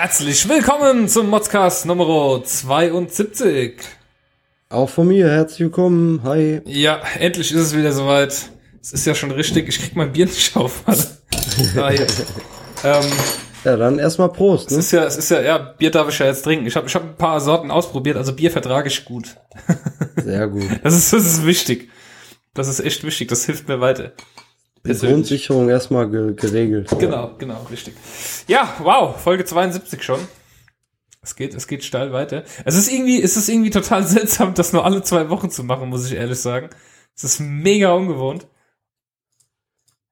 Herzlich willkommen zum Modcast Nummer 72. Auch von mir, herzlich willkommen. Hi. Ja, endlich ist es wieder soweit. Es ist ja schon richtig. Ich krieg mein Bier nicht auf. ah, ähm, Ja, dann erstmal Prost. es Ne? ist ja, es ist ja, ja, Bier darf ich ja jetzt trinken. Ich habe ich hab ein paar Sorten ausprobiert, also Bier vertrage ich gut. Sehr gut. Das ist, das ist wichtig. Das ist echt wichtig. Das hilft mir weiter. Die Grundsicherung erstmal ge geregelt. Genau, genau, richtig. Ja, wow, Folge 72 schon. Es geht, es geht steil weiter. Es ist irgendwie, es ist irgendwie total seltsam, das nur alle zwei Wochen zu machen, muss ich ehrlich sagen. Es ist mega ungewohnt.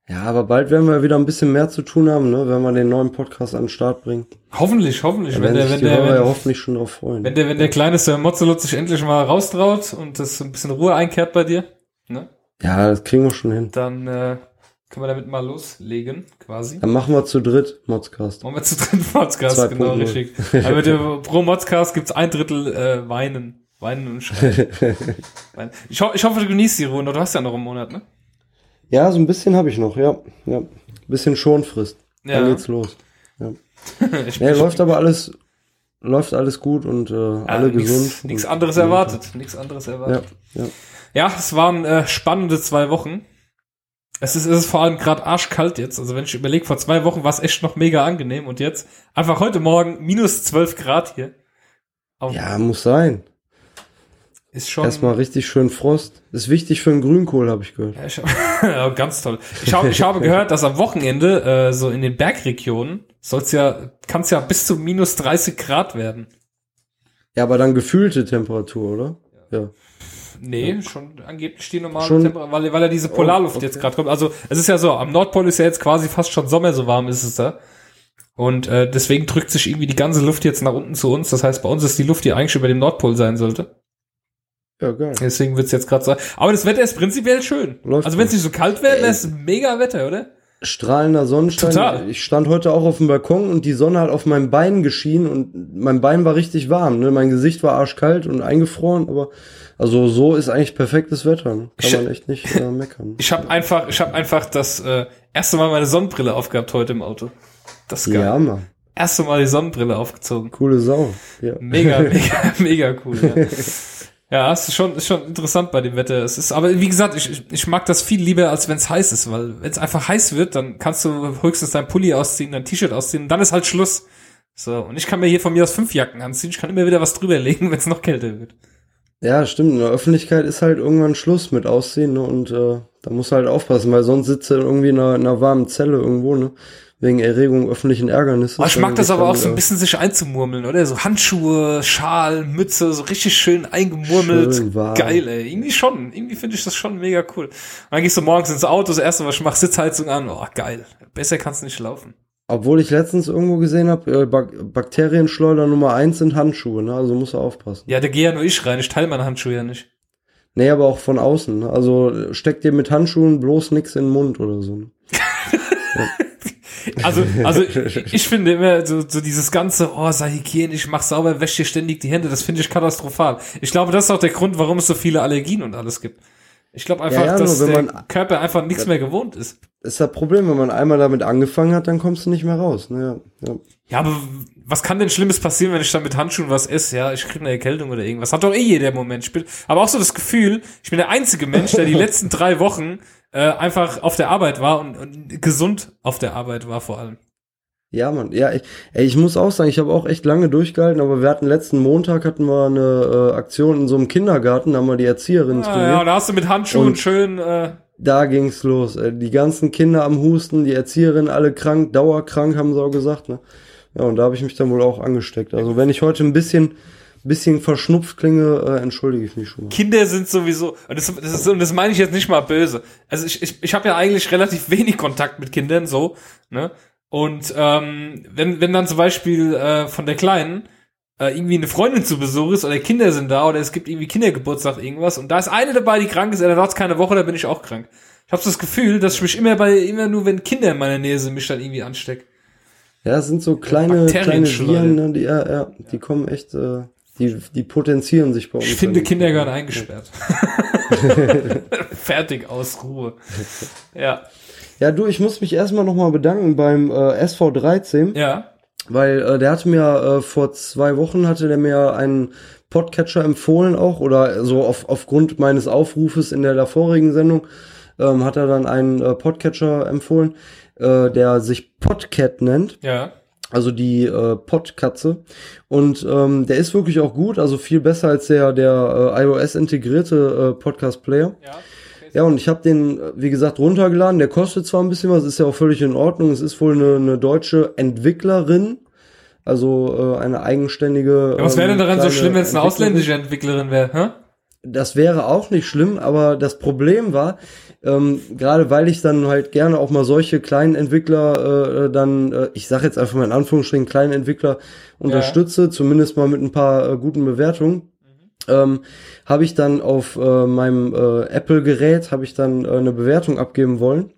Ja, aber bald werden wir wieder ein bisschen mehr zu tun haben, ne? wenn wir den neuen Podcast an den Start bringen. Hoffentlich, hoffentlich, wenn der, wenn der, ja wenn, hoffentlich schon drauf freuen. wenn der, wenn der kleine Sir Mozzelot sich endlich mal raustraut und das ein bisschen Ruhe einkehrt bei dir, ne, ja, das kriegen wir schon hin. dann äh, können wir damit mal loslegen, quasi. Dann machen wir zu dritt Modcast. Machen wir zu dritt Podcast, 2.0. genau, richtig. Aber mit dem, pro Modcast gibt's ein Drittel äh, Weinen. Weinen und Schreien. Ich, ho ich hoffe, du genießt die Ruhe. Du hast ja noch einen Monat, ne? Ja, so ein bisschen habe ich noch, ja. ja. Bisschen Schonfrist. Ja. Dann geht's los. ich Ja, läuft aber alles, läuft alles gut und äh, alle gesund. Nichts anderes erwartet. Nichts anderes Ja, erwartet. ja. Ja, es waren äh, spannende zwei Wochen. Es ist, es ist vor allem gerade arschkalt jetzt. Also wenn ich überlege, vor zwei Wochen war es echt noch mega angenehm und jetzt einfach heute Morgen minus 12 Grad hier. Auf, ja, muss sein. ist schon. Erstmal richtig schön Frost. Ist wichtig für den Grünkohl, habe ich gehört. Ja, ich hab, ja, ganz toll. Ich, hab, ich habe gehört, dass am Wochenende äh, so in den Bergregionen soll's ja, kann's ja bis zu minus 30 Grad werden. Ja, aber dann gefühlte Temperatur, oder? Ja. Nee, schon angeblich die normale Temperatur, weil, weil ja diese Polarluft Oh, okay. jetzt gerade kommt. Also es ist ja so, am Nordpol ist ja jetzt quasi fast schon Sommer, so warm ist es da. Und äh, deswegen drückt sich irgendwie die ganze Luft jetzt nach unten zu uns. Das heißt, bei uns ist die Luft, die eigentlich über dem Nordpol sein sollte. Ja, geil. Deswegen wird's jetzt gerade so. Aber das Wetter ist prinzipiell schön. Läuft also wenn es nicht so kalt wäre, wäre es mega Wetter, oder? Strahlender Sonnenschein. Total. Ich stand heute auch auf dem Balkon und die Sonne hat auf mein Bein geschienen und mein Bein war richtig warm. Ne? Mein Gesicht war arschkalt und eingefroren, aber also so ist eigentlich perfektes Wetter. Kann Ich- man echt nicht äh, meckern. Ich habe einfach, ich habe einfach das äh, erste Mal meine Sonnenbrille aufgehabt heute im Auto. Das ist geil. ja, Mann. Erste Mal die Sonnenbrille aufgezogen. Coole Sau. Ja. Mega, mega, mega cool. Ja. Ja, es ist schon, ist schon interessant bei dem Wetter. Es ist, aber wie gesagt, ich, ich, ich mag das viel lieber, als wenn es heiß ist, weil wenn es einfach heiß wird, dann kannst du höchstens dein Pulli ausziehen, dein T-Shirt ausziehen, und dann ist halt Schluss. So, und ich kann mir hier von mir aus fünf Jacken anziehen, ich kann immer wieder was drüberlegen, wenn es noch kälter wird. Ja, stimmt. In der Öffentlichkeit ist halt irgendwann Schluss mit Ausziehen ne? und äh, da musst du halt aufpassen, weil sonst sitzt du irgendwie in einer, in einer warmen Zelle irgendwo, ne? Wegen Erregung öffentlichen Ärgernisses. Oh, ich mag du das aber auch so ein bisschen sich einzumurmeln, oder? So Handschuhe, Schal, Mütze, so richtig schön eingemurmelt. Schön. Geil, ey. Irgendwie schon. Irgendwie finde ich das schon mega cool. Und dann gehst du morgens ins Auto, das erste, was ich mache, Sitzheizung an. Oh, geil. Besser kann's nicht laufen. Obwohl ich letztens irgendwo gesehen habe, äh, Bak Bakterienschleuder Nummer eins sind Handschuhe, ne? Also musst du aufpassen. Ja, da gehe ja nur ich rein. Ich teile meine Handschuhe ja nicht. Nee, aber auch von außen. Ne? Also steck dir mit Handschuhen bloß nix in den Mund oder so. Ne? Also, also ich, finde immer so, so dieses ganze, oh, sei hygienisch, mach sauber, wäsch dir ständig die Hände, das finde ich katastrophal. Ich glaube, das ist auch der Grund, warum es so viele Allergien und alles gibt. Ich glaube einfach, Ja, ja, dass nur wenn der man- Körper einfach nichts mehr gewohnt ist. Ist das Problem, wenn man einmal damit angefangen hat, dann kommst du nicht mehr raus. Ne? Ja, ja. Ja, aber was kann denn Schlimmes passieren, wenn ich dann mit Handschuhen was esse? Ja, ich kriege eine Erkältung oder irgendwas. Hat doch eh jeder im Moment. Bin, aber auch so das Gefühl, ich bin der einzige Mensch, der die letzten drei Wochen äh, einfach auf der Arbeit war und, und gesund auf der Arbeit war vor allem. Ja, Mann. Ja, ich, ey, ich muss auch sagen, ich habe auch echt lange durchgehalten, aber wir hatten letzten Montag hatten wir eine äh, Aktion in so einem Kindergarten, da haben wir die Erzieherin Ah, trainiert. ja, da hast du mit Handschuhen Und- schön. Äh, Da ging's los. Äh, Die ganzen Kinder am Husten, die Erzieherin alle krank, dauerkrank, haben sie auch gesagt. Ne? Ja, und da habe ich mich dann wohl auch angesteckt. Also wenn ich heute ein bisschen, bisschen verschnupft klinge, äh, entschuldige ich mich schon mal. Kinder sind sowieso, und das, das, ist, und das meine ich jetzt nicht mal böse. Also ich, ich, ich habe ja eigentlich relativ wenig Kontakt mit Kindern, so, ne? Und ähm, wenn, wenn dann zum Beispiel äh, von der Kleinen äh, irgendwie eine Freundin zu Besuch ist oder Kinder sind da oder es gibt irgendwie Kindergeburtstag, irgendwas und da ist eine dabei, die krank ist, dann dauert keine Woche, da bin ich auch krank. Ich habe das Gefühl, dass ich mich immer bei, immer nur wenn Kinder in meiner Nähe sind, mich dann irgendwie ansteck. Ja, sind so kleine, kleine. Viren, ne, die, ja, ja, die kommen echt, äh, die, die potenzieren sich bei uns. Ich finde dann. Kinder gehören eingesperrt. Fertig aus Ruhe. Ja. Ja, du, ich muss mich erstmal nochmal bedanken beim äh, SV13. Ja. weil äh, der hatte mir äh, vor zwei Wochen hatte der mir einen Podcatcher empfohlen auch oder so auf, aufgrund meines Aufrufes in der davorigen Sendung ähm, hat er dann einen äh, Podcatcher empfohlen, äh, der sich Podcat nennt. Ja. Also die äh, Podkatze. Und ähm, der ist wirklich auch gut, also viel besser als der, der äh, iOS-integrierte äh, Podcast-Player. Ja. Ja, und ich habe den, äh, wie gesagt, runtergeladen. Der kostet zwar ein bisschen was, ist ja auch völlig in Ordnung. Es ist wohl eine, eine deutsche Entwicklerin, also äh, eine eigenständige. Ja, was wäre denn ähm, daran so schlimm, wenn es eine ausländische Entwicklerin wäre? Hä? Das wäre auch nicht schlimm, aber das Problem war, ähm, gerade weil ich dann halt gerne auch mal solche kleinen Entwickler äh, dann, äh, ich sage jetzt einfach mal in Anführungsstrichen kleinen Entwickler unterstütze, zumindest mal mit ein paar äh, guten Bewertungen. Ähm, habe ich dann auf äh, meinem äh, Apple-Gerät habe ich dann äh, eine Bewertung abgeben wollen.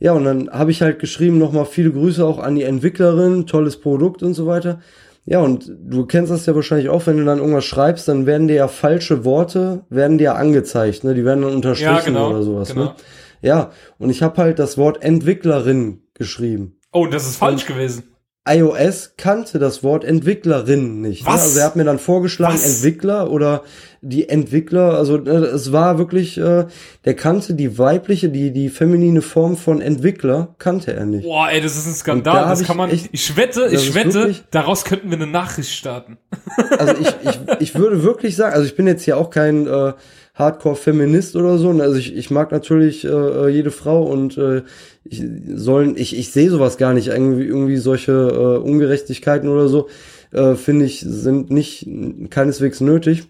Ja, und dann habe ich halt geschrieben, nochmal viele Grüße auch an die Entwicklerin, tolles Produkt und so weiter. Ja, und du kennst das ja wahrscheinlich auch, wenn du dann irgendwas schreibst, dann werden dir ja falsche Worte, werden dir ja angezeigt, ne? Die werden dann unterstrichen Ja, genau, oder sowas, genau. ne? Ja, und ich habe halt das Wort Entwicklerin geschrieben. Oh, das ist falsch gewesen. iOS kannte das Wort Entwicklerin nicht. Ne? Was? Also er hat mir dann vorgeschlagen, Was? Entwickler oder die Entwickler, also äh, es war wirklich, äh, der kannte die weibliche, die, die feminine Form von Entwickler, kannte er nicht. Boah, ey, das ist ein da Skandal. hab Das kann man. echt- ich wette, ich wette, wirklich- daraus könnten wir eine Nachricht starten. Also ich, ich, ich würde wirklich sagen, also ich bin jetzt hier auch kein äh, Hardcore-Feminist oder so. ne? Also ich, ich mag natürlich äh, jede Frau und äh, ich sollen, ich, ich sehe sowas gar nicht. Irgendwie, irgendwie solche äh, Ungerechtigkeiten oder so, äh, finde ich, sind nicht keineswegs nötig.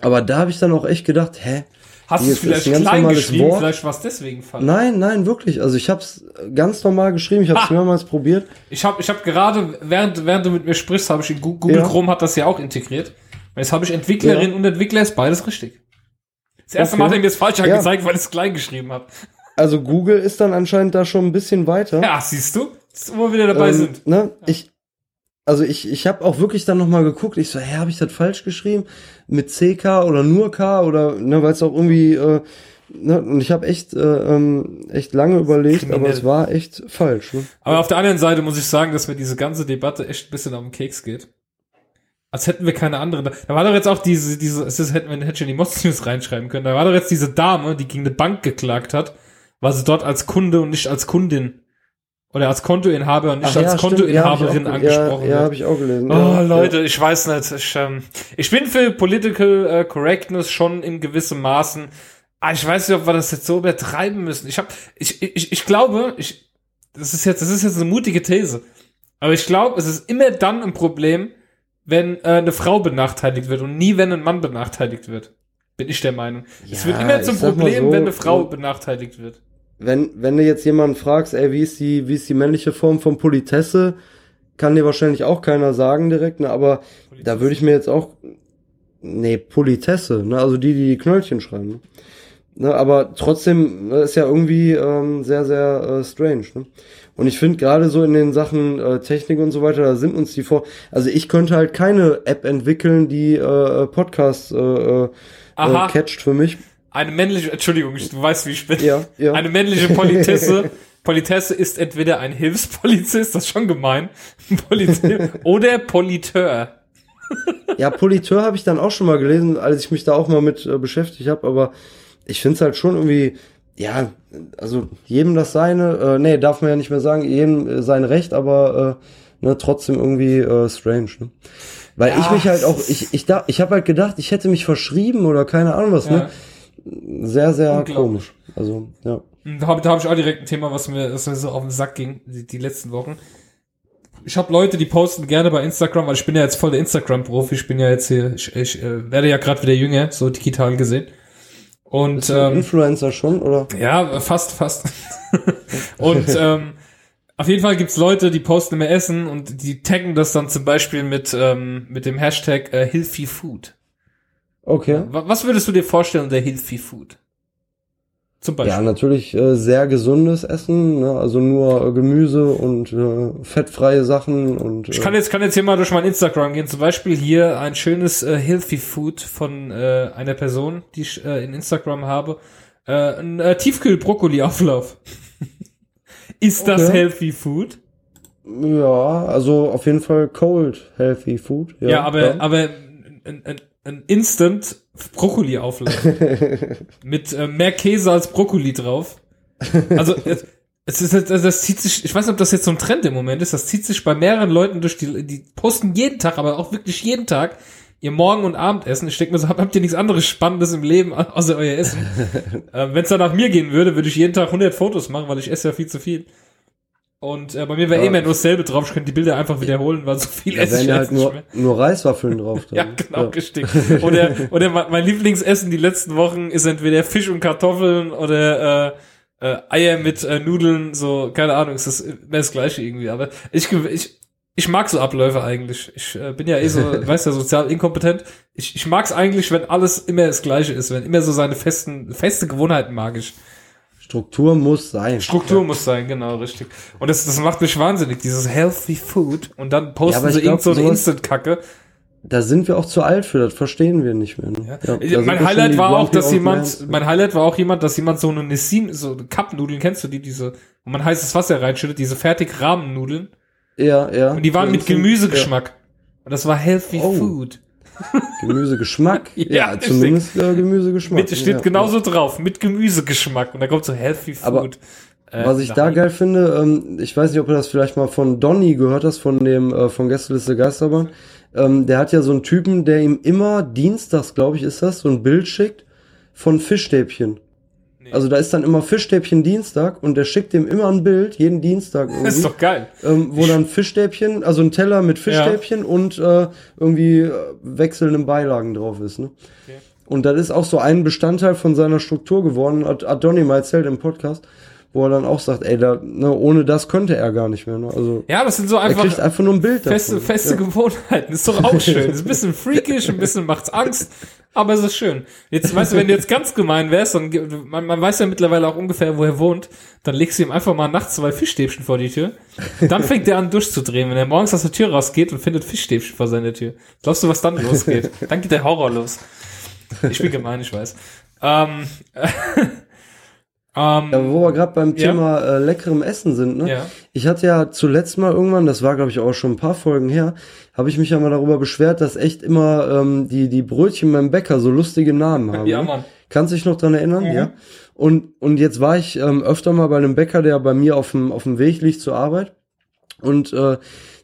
Aber da habe ich dann auch echt gedacht, hä? Hast du es vielleicht ein ganz klein geschrieben? Wort. Vielleicht war es deswegen falsch. Nein, nein, wirklich. Also ich habe es ganz normal geschrieben, ich habe es Ha! mehrmals probiert. Ich habe ich hab gerade, während, während du mit mir sprichst, habe ich in Google Ja. Chrome hat das ja auch integriert. Jetzt habe ich Entwicklerin Ja. und Entwickler ist beides richtig. Das erste Okay. Mal hat er mir das falsch Ja. angezeigt, weil ich es klein geschrieben habe. Also Google ist dann anscheinend da schon ein bisschen weiter. Ja, siehst du? Wo wir wieder dabei ähm, sind. Ne? Ich, also ich, ich habe auch wirklich dann nochmal geguckt. Ich so, hä, habe ich das falsch geschrieben? Mit CK oder nur K oder, ne, weil es auch irgendwie, äh, ne, und ich habe echt, äh, ähm, echt lange überlegt, aber es war echt falsch. Ne? Aber auf der anderen Seite muss ich sagen, dass mir diese ganze Debatte echt ein bisschen auf den Keks geht. Als hätten wir keine andere. Da war doch jetzt auch diese, diese, es ist, hätten wir hätte schon die Mods News reinschreiben können. Da war doch jetzt diese Dame, die gegen eine Bank geklagt hat, weil sie dort als Kunde und nicht als Kundin oder als Kontoinhaber und nicht Ach als ja. Kontoinhaberin ja, hab auch, angesprochen Ja, ja habe ich auch gelesen. Oh, ja, Leute, ich weiß nicht. Ich, ähm, ich bin für Political äh, Correctness schon in gewissem Maßen. Aber ich weiß nicht, ob wir das jetzt so übertreiben müssen. Ich habe, ich, ich, ich glaube, ich, das ist jetzt, das ist jetzt eine mutige These. Aber ich glaube, es ist immer dann ein Problem, wenn äh, eine Frau benachteiligt wird und nie, wenn ein Mann benachteiligt wird. Bin ich der Meinung. es wird immer zum Problem, so, wenn eine Frau äh, benachteiligt wird. Wenn, wenn du jetzt jemanden fragst, ey, wie ist die, wie ist die männliche Form von Politesse, kann dir wahrscheinlich auch keiner sagen direkt, ne, aber da würde ich mir jetzt auch, nee, Politesse, ne, also die, die die Knöllchen schreiben, ne. ne aber trotzdem ne, ist ja irgendwie ähm, sehr, sehr äh, strange, ne. Und ich finde gerade so in den Sachen äh, Technik und so weiter, da sind uns die vor, also ich könnte halt keine App entwickeln, die äh, Podcasts äh, äh, Aha. äh, catcht für mich. Eine männliche, Entschuldigung, du weißt, wie ich bin. Ja, ja. Eine männliche Politesse. Politesse ist entweder ein Hilfspolizist, das ist schon gemein, Poliz- oder Politeur. Ja, Politeur habe ich dann auch schon mal gelesen, als ich mich da auch mal mit äh, beschäftigt habe, aber ich finde es halt schon irgendwie, ja, also jedem das seine, äh, nee, darf man ja nicht mehr sagen, jedem äh, sein Recht, aber äh, ne, trotzdem irgendwie äh, strange, ne? Weil Ja, ich mich halt auch, ich, ich, da, ich habe halt gedacht, ich hätte mich verschrieben oder keine Ahnung was, Ja. ne? Sehr, sehr komisch. Also, ja. Da habe da hab ich auch direkt ein Thema, was mir, was mir so auf den Sack ging, die, die letzten Wochen. Ich habe Leute, die posten gerne bei Instagram, weil ich bin ja jetzt voll der Instagram-Profi, ich bin ja jetzt hier, ich, ich äh, werde ja gerade wieder jünger, so digital gesehen. Und Bist ähm, Influencer schon, oder? Ja, fast, fast. und ähm, auf jeden Fall gibt's Leute, die posten immer Essen und die taggen das dann zum Beispiel mit, ähm, mit dem Hashtag äh, Healthy Food. Okay. Wa- Was würdest du dir vorstellen unter Healthy Food? Zum Beispiel. Ja, natürlich äh, sehr gesundes Essen, ne? also nur äh, Gemüse und äh, fettfreie Sachen und Ich kann jetzt, kann jetzt hier mal durch mein Instagram gehen. Zum Beispiel hier ein schönes äh, Healthy Food von äh, einer Person, die ich äh, in Instagram habe. Äh, ein äh, Tiefkühl-Brokkoli-Auflauf. Ist das Okay. Healthy Food? Ja, also auf jeden Fall cold healthy food. Ja, Ja, aber, aber ein, ein, ein Instant Brokkoli-Auflauf. Mit äh, mehr Käse als Brokkoli drauf. Also, es, es ist, jetzt- also das zieht sich, ich weiß nicht, ob das jetzt so ein Trend im Moment ist, das zieht sich bei mehreren Leuten durch die, die posten jeden Tag, aber auch wirklich jeden Tag ihr Morgen- und Abendessen. Ich denke mir so, habt habt ihr nichts anderes Spannendes im Leben außer euer Essen? äh, Wenn es dann nach mir gehen würde, würde ich jeden Tag 100 Fotos machen, weil ich esse ja viel zu viel. Und äh, bei mir wäre Ja. eh mehr nur dasselbe drauf. Ich könnte die Bilder einfach wiederholen, weil so viel da ja jetzt halt nicht nur, mehr. nur Reiswaffeln drauf. Dann. Ja, genau, richtig. Oder, oder mein Lieblingsessen die letzten Wochen ist entweder Fisch und Kartoffeln oder äh, äh, Eier mit äh, Nudeln, so, keine Ahnung, ist das immer das gleiche irgendwie. Aber ich, ich, ich mag so Abläufe eigentlich. Ich äh, bin ja eh so, weißt du, sozial inkompetent. Ich, ich mag's eigentlich, wenn alles immer das gleiche ist, wenn immer so seine festen, feste Gewohnheiten mag ich. Struktur muss sein. Struktur muss sein, genau, richtig. Und das, das macht mich wahnsinnig, dieses Healthy Food. Und dann posten ich sie irgend so eine Instant-Kacke. Da sind wir auch zu alt für, das verstehen wir nicht mehr. Ne? Ja. sind mein Highlight war auch, dass jemand, mein Highlight war auch jemand, dass jemand so eine Nessim, so Cup-Nudeln, kennst du die, diese, wo man heißes Wasser reinschüttet, diese fertig Rahmennudeln. Ja, ja. Und die waren Ja, mit Gemüsegeschmack. Und das war healthy Oh. food. Ja, Gemüsegeschmack. Ja, ja, zumindest äh, Gemüsegeschmack. Mit, steht ja, genauso drauf, mit Gemüsegeschmack. Und da kommt so healthy food. Aber Äh, Was ich da geil finde, ähm, ich weiß nicht, ob du das vielleicht mal von Donny gehört hast, von dem äh, von Gästeliste Geisterbahn. Ähm, der hat ja so einen Typen, der ihm immer dienstags, glaube ich, ist das, so ein Bild schickt von Fischstäbchen. Nee. Also da ist dann immer Fischstäbchen Dienstag und der schickt ihm immer ein Bild, jeden Dienstag Das irgendwie, ist doch geil. ähm, wo dann Fischstäbchen, also ein Teller mit Fischstäbchen und äh, irgendwie äh, wechselnden Beilagen drauf ist. Ne? Okay. Und das ist auch so ein Bestandteil von seiner Struktur geworden, hat, hat Donny mal erzählt im Podcast, wo er dann auch sagt, ey, da, ne, ohne das könnte er gar nicht mehr. Ne? Also Ja, das sind so er kriegt einfach einfach nur ein Bild feste, davon. feste Gewohnheiten. Ist doch auch schön. Ist ein bisschen freakish, ein bisschen macht's Angst, aber es ist schön. Jetzt, weißt du, wenn du jetzt ganz gemein wärst, dann, man, man weiß ja mittlerweile auch ungefähr, wo er wohnt, dann legst du ihm einfach mal nachts zwei Fischstäbchen vor die Tür. Dann fängt er an durchzudrehen, wenn er morgens aus der Tür rausgeht und findet Fischstäbchen vor seiner Tür. Glaubst du, was dann losgeht? Dann geht der Horror los. Ich bin gemein, ich weiß. Ähm, ähm, Ja, wo wir gerade beim Ja. Thema äh, leckerem Essen sind, ne? Ja. Ich hatte ja zuletzt mal irgendwann, das war glaube ich auch schon ein paar Folgen her, habe ich mich ja mal darüber beschwert, dass echt immer ähm, die die Brötchen beim Bäcker so lustige Namen haben. Ja, ne? Mann. Kannst dich noch dran erinnern? Mhm. Ja. Und und jetzt war ich ähm, öfter mal bei einem Bäcker, der bei mir auf dem auf dem Weg liegt zur Arbeit und äh,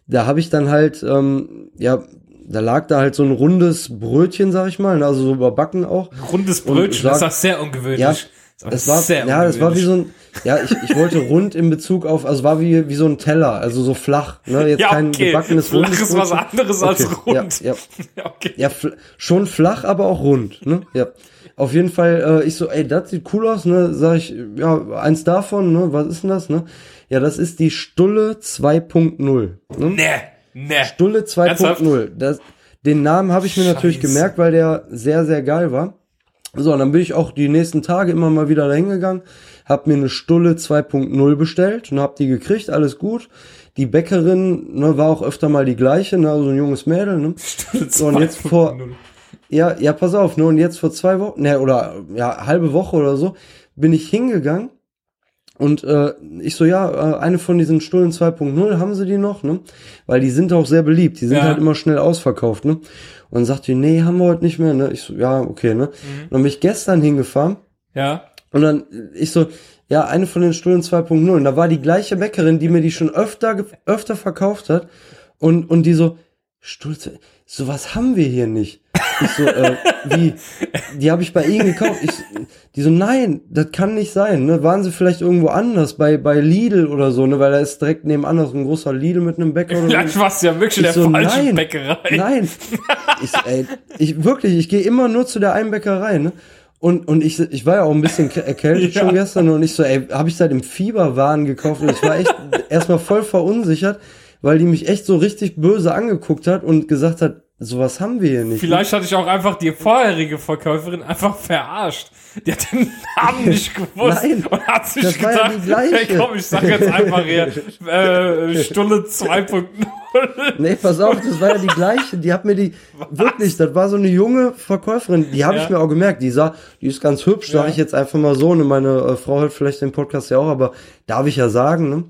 da habe ich dann halt ähm, ja da lag da halt so ein rundes Brötchen, sag ich mal, ne, also so überbacken auch. Rundes Und Brötchen, sag- das ist auch sehr ungewöhnlich. Ja, Das war, sehr ja, das war wie so ein, ja, ich, ich wollte rund in Bezug auf, also war wie, wie so ein Teller, also so flach, ne, jetzt Ja, kein okay. gebackenes Flach rundes ist was anderes als Okay, rund. Ja, ja, Ja, okay. ja schon flach, aber auch rund, ne, ja. Auf jeden Fall, äh, ich so, ey, das sieht cool aus, ne, sag ich, ja, eins davon, ne, was ist denn das, ne? Ja, das ist die Stulle 2.0, ne? Nee, nee. Stulle 2.0. Das, den Namen habe ich mir natürlich Scheiße. gemerkt, weil der sehr, sehr geil war. So, und dann bin ich auch die nächsten Tage immer mal wieder dahin gegangen, habe mir eine Stulle 2.0 bestellt und habe die gekriegt, alles gut. Die Bäckerin ne, war auch öfter mal die gleiche, ne, so ein junges Mädel. Ne? So, und jetzt vor, 2.0. ja, ja, pass auf, ne, und jetzt vor zwei Wochen, ne, oder ja, halbe Woche oder so, bin ich hingegangen und äh, ich so, ja, äh, eine von diesen Stullen 2.0, haben sie die noch, ne? Weil die sind auch sehr beliebt, die sind Ja. halt immer schnell ausverkauft, ne? Und dann sagt die, nee, haben wir heute nicht mehr, ne? Ich so, ja, okay, ne? Und dann bin ich gestern hingefahren Ja. und dann ich so, ja, eine von den Stullen 2.0. Und da war die gleiche Bäckerin, die mir die schon öfter, öfter verkauft hat. Und, und die so, Stuhl, zwei- sowas haben wir hier nicht. Ich so, äh, wie? Die habe ich bei ihnen gekauft. Ich, die so, nein, das kann nicht sein. Ne? Waren sie vielleicht irgendwo anders, bei, bei Lidl oder so, ne? Weil da ist direkt nebenan so ein großer Lidl mit einem Bäcker oder so. Vielleicht warst du ja wirklich in der so, falschen nein, Bäckerei. Nein. Ich, ey, ich wirklich, ich gehe immer nur zu der einen Bäckerei, ne? Und, und ich, ich war ja auch ein bisschen erkältet Ja. schon gestern und ich so, ey, habe ich seit dem Fieberwahn gekauft und ich war echt erstmal voll verunsichert, weil die mich echt so richtig böse angeguckt hat und gesagt hat, sowas haben wir hier nicht. Vielleicht hatte ich auch einfach die vorherige Verkäuferin einfach verarscht. Die hat den Namen nicht gewusst Nein, und hat sich das war ja gedacht, die hey komm, ich sag jetzt einfach hier äh, Stunde 2.0. Nee, pass auf, das war ja die gleiche. Die hat mir die, wirklich, das war so eine junge Verkäuferin, die habe Ja. ich mir auch gemerkt. Die sah, die ist ganz hübsch, sag Ja. ich jetzt einfach mal so. Und meine äh, Frau hört vielleicht den Podcast ja auch, aber darf ich ja sagen, ne?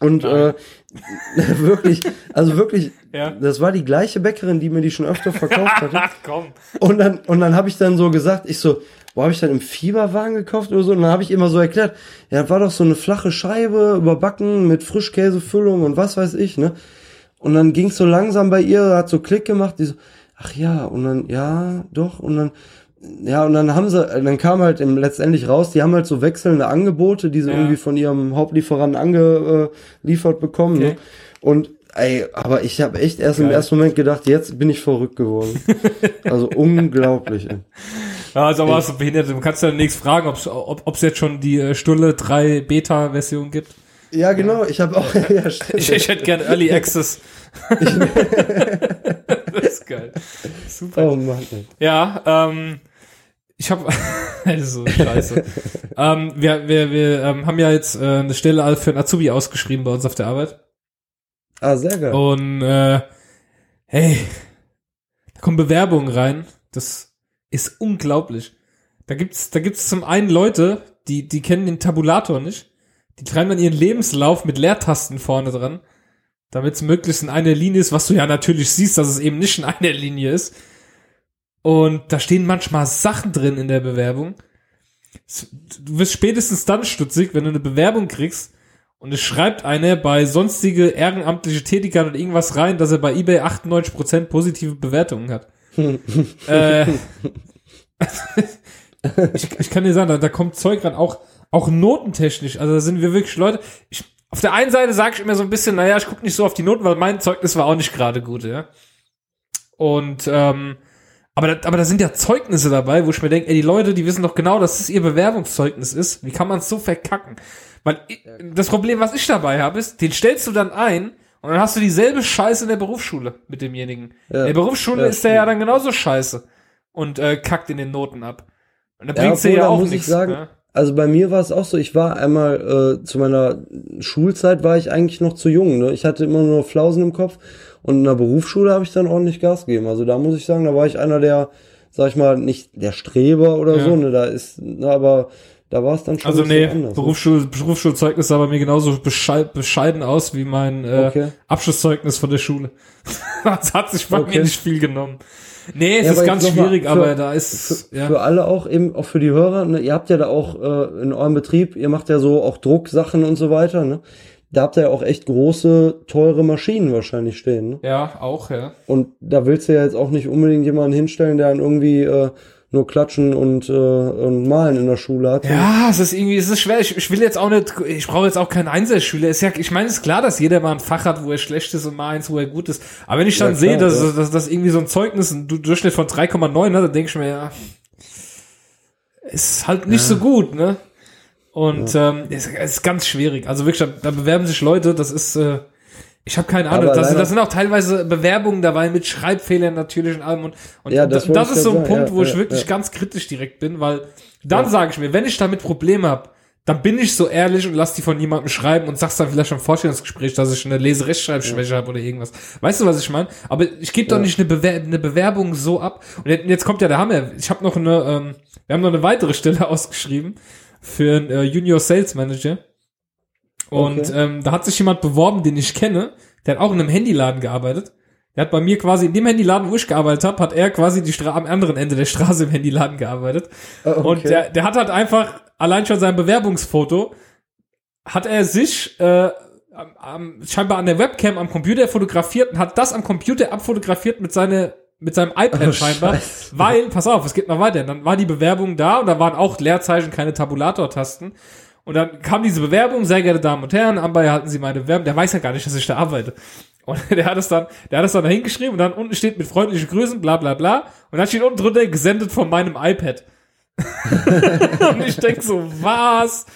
Und äh, wirklich, also wirklich, Ja. das war die gleiche Bäckerin, die mir die schon öfter verkauft hatte. Ach komm. Und dann, und dann habe ich dann so gesagt, ich so, wo habe ich dann im Fieberwagen gekauft oder so? Und dann habe ich immer so erklärt, ja, das war doch so eine flache Scheibe überbacken mit Frischkäsefüllung und was weiß ich, ne? Und dann ging's so langsam bei ihr, hat so Klick gemacht, die so, ach ja, und dann, ja, doch, und dann, ja, und dann haben sie, dann kam halt im, letztendlich raus, die haben halt so wechselnde Angebote, die sie Ja. irgendwie von ihrem Hauptlieferanten angeliefert bekommen, Okay. ne? Und ey, aber ich habe echt erst im Geil. ersten Moment gedacht, jetzt bin ich verrückt geworden. also unglaublich, ey. Ja, also warst du behindert. Du kannst ja demnächst fragen, ob's, ob es jetzt schon die äh, Stulle 3 Beta-Version gibt. Ja, genau, ich habe auch, ja, stimmt. Ich, ich hätte gern Early Access. das ist geil. Super. Oh Mann. Ja, ähm, ich habe das ist so scheiße. ähm, wir wir, wir ähm, haben ja jetzt äh, eine Stelle für einen Azubi ausgeschrieben bei uns auf der Arbeit. Ah, sehr geil. Und äh, hey, da kommen Bewerbungen rein. Das ist unglaublich. Da gibt's, da gibt's zum einen Leute, die, die kennen den Tabulator nicht. Die treiben dann ihren Lebenslauf mit Leertasten vorne dran, damit es möglichst in einer Linie ist, was du ja natürlich siehst, dass es eben nicht in einer Linie ist. Und da stehen manchmal Sachen drin in der Bewerbung. Du wirst spätestens dann stutzig, wenn du eine Bewerbung kriegst und es schreibt einer bei sonstige ehrenamtliche Tätigkeit und irgendwas rein, dass er bei eBay 98% positive Bewertungen hat. äh, ich, ich kann dir sagen, da, da kommt Zeug ran, auch, auch notentechnisch. Also da sind wir wirklich Leute. Ich, auf der einen Seite sage ich immer so ein bisschen, naja, ich gucke nicht so auf die Noten, weil mein Zeugnis war auch nicht gerade gut, ja. Und ähm, aber da, aber da sind ja Zeugnisse dabei, wo ich mir denke, ey, die Leute, die wissen doch genau, dass es ihr Bewerbungszeugnis ist. Wie kann man es so verkacken? Weil das Problem, was ich dabei habe, ist, den stellst du dann ein und dann hast du dieselbe Scheiße in der Berufsschule mit demjenigen. Ja. In der Berufsschule Ja, ist der ja dann genauso scheiße und äh, kackt in den Noten ab. Und dann Ja, bringt's dir obwohl, ja auch nichts. sagen, ne? Also bei mir war es auch so, ich war einmal äh, zu meiner Schulzeit war ich eigentlich noch zu jung, ne? Ich hatte immer nur Flausen im Kopf und in der Berufsschule habe ich dann ordentlich Gas gegeben. Also da muss ich sagen, da war ich einer der, sag ich mal, nicht der Streber oder Ja. so, ne? Da ist, ne, aber da war es dann schon Also nee, anders. ne? Berufsschul Berufsschulzeugnis sah bei mir genauso beschei bescheiden aus wie mein äh, Okay. Abschlusszeugnis von der Schule. das hat sich bei Okay. mir nicht viel genommen. Nee, es Ja, ist ganz schwierig, für- aber da ist für, ja. für alle auch eben auch für die Hörer, ne, ihr habt ja da auch äh, in eurem Betrieb, ihr macht ja so auch Drucksachen und so weiter, ne? Da habt ihr ja auch echt große, teure Maschinen wahrscheinlich stehen, ne? ja, auch, ja. Und da willst du ja jetzt auch nicht unbedingt jemanden hinstellen, der dann irgendwie äh, nur klatschen und, äh, und malen in der Schule hat. Ja, es ist irgendwie, es ist schwer. Ich, ich will jetzt auch nicht, ich brauche jetzt auch keinen Einzelschüler. Ist ja, ich meine, es ist klar, dass jeder mal ein Fach hat, wo er schlecht ist und mal eins, wo er gut ist. Aber wenn ich dann Ja, sehe, dass, ja. dass, dass irgendwie so ein Zeugnis ein Du- Durchschnitt von 3,9 hat, dann denke ich mir, ja, ist halt nicht so gut, ne? Und ähm, es es ist ganz schwierig. Also wirklich, da, da bewerben sich Leute, das ist, äh, ich habe keine Ahnung. Das, das sind auch teilweise Bewerbungen dabei mit Schreibfehlern natürlich und allem. Und, und Ja, das, das ist so ein grad Punkt, sagen. wo Ja, ich ja, wirklich ja. ganz kritisch direkt bin, weil dann sage ich mir, wenn ich damit Probleme habe, dann bin ich so ehrlich und lass die von jemandem schreiben und sag's dann vielleicht im Vorstellungsgespräch, dass ich eine Leserechtschreibschwäche habe oder irgendwas. Weißt du, was ich meine? Aber ich gebe doch Ja. nicht eine, Bewer eine Bewerbung so ab. Und jetzt- jetzt kommt ja der Hammer. Ich habe noch eine, ähm, wir haben noch eine weitere Stelle ausgeschrieben für einen äh, Junior Sales Manager. Und Okay. ähm, da hat sich jemand beworben, den ich kenne. Der hat auch in einem Handyladen gearbeitet. Der hat bei mir quasi in dem Handyladen, wo ich gearbeitet habe, hat er quasi die Stra am anderen Ende der Straße im Handyladen gearbeitet. Ah, okay. Und der, der hat halt einfach, allein schon sein Bewerbungsfoto, hat er sich äh, am, am, scheinbar an der Webcam am Computer fotografiert und hat das am Computer abfotografiert mit seine mit seinem iPad Oh, scheinbar, Scheiße. weil, pass auf, es geht noch weiter, dann war die Bewerbung da und da waren auch Leerzeichen, keine Tabulator-Tasten und dann kam diese Bewerbung, sehr geehrte Damen und Herren, anbei hatten Sie meine Bewerbung, der weiß ja gar nicht, dass ich da arbeite. Und der hat es dann, der hat es dann da hingeschrieben und dann unten steht mit freundlichen Grüßen, bla bla bla. Und dann steht unten drunter gesendet von meinem iPad. und ich denk so, was?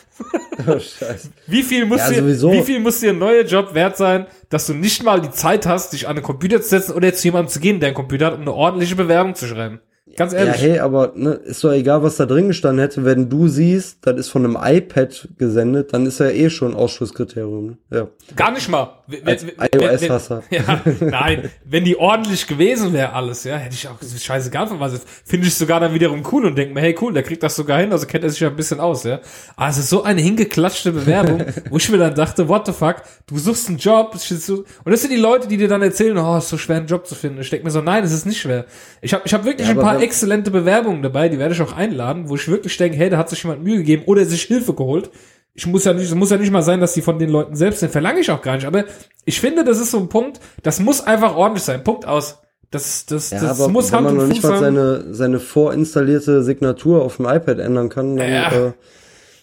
Oh, Scheiße. Wie viel muss Ja, dir, sowieso. wie viel muss dir ein neuer Job wert sein, dass du nicht mal die Zeit hast, dich an den Computer zu setzen oder zu jemandem zu gehen, der einen Computer hat, um eine ordentliche Bewerbung zu schreiben? Ganz Ja, ehrlich. hey, aber ne, ist doch egal, was da drin gestanden hätte. Wenn du siehst, das ist von einem iPad gesendet, dann ist ja eh schon Ausschlusskriterium. Ne? Ja. Gar nicht mal. IOS-Hasser. Ja, nein, wenn die ordentlich gewesen wäre alles, ja, hätte ich auch scheißegal von was. Finde ich sogar dann wiederum cool und denke mir, hey cool, der kriegt das sogar hin, also kennt er sich ja ein bisschen aus, ja. Aber es ist so eine hingeklatschte Bewerbung, wo ich mir dann dachte, what the fuck, du suchst einen Job, und das sind die Leute, die dir dann erzählen, oh, es ist so schwer, einen Job zu finden. Ich denke mir so, nein, es ist nicht schwer. Ich habe ich hab wirklich Ja, ein paar exzellente Bewerbungen dabei, die werde ich auch einladen, wo ich wirklich denke, hey, da hat sich jemand Mühe gegeben oder sich Hilfe geholt. Ich muss ja nicht, es muss ja nicht mal sein, dass die von den Leuten selbst sind, verlange ich auch gar nicht. Aber ich finde, das ist so ein Punkt, das muss einfach ordentlich sein. Punkt aus. Das, das, Ja, das aber muss wenn Hand man noch nicht mal seine, seine vorinstallierte Signatur auf dem iPad ändern kann, dann, Ja. äh,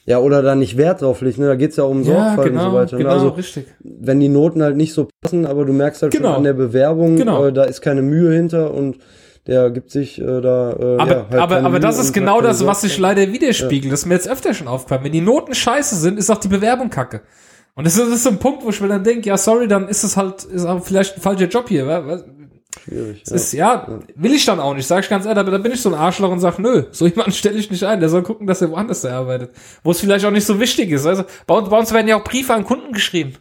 ja, oder da nicht Wert drauf legt, ne? Da geht's ja um Ja, Sorgfalt genau, und so weiter. genau, ne? Also richtig. wenn die Noten halt nicht so passen, aber du merkst halt Genau. schon an der Bewerbung, Genau. äh, da ist keine Mühe hinter und der gibt sich äh, da. Äh, Aber, ja, halt aber, aber das ist genau das, was sich leider widerspiegelt. Das ist mir jetzt öfter schon aufgefallen. Wenn die Noten scheiße sind, ist auch die Bewerbung kacke. Und das ist, das ist so ein Punkt, wo ich mir dann denke, ja, sorry, dann ist es halt, ist auch vielleicht ein falscher Job hier. wa- Schwierig. Das ist, ja, will ich dann auch nicht, sag ich ganz ehrlich, aber da bin ich so ein Arschloch und sag, nö, so jemanden stelle ich nicht ein, der soll gucken, dass er woanders arbeitet. Wo es vielleicht auch nicht so wichtig ist. Also, bei uns, bei uns werden ja auch Briefe an Kunden geschrieben.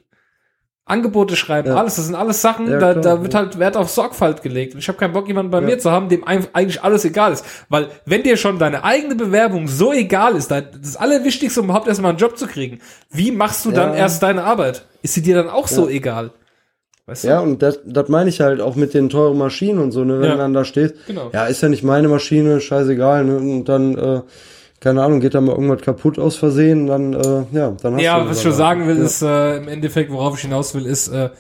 Angebote schreiben, Ja. alles, das sind alles Sachen, Ja, da, klar, da wird ja. halt Wert auf Sorgfalt gelegt. Und ich habe keinen Bock, jemanden bei mir zu haben, dem eigentlich alles egal ist. Weil, wenn dir schon deine eigene Bewerbung so egal ist, das Allerwichtigste, um überhaupt erstmal einen Job zu kriegen, wie machst du dann erst deine Arbeit? Ist sie dir dann auch so egal? Weißt du? Ja, und das, das meine ich halt auch mit den teuren Maschinen und so, ne, wenn dann da steht, Genau. ja, ist ja nicht meine Maschine, scheißegal, ne, und dann, äh, keine Ahnung, geht da mal irgendwas kaputt aus Versehen, dann, äh, ja, dann hast Ja, du was ich schon sagen will, ja. ist äh, im Endeffekt, worauf ich hinaus will, ist, äh,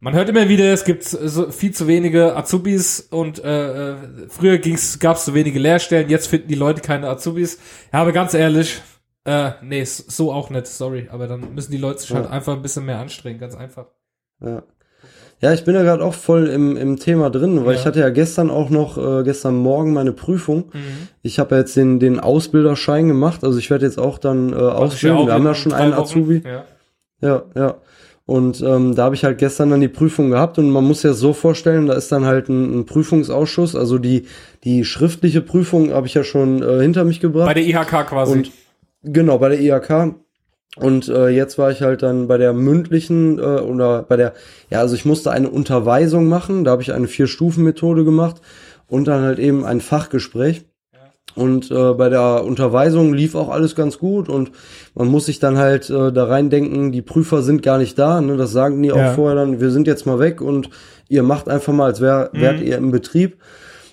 man hört immer wieder, es gibt so viel zu wenige Azubis und äh, äh, früher gab es zu wenige Lehrstellen, jetzt finden die Leute keine Azubis. Ja, aber ganz ehrlich, äh, nee, so auch nicht, sorry, aber dann müssen die Leute sich halt Ja. einfach ein bisschen mehr anstrengen, ganz einfach. Ja. Ja, ich bin ja gerade auch voll im, im Thema drin, weil Ja. ich hatte ja gestern auch noch, äh, gestern Morgen meine Prüfung. Mhm. Ich habe ja jetzt den, den Ausbilderschein gemacht, also ich werde jetzt auch dann äh, ausbilden. Wir haben ja schon einen Azubi. Ja. Ja, ja. Und ähm, da habe ich halt gestern dann die Prüfung gehabt und man muss ja so vorstellen, da ist dann halt ein, ein Prüfungsausschuss, also die die schriftliche Prüfung habe ich ja schon äh, hinter mich gebracht. Bei der IHK quasi. Und genau, bei der IHK. Und äh, jetzt war ich halt dann bei der mündlichen äh, oder bei der, ja, also ich musste eine Unterweisung machen, da habe ich eine Vier-Stufen-Methode gemacht und dann halt eben ein Fachgespräch. Und äh, bei der Unterweisung lief auch alles ganz gut und man muss sich dann halt äh, da reindenken, die Prüfer sind gar nicht da, ne? das sagen die auch Ja. vorher dann, wir sind jetzt mal weg und ihr macht einfach mal, als wär, wärt ihr im Betrieb.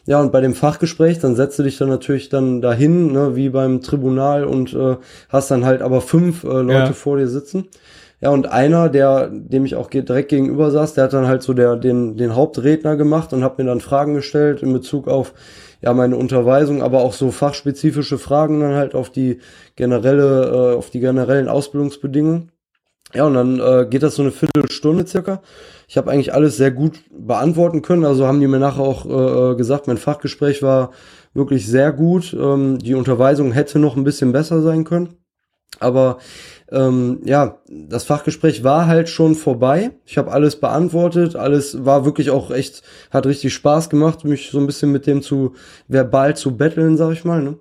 Ja, und bei dem Fachgespräch, dann setzt du dich dann natürlich dann dahin, ne, wie beim Tribunal und äh, hast dann halt aber fünf äh, Leute Ja. vor dir sitzen. Ja, und einer, der, dem ich auch direkt gegenüber saß, der hat dann halt so der, den, den Hauptredner gemacht und hat mir dann Fragen gestellt in Bezug auf ja meine Unterweisung, aber auch so fachspezifische Fragen dann halt auf die generelle, äh, auf die generellen Ausbildungsbedingungen. Ja, und dann äh, geht das so eine Viertelstunde circa. Ich habe eigentlich alles sehr gut beantworten können. Also haben die mir nachher auch äh, gesagt, mein Fachgespräch war wirklich sehr gut. Ähm, die Unterweisung hätte noch ein bisschen besser sein können. Aber ähm, ja, das Fachgespräch war halt schon vorbei. Ich habe alles beantwortet, alles war wirklich auch echt, hat richtig Spaß gemacht, mich so ein bisschen mit dem zu verbal zu betteln, sag ich mal. Ne?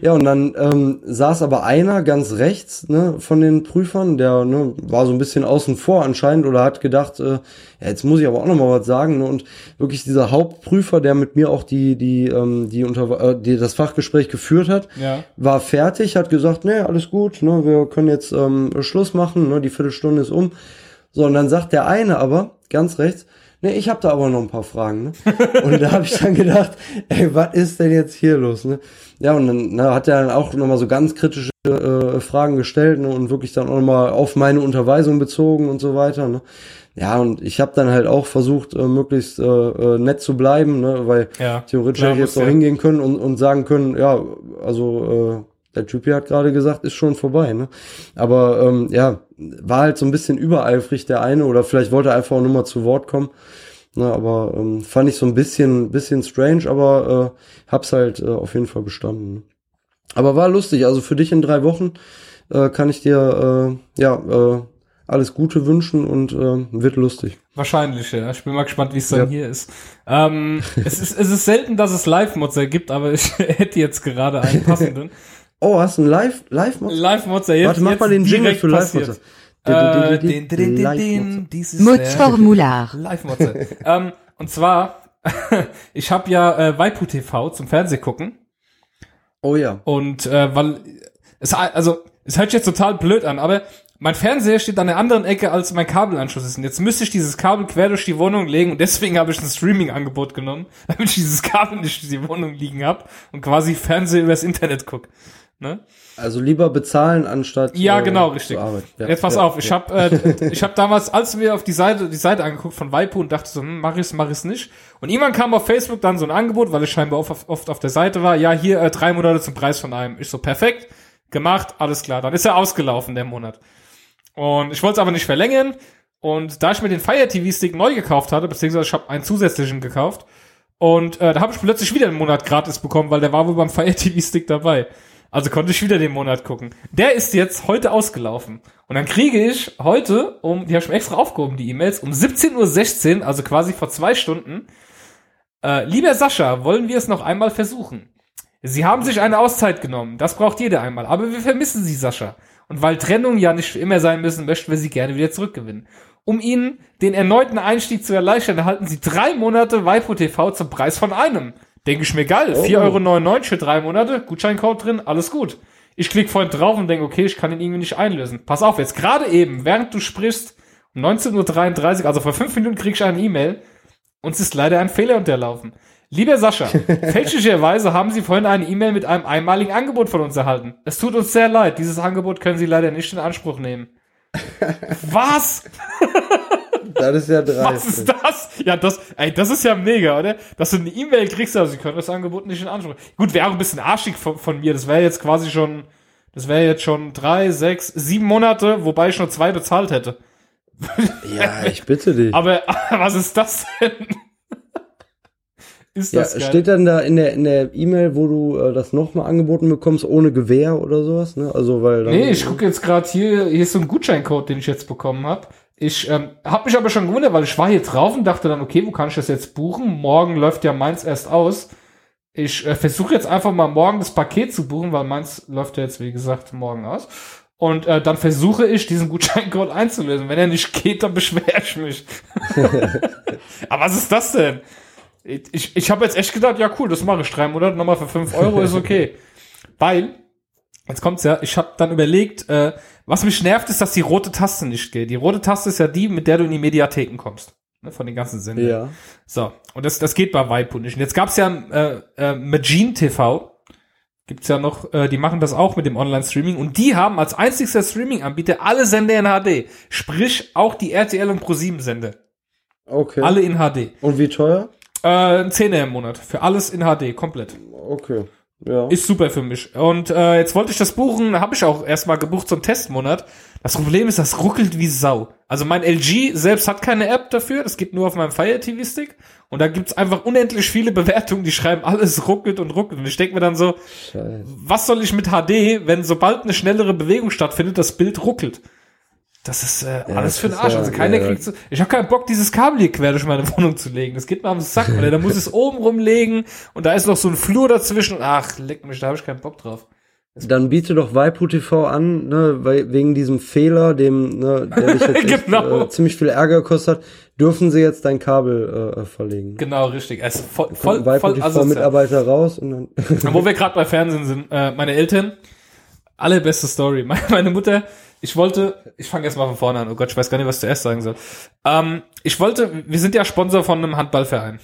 Ja, und dann ähm, saß aber einer ganz rechts ne, von den Prüfern, der ne, war so ein bisschen außen vor anscheinend oder hat gedacht, äh, ja, jetzt muss ich aber auch noch mal was sagen. Ne? Und wirklich dieser Hauptprüfer, der mit mir auch die die ähm, die, unter, äh, die das Fachgespräch geführt hat, Ja. war fertig, hat gesagt, nee, alles gut, ne, wir können jetzt ähm, Schluss machen, ne, die Viertelstunde ist um. So, und dann sagt der eine aber, ganz rechts, nee, ich habe da aber noch ein paar Fragen. Ne? Und da habe ich dann gedacht, ey, was ist denn jetzt hier los? Ne? Ja, und dann ne, hat er dann auch nochmal so ganz kritische äh, Fragen gestellt ne, und wirklich dann auch nochmal auf meine Unterweisung bezogen und so weiter. Ne? Ja, und ich habe dann halt auch versucht, äh, möglichst äh, äh, nett zu bleiben, ne, weil Ja. theoretisch hätte ich jetzt ja. hingehen können und, und sagen können, ja, also äh, der Typ hier hat gerade gesagt, ist schon vorbei, ne? Aber ähm, ja, war halt so ein bisschen übereifrig der eine oder vielleicht wollte er einfach auch nur mal zu Wort kommen. Ne, aber ähm, fand ich so ein bisschen, bisschen strange, aber äh, hab's halt äh, auf jeden Fall bestanden. Ne? Aber war lustig, also für dich in drei Wochen äh, kann ich dir äh, ja äh, alles Gute wünschen und äh, wird lustig. Wahrscheinlich, ja. Ich bin mal gespannt, wie es dann Ja. hier ist. Ähm, es ist. Es ist selten, dass es Live-Mods gibt, aber ich hätte jetzt gerade einen passenden. Oh, hast du einen Live Live Mod? Live-Mods, jetzt Warte, mach jetzt mal den Jingle direkt für Live den, den, dieses Modsformular. Live-Motze. ähm, und zwar, ich habe ja äh, Waipu TV zum Fernseh gucken Oh ja. und äh, weil es also es hört sich jetzt total blöd an, aber mein Fernseher steht an der anderen Ecke als mein Kabelanschluss ist. Und jetzt müsste ich dieses Kabel quer durch die Wohnung legen und deswegen habe ich ein Streaming-Angebot genommen, damit ich dieses Kabel nicht in die Wohnung liegen hab und quasi Fernsehen übers Internet guck. Ne? Also lieber bezahlen anstatt Ja, äh, genau, richtig. zu arbeiten. Ja, Jetzt pass ja, auf, ich ja. hab äh, ich hab damals, als wir auf die Seite, die Seite angeguckt von Waipu und dachte so, hm, mach ich's, mach ich's nicht. Und irgendwann kam auf Facebook dann so ein Angebot, weil ich scheinbar oft, oft auf der Seite war, ja, hier äh, drei Monate zum Preis von einem. Ich so, perfekt, gemacht, alles klar. Dann ist er ausgelaufen, der Monat. Und ich wollte es aber nicht verlängern. Und da ich mir den Fire TV Stick neu gekauft hatte, beziehungsweise ich habe einen zusätzlichen gekauft, und äh, da habe ich plötzlich wieder einen Monat gratis bekommen, weil der war wohl beim Fire TV Stick dabei. Also konnte ich wieder den Monat gucken. Der ist jetzt heute ausgelaufen. Und dann kriege ich heute, um, die habe ich mir extra aufgehoben, die E-Mails, um 17.16 Uhr, also quasi vor zwei Stunden, äh, lieber Sascha, wollen wir es noch einmal versuchen? Sie haben sich eine Auszeit genommen, das braucht jeder einmal, aber wir vermissen Sie, Sascha. Und weil Trennungen ja nicht für immer sein müssen, möchten wir Sie gerne wieder zurückgewinnen. Um Ihnen den erneuten Einstieg zu erleichtern, erhalten Sie drei Monate Waipo TV zum Preis von einem. Denke ich mir geil. 4,99 Euro für drei Monate, Gutscheincode drin, alles gut. Ich klicke vorhin drauf und denke, okay, ich kann ihn irgendwie nicht einlösen. Pass auf, jetzt gerade eben, während du sprichst, um 19.33 Uhr, also vor fünf Minuten krieg ich eine E-Mail. Uns ist leider ein Fehler unterlaufen. Lieber Sascha, fälschlicherweise haben Sie vorhin eine E-Mail mit einem einmaligen Angebot von uns erhalten. Es tut uns sehr leid, dieses Angebot können Sie leider nicht in Anspruch nehmen. Was? Das ist ja dreist. Was ist das? Ja, das, ey, das ist ja mega, oder? Dass du eine E-Mail kriegst, also sie können das Angebot nicht in Anspruch. Gut, wäre auch ein bisschen arschig von, von mir. Das wäre jetzt quasi schon, das wäre jetzt schon drei, sechs, sieben Monate, wobei ich nur zwei bezahlt hätte. Ja, ich bitte dich. Aber was ist das denn? ist Ja, das geil? steht dann da in der in der E-Mail, wo du äh, das nochmal angeboten bekommst, ohne Gewähr oder sowas, ne? Also weil dann, Nee, ich gucke jetzt gerade hier, hier ist so ein Gutscheincode, den ich jetzt bekommen habe. Ich ähm, habe mich aber schon gewundert, weil ich war hier drauf und dachte dann, okay, wo kann ich das jetzt buchen? Morgen läuft ja meins erst aus. Ich äh, versuche jetzt einfach mal morgen das Paket zu buchen, weil meins läuft ja jetzt, wie gesagt, morgen aus. Und äh, dann versuche ich, diesen Gutscheincode einzulösen. Wenn er nicht geht, dann beschwere ich mich. aber was ist das denn? Ich, ich habe jetzt echt gedacht, ja cool, das mache ich. Drei Monate nochmal für fünf Euro ist okay. Weil, jetzt kommt's ja, ich habe dann überlegt, äh, was mich nervt, ist, dass die rote Taste nicht geht. Die rote Taste ist ja die, mit der du in die Mediatheken kommst. Ne, von den ganzen Sendern. Ja. So, und das, das geht bei Waipu nicht. Und jetzt gab's ja äh, äh, Magine TV, gibt's ja noch, äh, die machen das auch mit dem Online-Streaming und die haben als einzigster Streaming-Anbieter alle Sender in HD. Sprich, auch die RTL und Pro7-Sender. Okay. Alle in HD. Und wie teuer? Äh, ein Zehner im Monat. Für alles in HD, komplett. Okay. Ja. Ist super für mich. Und äh, jetzt wollte ich das buchen, habe ich auch erstmal gebucht zum Testmonat. Das Problem ist, das ruckelt wie Sau. Also mein LG selbst hat keine App dafür, das geht nur auf meinem Fire TV Stick. Und da gibt's einfach unendlich viele Bewertungen, die schreiben, alles ruckelt und ruckelt. Und ich denke mir dann so, Scheiße. was soll ich mit HD, wenn sobald eine schnellere Bewegung stattfindet, das Bild ruckelt? Das ist äh, alles das für den Arsch. ja- also keiner ja. kriegt so. Ich habe keinen Bock, dieses Kabel hier quer durch meine Wohnung zu legen. Das geht mir am Sack, oder? Da muss es oben rumlegen und da ist noch so ein Flur dazwischen. Ach, leck mich, da habe ich keinen Bock drauf. Dann biete doch Waipu TV an, ne, weil wegen diesem Fehler, dem, ne, der dich jetzt echt, Genau. äh, ziemlich viel Ärger gekostet hat, dürfen sie jetzt dein Kabel äh, verlegen. Genau, richtig. Ist voll, voll, voll asozial. Mitarbeiter raus und dann Wo wir gerade bei Fernsehen sind, äh, meine Eltern, allerbeste Story. Meine, meine Mutter, ich wollte, ich fange jetzt mal von vorne an. Oh Gott, ich weiß gar nicht, was ich zuerst sagen soll. Ähm, ich wollte, wir sind ja Sponsor von einem Handballverein.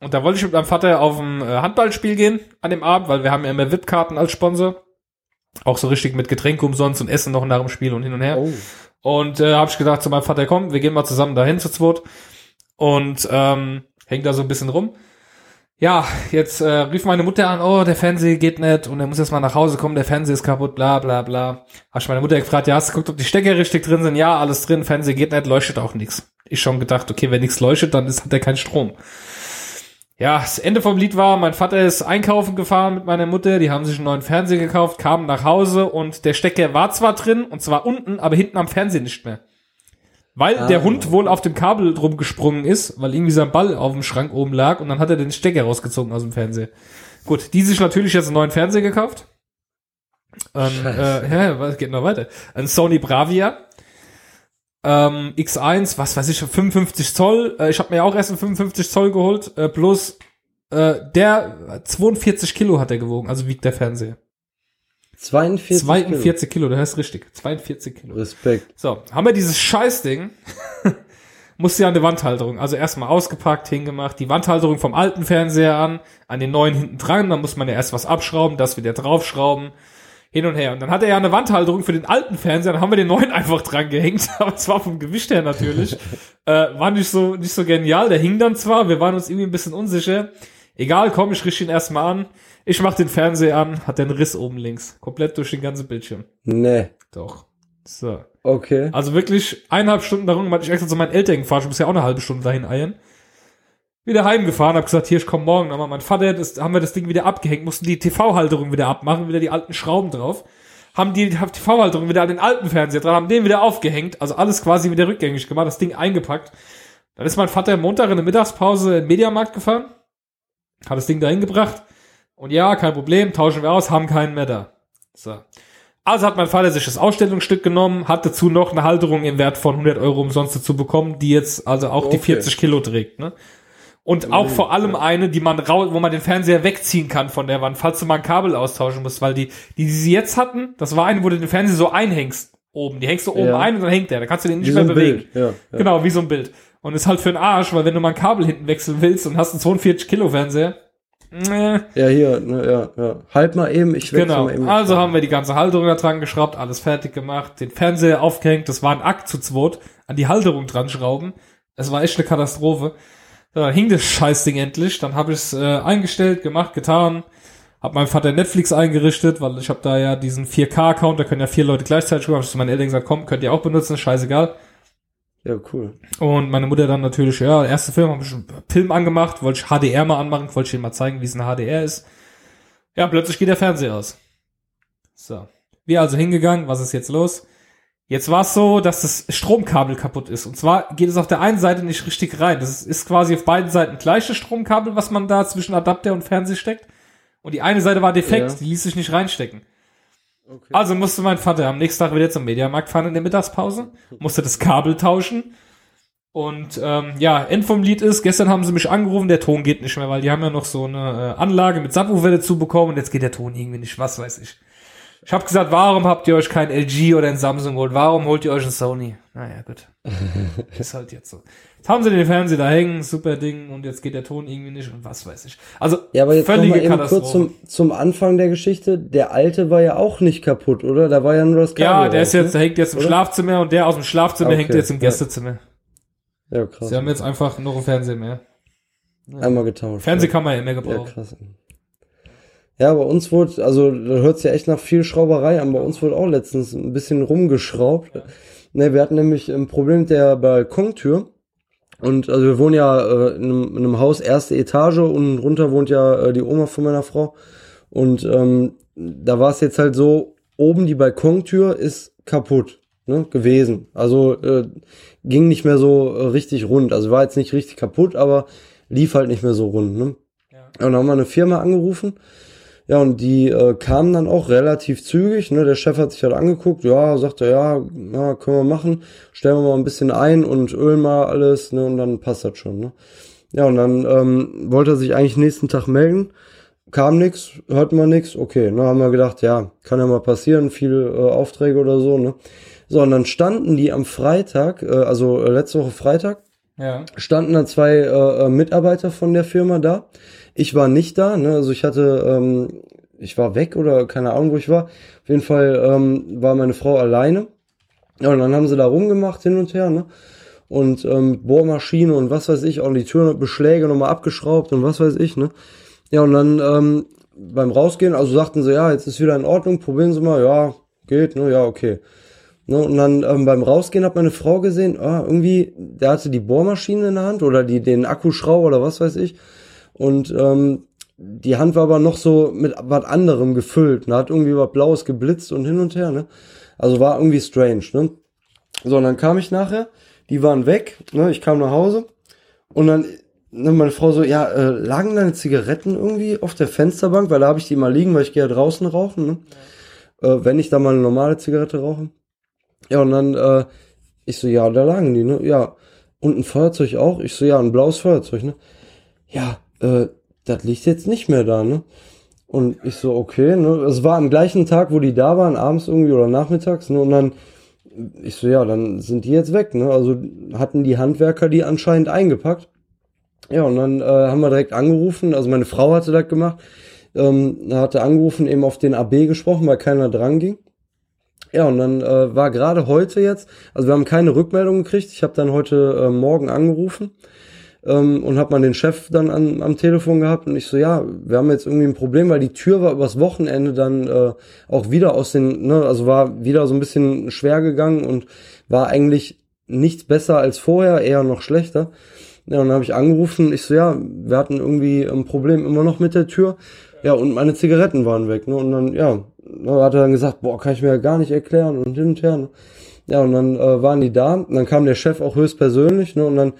Und da wollte ich mit meinem Vater auf ein äh, Handballspiel gehen an dem Abend, weil wir haben ja immer VIP-Karten als Sponsor. Auch so richtig mit Getränke umsonst und Essen noch nach dem Spiel und hin und her. oh, Und äh, habe ich gedacht zu meinem Vater, komm, wir gehen mal zusammen dahin zu zweit. Und ähm, hängt da so ein bisschen rum. Ja, jetzt äh, rief meine Mutter an, oh, der Fernseher geht nicht und er muss jetzt mal nach Hause kommen, der Fernseher ist kaputt, bla bla bla. Hab ich meine Mutter gefragt, ja, hast du geguckt, ob die Stecker richtig drin sind? Ja, alles drin, Fernseher geht nicht, leuchtet auch nichts. Ich schon gedacht, okay, wenn nichts leuchtet, dann ist, hat er keinen Strom. Ja, das Ende vom Lied war, mein Vater ist einkaufen gefahren mit meiner Mutter, die haben sich einen neuen Fernseher gekauft, kamen nach Hause und der Stecker war zwar drin, und zwar unten, aber hinten am Fernseher nicht mehr. Weil Ah, der Hund wohl auf dem Kabel drum gesprungen ist, weil irgendwie sein Ball auf dem Schrank oben lag und dann hat er den Stecker rausgezogen aus dem Fernseher. Gut, die sich natürlich jetzt einen neuen Fernseher gekauft. Ähm, Scheiße. äh, ja, was geht noch weiter? Ein Sony Bravia. Ähm, X1, was weiß ich, 55 Zoll. Äh, ich habe mir auch erst einen 55 Zoll geholt. Äh, plus äh, der 42 Kilo hat er gewogen, also wiegt der Fernseher. 42. 42 Kilo, das heißt richtig. 42 Kilo. Kilo. Respekt. So, haben wir dieses Scheißding. Musste ja an die Wandhalterung. Also erstmal ausgepackt, hingemacht, die Wandhalterung vom alten Fernseher an, an den neuen hinten dran, dann muss man ja erst was abschrauben, das wieder draufschrauben, hin und her. Und dann hat er ja eine Wandhalterung für den alten Fernseher, dann haben wir den neuen einfach dran gehängt, aber zwar vom Gewicht her natürlich. äh, war nicht so, nicht so genial. Der hing dann zwar, wir waren uns irgendwie ein bisschen unsicher. Egal, komm, ich richte ihn erstmal an. Ich mach den Fernseher an, hat den Riss oben links. Komplett durch den ganzen Bildschirm. Nee. Doch. So. Okay. Also wirklich eineinhalb Stunden darum, hatte ich extra zu meinen Eltern gefahren, ich muss ja auch eine halbe Stunde dahin eiern. Wieder heimgefahren, hab gesagt, hier, ich komm morgen. Aber mein Vater, das, haben wir das Ding wieder abgehängt, mussten die TV-Halterung wieder abmachen, wieder die alten Schrauben drauf. Haben die TV-Halterung wieder an den alten Fernseher dran, haben den wieder aufgehängt, also alles quasi wieder rückgängig gemacht, das Ding eingepackt. Dann ist mein Vater Montag in der Mittagspause in den Mediamarkt gefahren, hat das Ding dahin gebracht. Und ja, kein Problem, tauschen wir aus, haben keinen mehr da. So. Also hat mein Vater sich das Ausstellungsstück genommen, hat dazu noch eine Halterung im Wert von 100 Euro umsonst dazu bekommen, die jetzt also auch die Okay. 40 Kilo trägt. Ne? Und auch vor allem eine, die man rau wo man den Fernseher wegziehen kann von der Wand, falls du mal ein Kabel austauschen musst, weil die, die, die sie jetzt hatten, das war eine, wo du den Fernseher so einhängst oben. Die hängst du oben Ja. ein und dann hängt der. Da kannst du den nicht Wie mehr so bewegen. Ja, ja. Genau, wie so ein Bild. Und ist halt für den Arsch, weil wenn du mal ein Kabel hinten wechseln willst und hast einen 42 Kilo Fernseher, äh, Ja, hier, ne, ja, ja. Halt mal eben, ich wechsle Genau. mal eben. Also haben wir die ganze Halterung da dran geschraubt, alles fertig gemacht, den Fernseher aufgehängt, das war ein Akt zu zweit, an die Halterung dran schrauben. Es war echt eine Katastrophe. Da hing das Scheißding endlich, dann habe ich es äh, eingestellt, gemacht, getan, hab meinem Vater Netflix eingerichtet, weil ich habe da ja diesen 4K-Account, da können ja vier Leute gleichzeitig gucken, hab ich zu meinen Eltern gesagt, komm, könnt ihr auch benutzen, scheißegal. Ja, cool. Und meine Mutter dann natürlich, ja, erste Film, habe ich einen Film angemacht, wollte ich HDR mal anmachen, wollte ich Ihnen mal zeigen, wie es ein HDR ist. Ja, plötzlich geht der Fernseher aus. So. Wir also hingegangen, was ist jetzt los? Jetzt war es so, dass das Stromkabel kaputt ist. Und zwar geht es auf der einen Seite nicht richtig rein. Das ist, quasi auf beiden Seiten gleiche Stromkabel, was man da zwischen Adapter und Fernseher steckt. Und die eine Seite war defekt, Ja. die ließ sich nicht reinstecken. Okay. Also musste mein Vater am nächsten Tag wieder zum Mediamarkt fahren in der Mittagspause, musste das Kabel tauschen. Und ähm, ja, End vom Lied ist, gestern haben sie mich angerufen, der Ton geht nicht mehr, weil die haben ja noch so eine äh, Anlage mit Subwoofer dazu bekommen und jetzt geht der Ton irgendwie nicht, was weiß ich. Ich habe gesagt, warum habt ihr euch kein LG oder ein Samsung geholt? Warum holt ihr euch ein Sony? Naja, gut. ist halt jetzt so. Jetzt haben sie den Fernseher da hängen, super Ding, und jetzt geht der Ton irgendwie nicht und was weiß ich. Also, Ja, aber jetzt völlige mal eben Katastrophe. kurz zum, zum Anfang der Geschichte. Der alte war ja auch nicht kaputt, oder? Da war ja nur das Kabel. ja, der ist raus, jetzt, ne? der hängt jetzt im Oder? Schlafzimmer und der aus dem Schlafzimmer Okay, hängt jetzt im ja. Gästezimmer. Ja, krass. Sie haben jetzt einfach noch einen Fernseher mehr. Einmal getauscht. Fernsehen kann man ja immer Ja, gebrauchen. krass. Ja, bei uns wurde, also da hört's ja echt nach viel Schrauberei an. Bei uns wurde auch letztens ein bisschen rumgeschraubt. Ne, wir hatten nämlich ein Problem mit der Balkontür. Und also wir wohnen ja äh, in, einem, in einem Haus erste Etage und runter wohnt ja äh, die Oma von meiner Frau. Und ähm, da war es jetzt halt so, oben die Balkontür ist kaputt ne, gewesen. Also äh, ging nicht mehr so äh, richtig rund. Also war jetzt nicht richtig kaputt, aber lief halt nicht mehr so rund. Ne? Ja. Und dann haben wir eine Firma angerufen. Ja, und die äh, kamen dann auch relativ zügig. Ne? Der Chef hat sich halt angeguckt, ja, sagte, ja, ja, können wir machen. Stellen wir mal ein bisschen ein und ölen mal alles, ne? Und dann passt das schon, ne? Ja, und dann ähm, wollte er sich eigentlich nächsten Tag melden. Kam nix, hörten wir nix, okay, ne, haben wir gedacht, ja, kann ja mal passieren, viele äh, Aufträge oder so, ne? So, und dann standen die am Freitag, äh, also äh, letzte Woche Freitag, Ja. standen da zwei äh, äh, Mitarbeiter von der Firma da. Ich war nicht da, ne? Also ich hatte, ähm, ich war weg oder keine Ahnung, wo ich war. Auf jeden Fall ähm, war meine Frau alleine. Ja, und dann haben sie da rumgemacht hin und her, ne? Und ähm, Bohrmaschine und was weiß ich, auch die Türbeschläge nochmal abgeschraubt und was weiß ich, ne? Ja, und dann ähm, beim Rausgehen, also sagten sie, ja, jetzt ist wieder in Ordnung, probieren Sie mal, ja, geht, ne, ja, okay. Ne, und dann ähm, beim Rausgehen hat meine Frau gesehen, ah, irgendwie, der hatte die Bohrmaschine in der Hand oder die, den Akkuschrauber oder was weiß ich. Und ähm, die Hand war aber noch so mit was anderem gefüllt. Ne? Hat irgendwie was Blaues geblitzt und hin und her. Ne? Also war irgendwie strange. Ne? So, und dann kam ich nachher die waren weg, ne, ich kam nach Hause und dann ne, meine Frau so, ja, äh, lagen deine Zigaretten irgendwie auf der Fensterbank, weil da habe ich die mal liegen, weil ich gehe ja draußen rauchen, ne? Äh, wenn ich da mal eine normale Zigarette rauche. Ja, und dann, äh, ich so, ja, da lagen die, ne? Ja. Und ein Feuerzeug auch? Ich so, ja, ein blaues Feuerzeug, ne? Ja, äh, das liegt jetzt nicht mehr da, ne? Und ich so, okay, ne? Es war am gleichen Tag, wo die da waren, abends irgendwie oder nachmittags, ne? Und dann, ich so, ja, dann sind die jetzt weg, ne? Also hatten die Handwerker die anscheinend eingepackt. Ja, und dann äh, haben wir direkt angerufen, also meine Frau hatte das gemacht, ähm, hatte angerufen, eben auf den AB gesprochen, weil keiner dran ging. Ja, und dann äh, war gerade heute jetzt, also wir haben keine Rückmeldung gekriegt, ich habe dann heute äh, Morgen angerufen ähm, und habe mal den Chef dann an, am Telefon gehabt und ich so, ja, wir haben jetzt irgendwie ein Problem, weil die Tür war übers Wochenende dann äh, auch wieder aus den, ne, also war wieder so ein bisschen schwer gegangen und war eigentlich nichts besser als vorher, eher noch schlechter. Ja, und dann habe ich angerufen, ich so, ja, wir hatten irgendwie ein Problem immer noch mit der Tür. Ja, und meine Zigaretten waren weg, ne? Und dann, ja, hat er dann gesagt, boah, kann ich mir ja gar nicht erklären und hin und her. Ne? Ja, und dann äh, waren die da, und dann kam der Chef auch höchstpersönlich, ne? Und dann,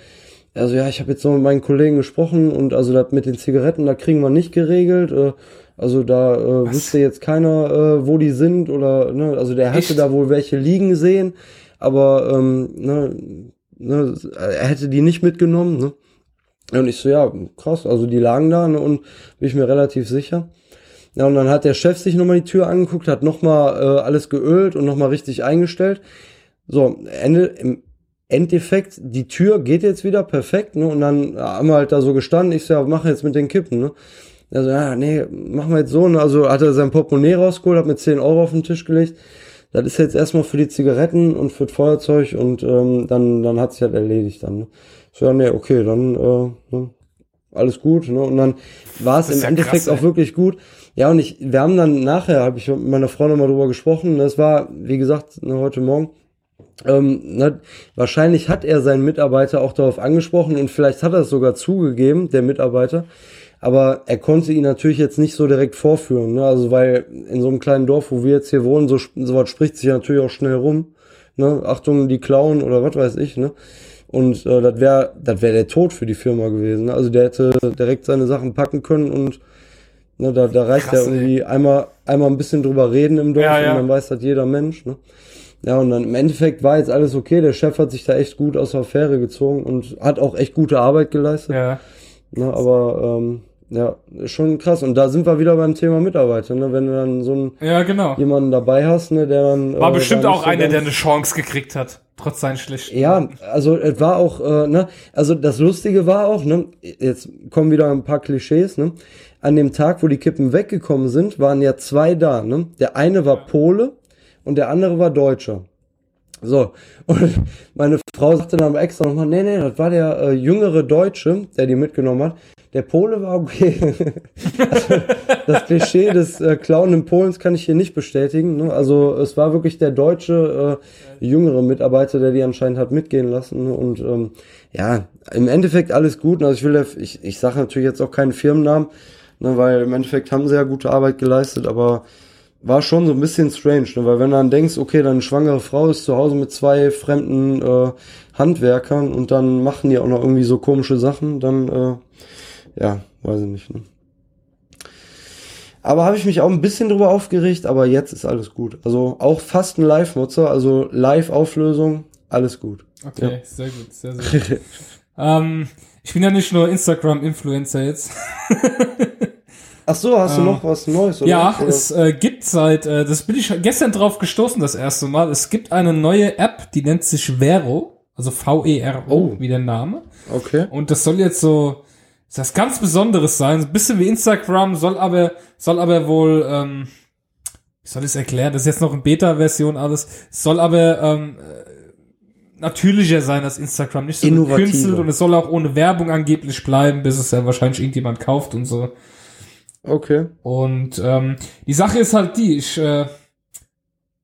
also ja, ich habe jetzt so mit meinen Kollegen gesprochen und also das mit den Zigaretten, da kriegen wir nicht geregelt. Äh, also da äh, wüsste jetzt keiner, äh, wo die sind oder, ne, also der hätte da wohl welche liegen sehen, aber ähm, ne, ne, er hätte die nicht mitgenommen, ne? Und ich so, ja, krass, also die lagen da, ne, und bin ich mir relativ sicher. Ja, und dann hat der Chef sich nochmal die Tür angeguckt, hat nochmal äh, alles geölt und nochmal richtig eingestellt. So, Ende, im Endeffekt, die Tür geht jetzt wieder perfekt, ne? Und dann haben wir halt da so gestanden, ich so, ja, mach jetzt mit den Kippen, ne? Also, ja, nee, machen wir jetzt so, ne? Also hat er sein Portemonnaie rausgeholt, hat mir 10 Euro auf den Tisch gelegt das ist jetzt erstmal für die Zigaretten und für das Feuerzeug und ähm, dann, dann hat sich halt erledigt dann. Ne? So, ja, nee, okay, dann äh, ne, alles gut. Ne? Und dann war es im ja Endeffekt krass, auch wirklich gut. Ja, und ich, wir haben dann nachher, habe ich mit meiner Frau nochmal drüber gesprochen, das war, wie gesagt, ne, heute Morgen, ähm, ne, wahrscheinlich hat er seinen Mitarbeiter auch darauf angesprochen und vielleicht hat er es sogar zugegeben, der Mitarbeiter, aber er konnte ihn natürlich jetzt nicht so direkt vorführen, ne? Also weil in so einem kleinen Dorf, wo wir jetzt hier wohnen, so, so was spricht sich natürlich auch schnell rum. Ne? Achtung, die klauen oder was weiß ich, ne? Und äh, das wäre das wäre der Tod für die Firma gewesen. Ne? Also der hätte direkt seine Sachen packen können und ne, da, da reicht Krass, ja irgendwie einmal, einmal ein bisschen drüber reden im Dorf ja, ja. und dann weiß das jeder Mensch. Ne? Ja, und dann im Endeffekt war jetzt alles okay. Der Chef hat sich da echt gut aus der Affäre gezogen und hat auch echt gute Arbeit geleistet. Ja. Ne, aber ähm, ja, schon krass. Und da sind wir wieder beim Thema Mitarbeiter, ne? Wenn du dann so einen ja, genau. jemanden dabei hast, ne, der dann. War äh, bestimmt auch so einer, der eine Chance gekriegt hat, trotz seinen schlechten. Ja, also es war auch, äh, ne, also das Lustige war auch, ne, jetzt kommen wieder ein paar Klischees, ne? An dem Tag, wo die Kippen weggekommen sind, waren ja zwei da, ne? Der eine war Pole und der andere war Deutscher. So, und meine Frau sagte dann extra nochmal, nee, nee, das war der äh, jüngere Deutsche, der die mitgenommen hat. Der Pole war okay. also, das Klischee des äh, Clown Polens kann ich hier nicht bestätigen. Ne? Also es war wirklich der deutsche äh, jüngere Mitarbeiter, der die anscheinend hat mitgehen lassen. Ne? Und ähm, ja, im Endeffekt alles gut. Also ich will, ich, ich sage natürlich jetzt auch keinen Firmennamen, ne? weil im Endeffekt haben sie ja gute Arbeit geleistet, aber war schon so ein bisschen strange, ne? weil wenn du dann denkst, okay, deine schwangere Frau ist zu Hause mit zwei fremden äh, Handwerkern und dann machen die auch noch irgendwie so komische Sachen, dann äh, ja, weiß ich nicht. Ne? Aber habe ich mich auch ein bisschen drüber aufgeregt, aber jetzt ist alles gut. Also auch fast ein Live-Nutzer, also Live-Auflösung, alles gut. Okay, ja. sehr gut, sehr, sehr gut. ähm, ich bin ja nicht nur Instagram-Influencer jetzt. Ach so, hast du ähm, noch was Neues? Oder? Ja, oder? es äh, gibt seit, äh, das bin ich gestern drauf gestoßen das erste Mal. Es gibt eine neue App, die nennt sich Vero, also V-E-R-O, oh. wie der Name. Okay. Und das soll jetzt so das ganz Besonderes sein, ein bisschen wie Instagram, soll aber, soll aber wohl, ähm, wie soll ich es erklären? Das ist jetzt noch in Beta-Version alles, soll aber ähm, natürlicher sein als Instagram, nicht so gekünstelt und es soll auch ohne Werbung angeblich bleiben, bis es ja wahrscheinlich irgendjemand kauft und so. Okay. Und ähm, die Sache ist halt die, ich äh,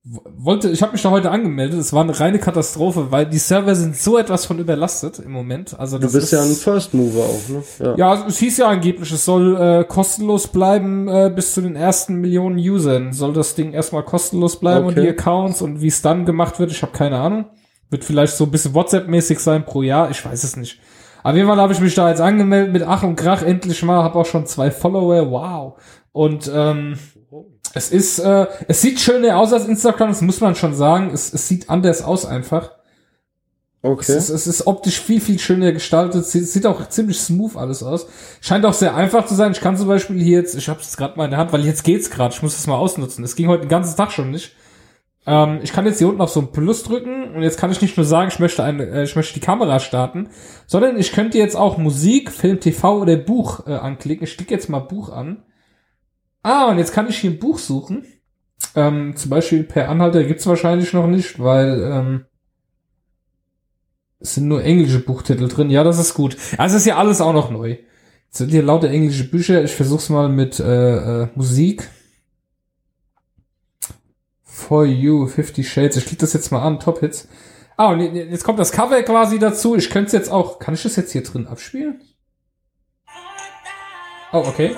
wollte, ich habe mich da heute angemeldet. Es war eine reine Katastrophe, weil die Server sind so etwas von überlastet im Moment. Also das du bist ist, ja ein First Mover auch, ne? Ja. ja, es hieß ja angeblich, es soll äh, kostenlos bleiben äh, bis zu den ersten Millionen Usern. Soll das Ding erstmal kostenlos bleiben okay. und die Accounts und wie es dann gemacht wird, ich habe keine Ahnung. Wird vielleicht so ein bisschen WhatsApp-mäßig sein pro Jahr, ich weiß es nicht. Auf jeden Fall habe ich mich da jetzt angemeldet mit Ach und Krach endlich mal, habe auch schon zwei Follower, wow. Und ähm, es ist, äh, es sieht schöner aus als Instagram, das muss man schon sagen. Es, es sieht anders aus einfach. Okay. Es ist, es ist optisch viel, viel schöner gestaltet. Sieht, sieht auch ziemlich smooth alles aus. Scheint auch sehr einfach zu sein. Ich kann zum Beispiel hier jetzt, ich habe es gerade mal in der Hand, weil jetzt geht's gerade. Ich muss das mal ausnutzen. Es ging heute den ganzen Tag schon nicht. Ähm, ich kann jetzt hier unten auf so ein Plus drücken und jetzt kann ich nicht nur sagen, ich möchte eine, äh, ich möchte die Kamera starten, sondern ich könnte jetzt auch Musik, Film, TV oder Buch äh, anklicken. Ich klicke jetzt mal Buch an. Ah, und jetzt kann ich hier ein Buch suchen. Ähm, zum Beispiel per Anhalter gibt's wahrscheinlich noch nicht, weil ähm, es sind nur englische Buchtitel drin. Ja, das ist gut. Also ist ja alles auch noch neu. Jetzt sind hier lauter englische Bücher. Ich versuch's mal mit äh, äh, Musik. For You, Fifty Shades. Ich klicke das jetzt mal an, Top Hits. Ah, und jetzt kommt das Cover quasi dazu. Ich könnte es jetzt auch. Kann ich das jetzt hier drin abspielen? Oh, okay.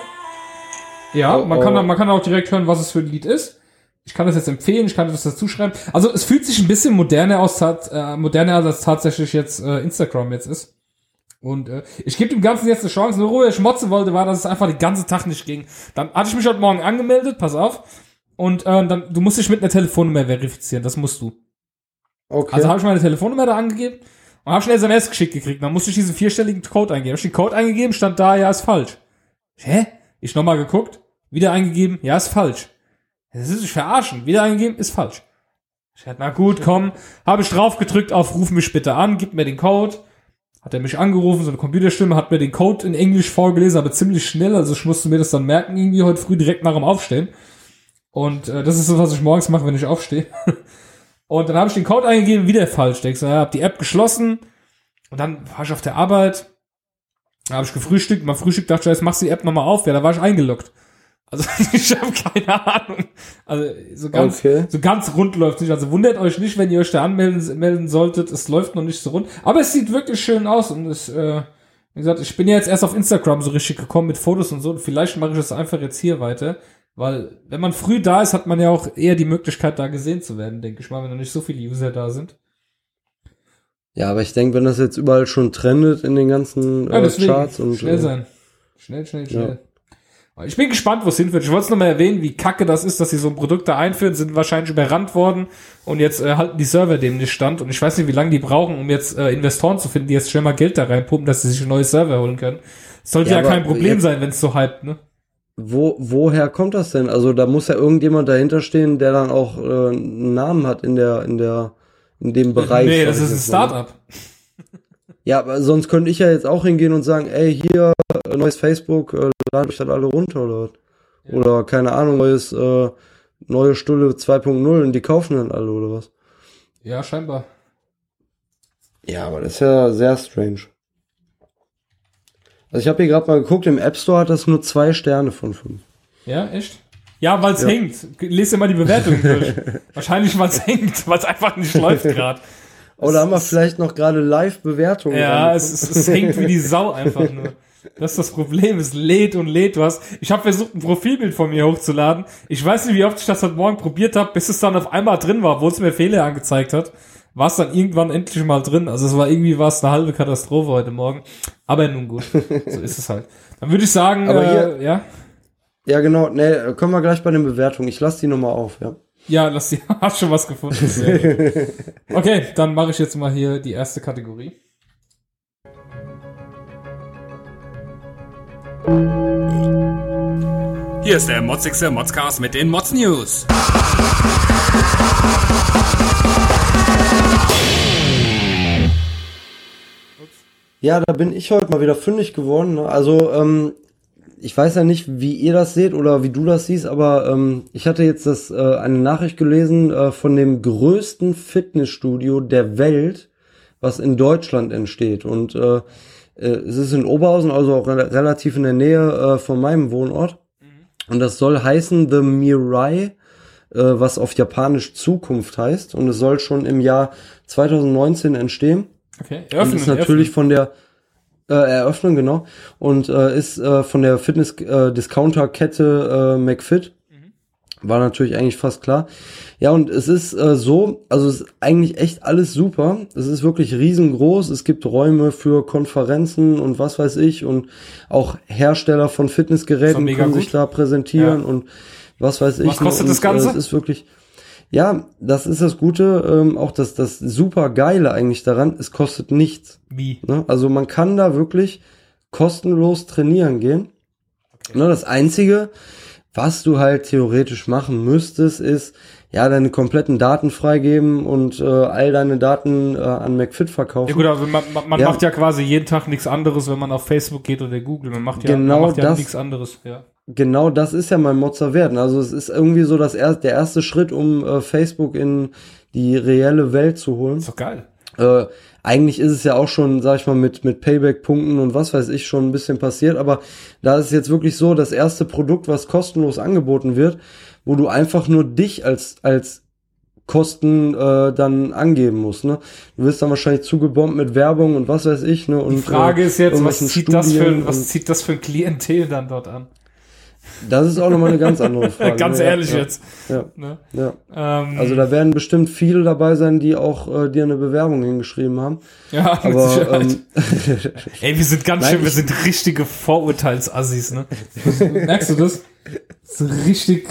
Ja, Oh, man, kann, oh. man kann auch direkt hören, was es für ein Lied ist. Ich kann das jetzt empfehlen, ich kann das dazu schreiben. Also es fühlt sich ein bisschen moderner aus, äh, moderner als tatsächlich jetzt äh, Instagram jetzt ist. Und äh, ich gebe dem Ganzen jetzt eine Chance. Nur wo ich motzen wollte, war, dass es einfach den ganzen Tag nicht ging. Dann hatte ich mich heute Morgen angemeldet, pass auf. Und äh, dann, du musst dich mit einer Telefonnummer verifizieren, das musst du. Okay. Also habe ich meine Telefonnummer da angegeben und habe schon SMS geschickt gekriegt. Dann musste ich diesen vierstelligen Code eingeben. Hab ich den Code eingegeben, stand da, ja, ist falsch. Hä? Ich nochmal geguckt, wieder eingegeben, ja, ist falsch. Das ist sich verarschen. Wieder eingegeben, ist falsch. Ich hatte, na gut, komm, habe ich drauf gedrückt auf Ruf mich bitte an, gib mir den Code. Hat er mich angerufen, so eine Computerstimme, hat mir den Code in Englisch vorgelesen, aber ziemlich schnell, also ich musste mir das dann merken, irgendwie heute früh direkt nach dem Aufstehen. Und äh, das ist so, was ich morgens mache, wenn ich aufstehe. Und dann habe ich den Code eingegeben, wieder falsch. Denkst du, ja, hab die App geschlossen und dann war ich auf der Arbeit. Da habe ich gefrühstückt. Beim Frühstück dachte ich, jetzt machst du die App nochmal auf. Ja, da war ich eingeloggt. Also ich habe keine Ahnung. Also so ganz, Okay. so ganz rund läuft nicht. Also wundert euch nicht, wenn ihr euch da anmelden melden solltet. Es läuft noch nicht so rund. Aber es sieht wirklich schön aus und es, äh, wie gesagt, ich bin ja jetzt erst auf Instagram so richtig gekommen mit Fotos und so. Und vielleicht mache ich das einfach jetzt hier weiter. Weil, wenn man früh da ist, hat man ja auch eher die Möglichkeit, da gesehen zu werden, denke ich mal, wenn noch nicht so viele User da sind. Ja, aber ich denke, wenn das jetzt überall schon trendet in den ganzen Ja, äh, deswegen. Charts und schnell äh, sein. Schnell, schnell, schnell. Ich bin gespannt, wo es hinführt. Ich wollte es nochmal erwähnen, wie kacke das ist, dass sie so ein Produkt da einführen, sind wahrscheinlich überrannt worden und jetzt äh, halten die Server dem nicht stand. Und ich weiß nicht, wie lange die brauchen, um jetzt äh, Investoren zu finden, die jetzt schnell mal Geld da reinpumpen, dass sie sich ein neues Server holen können. Sollte ja, Ja, kein Problem sein, wenn es so hypt, ne? Wo, woher kommt das denn? Also da muss ja irgendjemand dahinter stehen, der dann auch äh, einen Namen hat in der, in der, in dem Bereich. nee, das ist ein mal. Startup. Ja, aber sonst könnte ich ja jetzt auch hingehen und sagen, ey, hier, äh, neues Facebook, äh, ladet euch das alle runter oder was? Ja. Oder keine Ahnung, neues, äh, neue Stulle 2.0 und die kaufen dann alle oder was? Ja, scheinbar. Ja, aber das ist ja sehr strange. Also ich habe hier gerade mal geguckt, im App Store hat das nur zwei Sterne von fünf. Ja, echt? Ja, weil es Ja. hängt. Lest mal die Bewertungen durch. Wahrscheinlich, weil es hängt, weil es einfach nicht läuft gerade. Oder haben wir vielleicht noch gerade Live-Bewertungen? Ja, es, es, es hängt wie die Sau einfach nur. Das ist das Problem. Es lädt und lädt was. Ich habe versucht, ein Profilbild von mir hochzuladen. Ich weiß nicht, wie oft ich das heute Morgen probiert habe, bis es dann auf einmal drin war, wo es mir Fehler angezeigt hat. War es dann irgendwann endlich mal drin. Also es war irgendwie was eine halbe Katastrophe heute Morgen. Aber nun gut. So ist es halt. Dann würde ich sagen, Aber äh, ja. Ja, genau. Ne, kommen wir gleich bei den Bewertungen. Ich lasse die nochmal auf, ja. Ja, lass die. Hast schon was gefunden. Okay, dann mache ich jetzt mal hier die erste Kategorie. Hier ist der motzigste Modscast mit den Mods News. Ja, da bin ich heute mal wieder fündig geworden. Ne? Also, ähm, ich weiß ja nicht, wie ihr das seht oder wie du das siehst, aber ähm, ich hatte jetzt das äh, eine Nachricht gelesen äh, von dem größten Fitnessstudio der Welt, was in Deutschland entsteht. Und äh, äh, es ist in Oberhausen, also auch re relativ in der Nähe äh, von meinem Wohnort. Und das soll heißen The Mirai, äh, was auf Japanisch Zukunft heißt. Und es soll schon im Jahr 2019 entstehen. Okay, Und eröffnen. ist natürlich von der äh, Eröffnung, genau. Und äh, ist äh, von der Fitness-Discounter-Kette äh, McFit. War natürlich eigentlich fast klar. Ja, und es ist äh, so, also es ist eigentlich echt alles super. Es ist wirklich riesengroß. Es gibt Räume für Konferenzen und was weiß ich und auch Hersteller von Fitnessgeräten können sich gut. da präsentieren Ja. und was weiß ich. Was kostet ne? das Ganze? Und, äh, es ist wirklich, ja, das ist das Gute, ähm, auch das, das super geile eigentlich daran, es kostet nichts. Wie? Ne? Also man kann da wirklich kostenlos trainieren gehen. Ne, das Einzige, was du halt theoretisch machen müsstest, ist ja deine kompletten Daten freigeben und äh, all deine Daten äh, an McFit verkaufen. Ja gut, aber man, man, man Ja. macht ja quasi jeden Tag nichts anderes, wenn man auf Facebook geht oder Google. Man macht ja, Genau man macht ja das- nichts anderes. Ja. Genau das ist ja mein Mozza werden. Also es ist irgendwie so das er der erste Schritt, um äh, Facebook in die reelle Welt zu holen. Ist doch geil. Äh, eigentlich ist es ja auch schon, sag ich mal, mit, mit Payback-Punkten und was weiß ich schon ein bisschen passiert, aber da ist jetzt wirklich so das erste Produkt, was kostenlos angeboten wird, wo du einfach nur dich als, als Kosten äh, dann angeben musst. Ne? Du wirst dann wahrscheinlich zugebombt mit Werbung und was weiß ich. Ne? Und, Die Frage äh, ist jetzt, was zieht, das für, ein- was zieht das für ein Klientel dann dort an? Das ist auch nochmal eine ganz andere Frage. Ganz ne? ehrlich ja, jetzt. Ja, Ne? ja. Ähm, Also da werden bestimmt viele dabei sein, die auch äh, dir eine Bewerbung hingeschrieben haben. ja, mit Aber Sicherheit. ähm, Ey, wir sind ganz Nein, schön, wir sind richtige Vorurteilsassis, ne? Merkst du das? So richtig,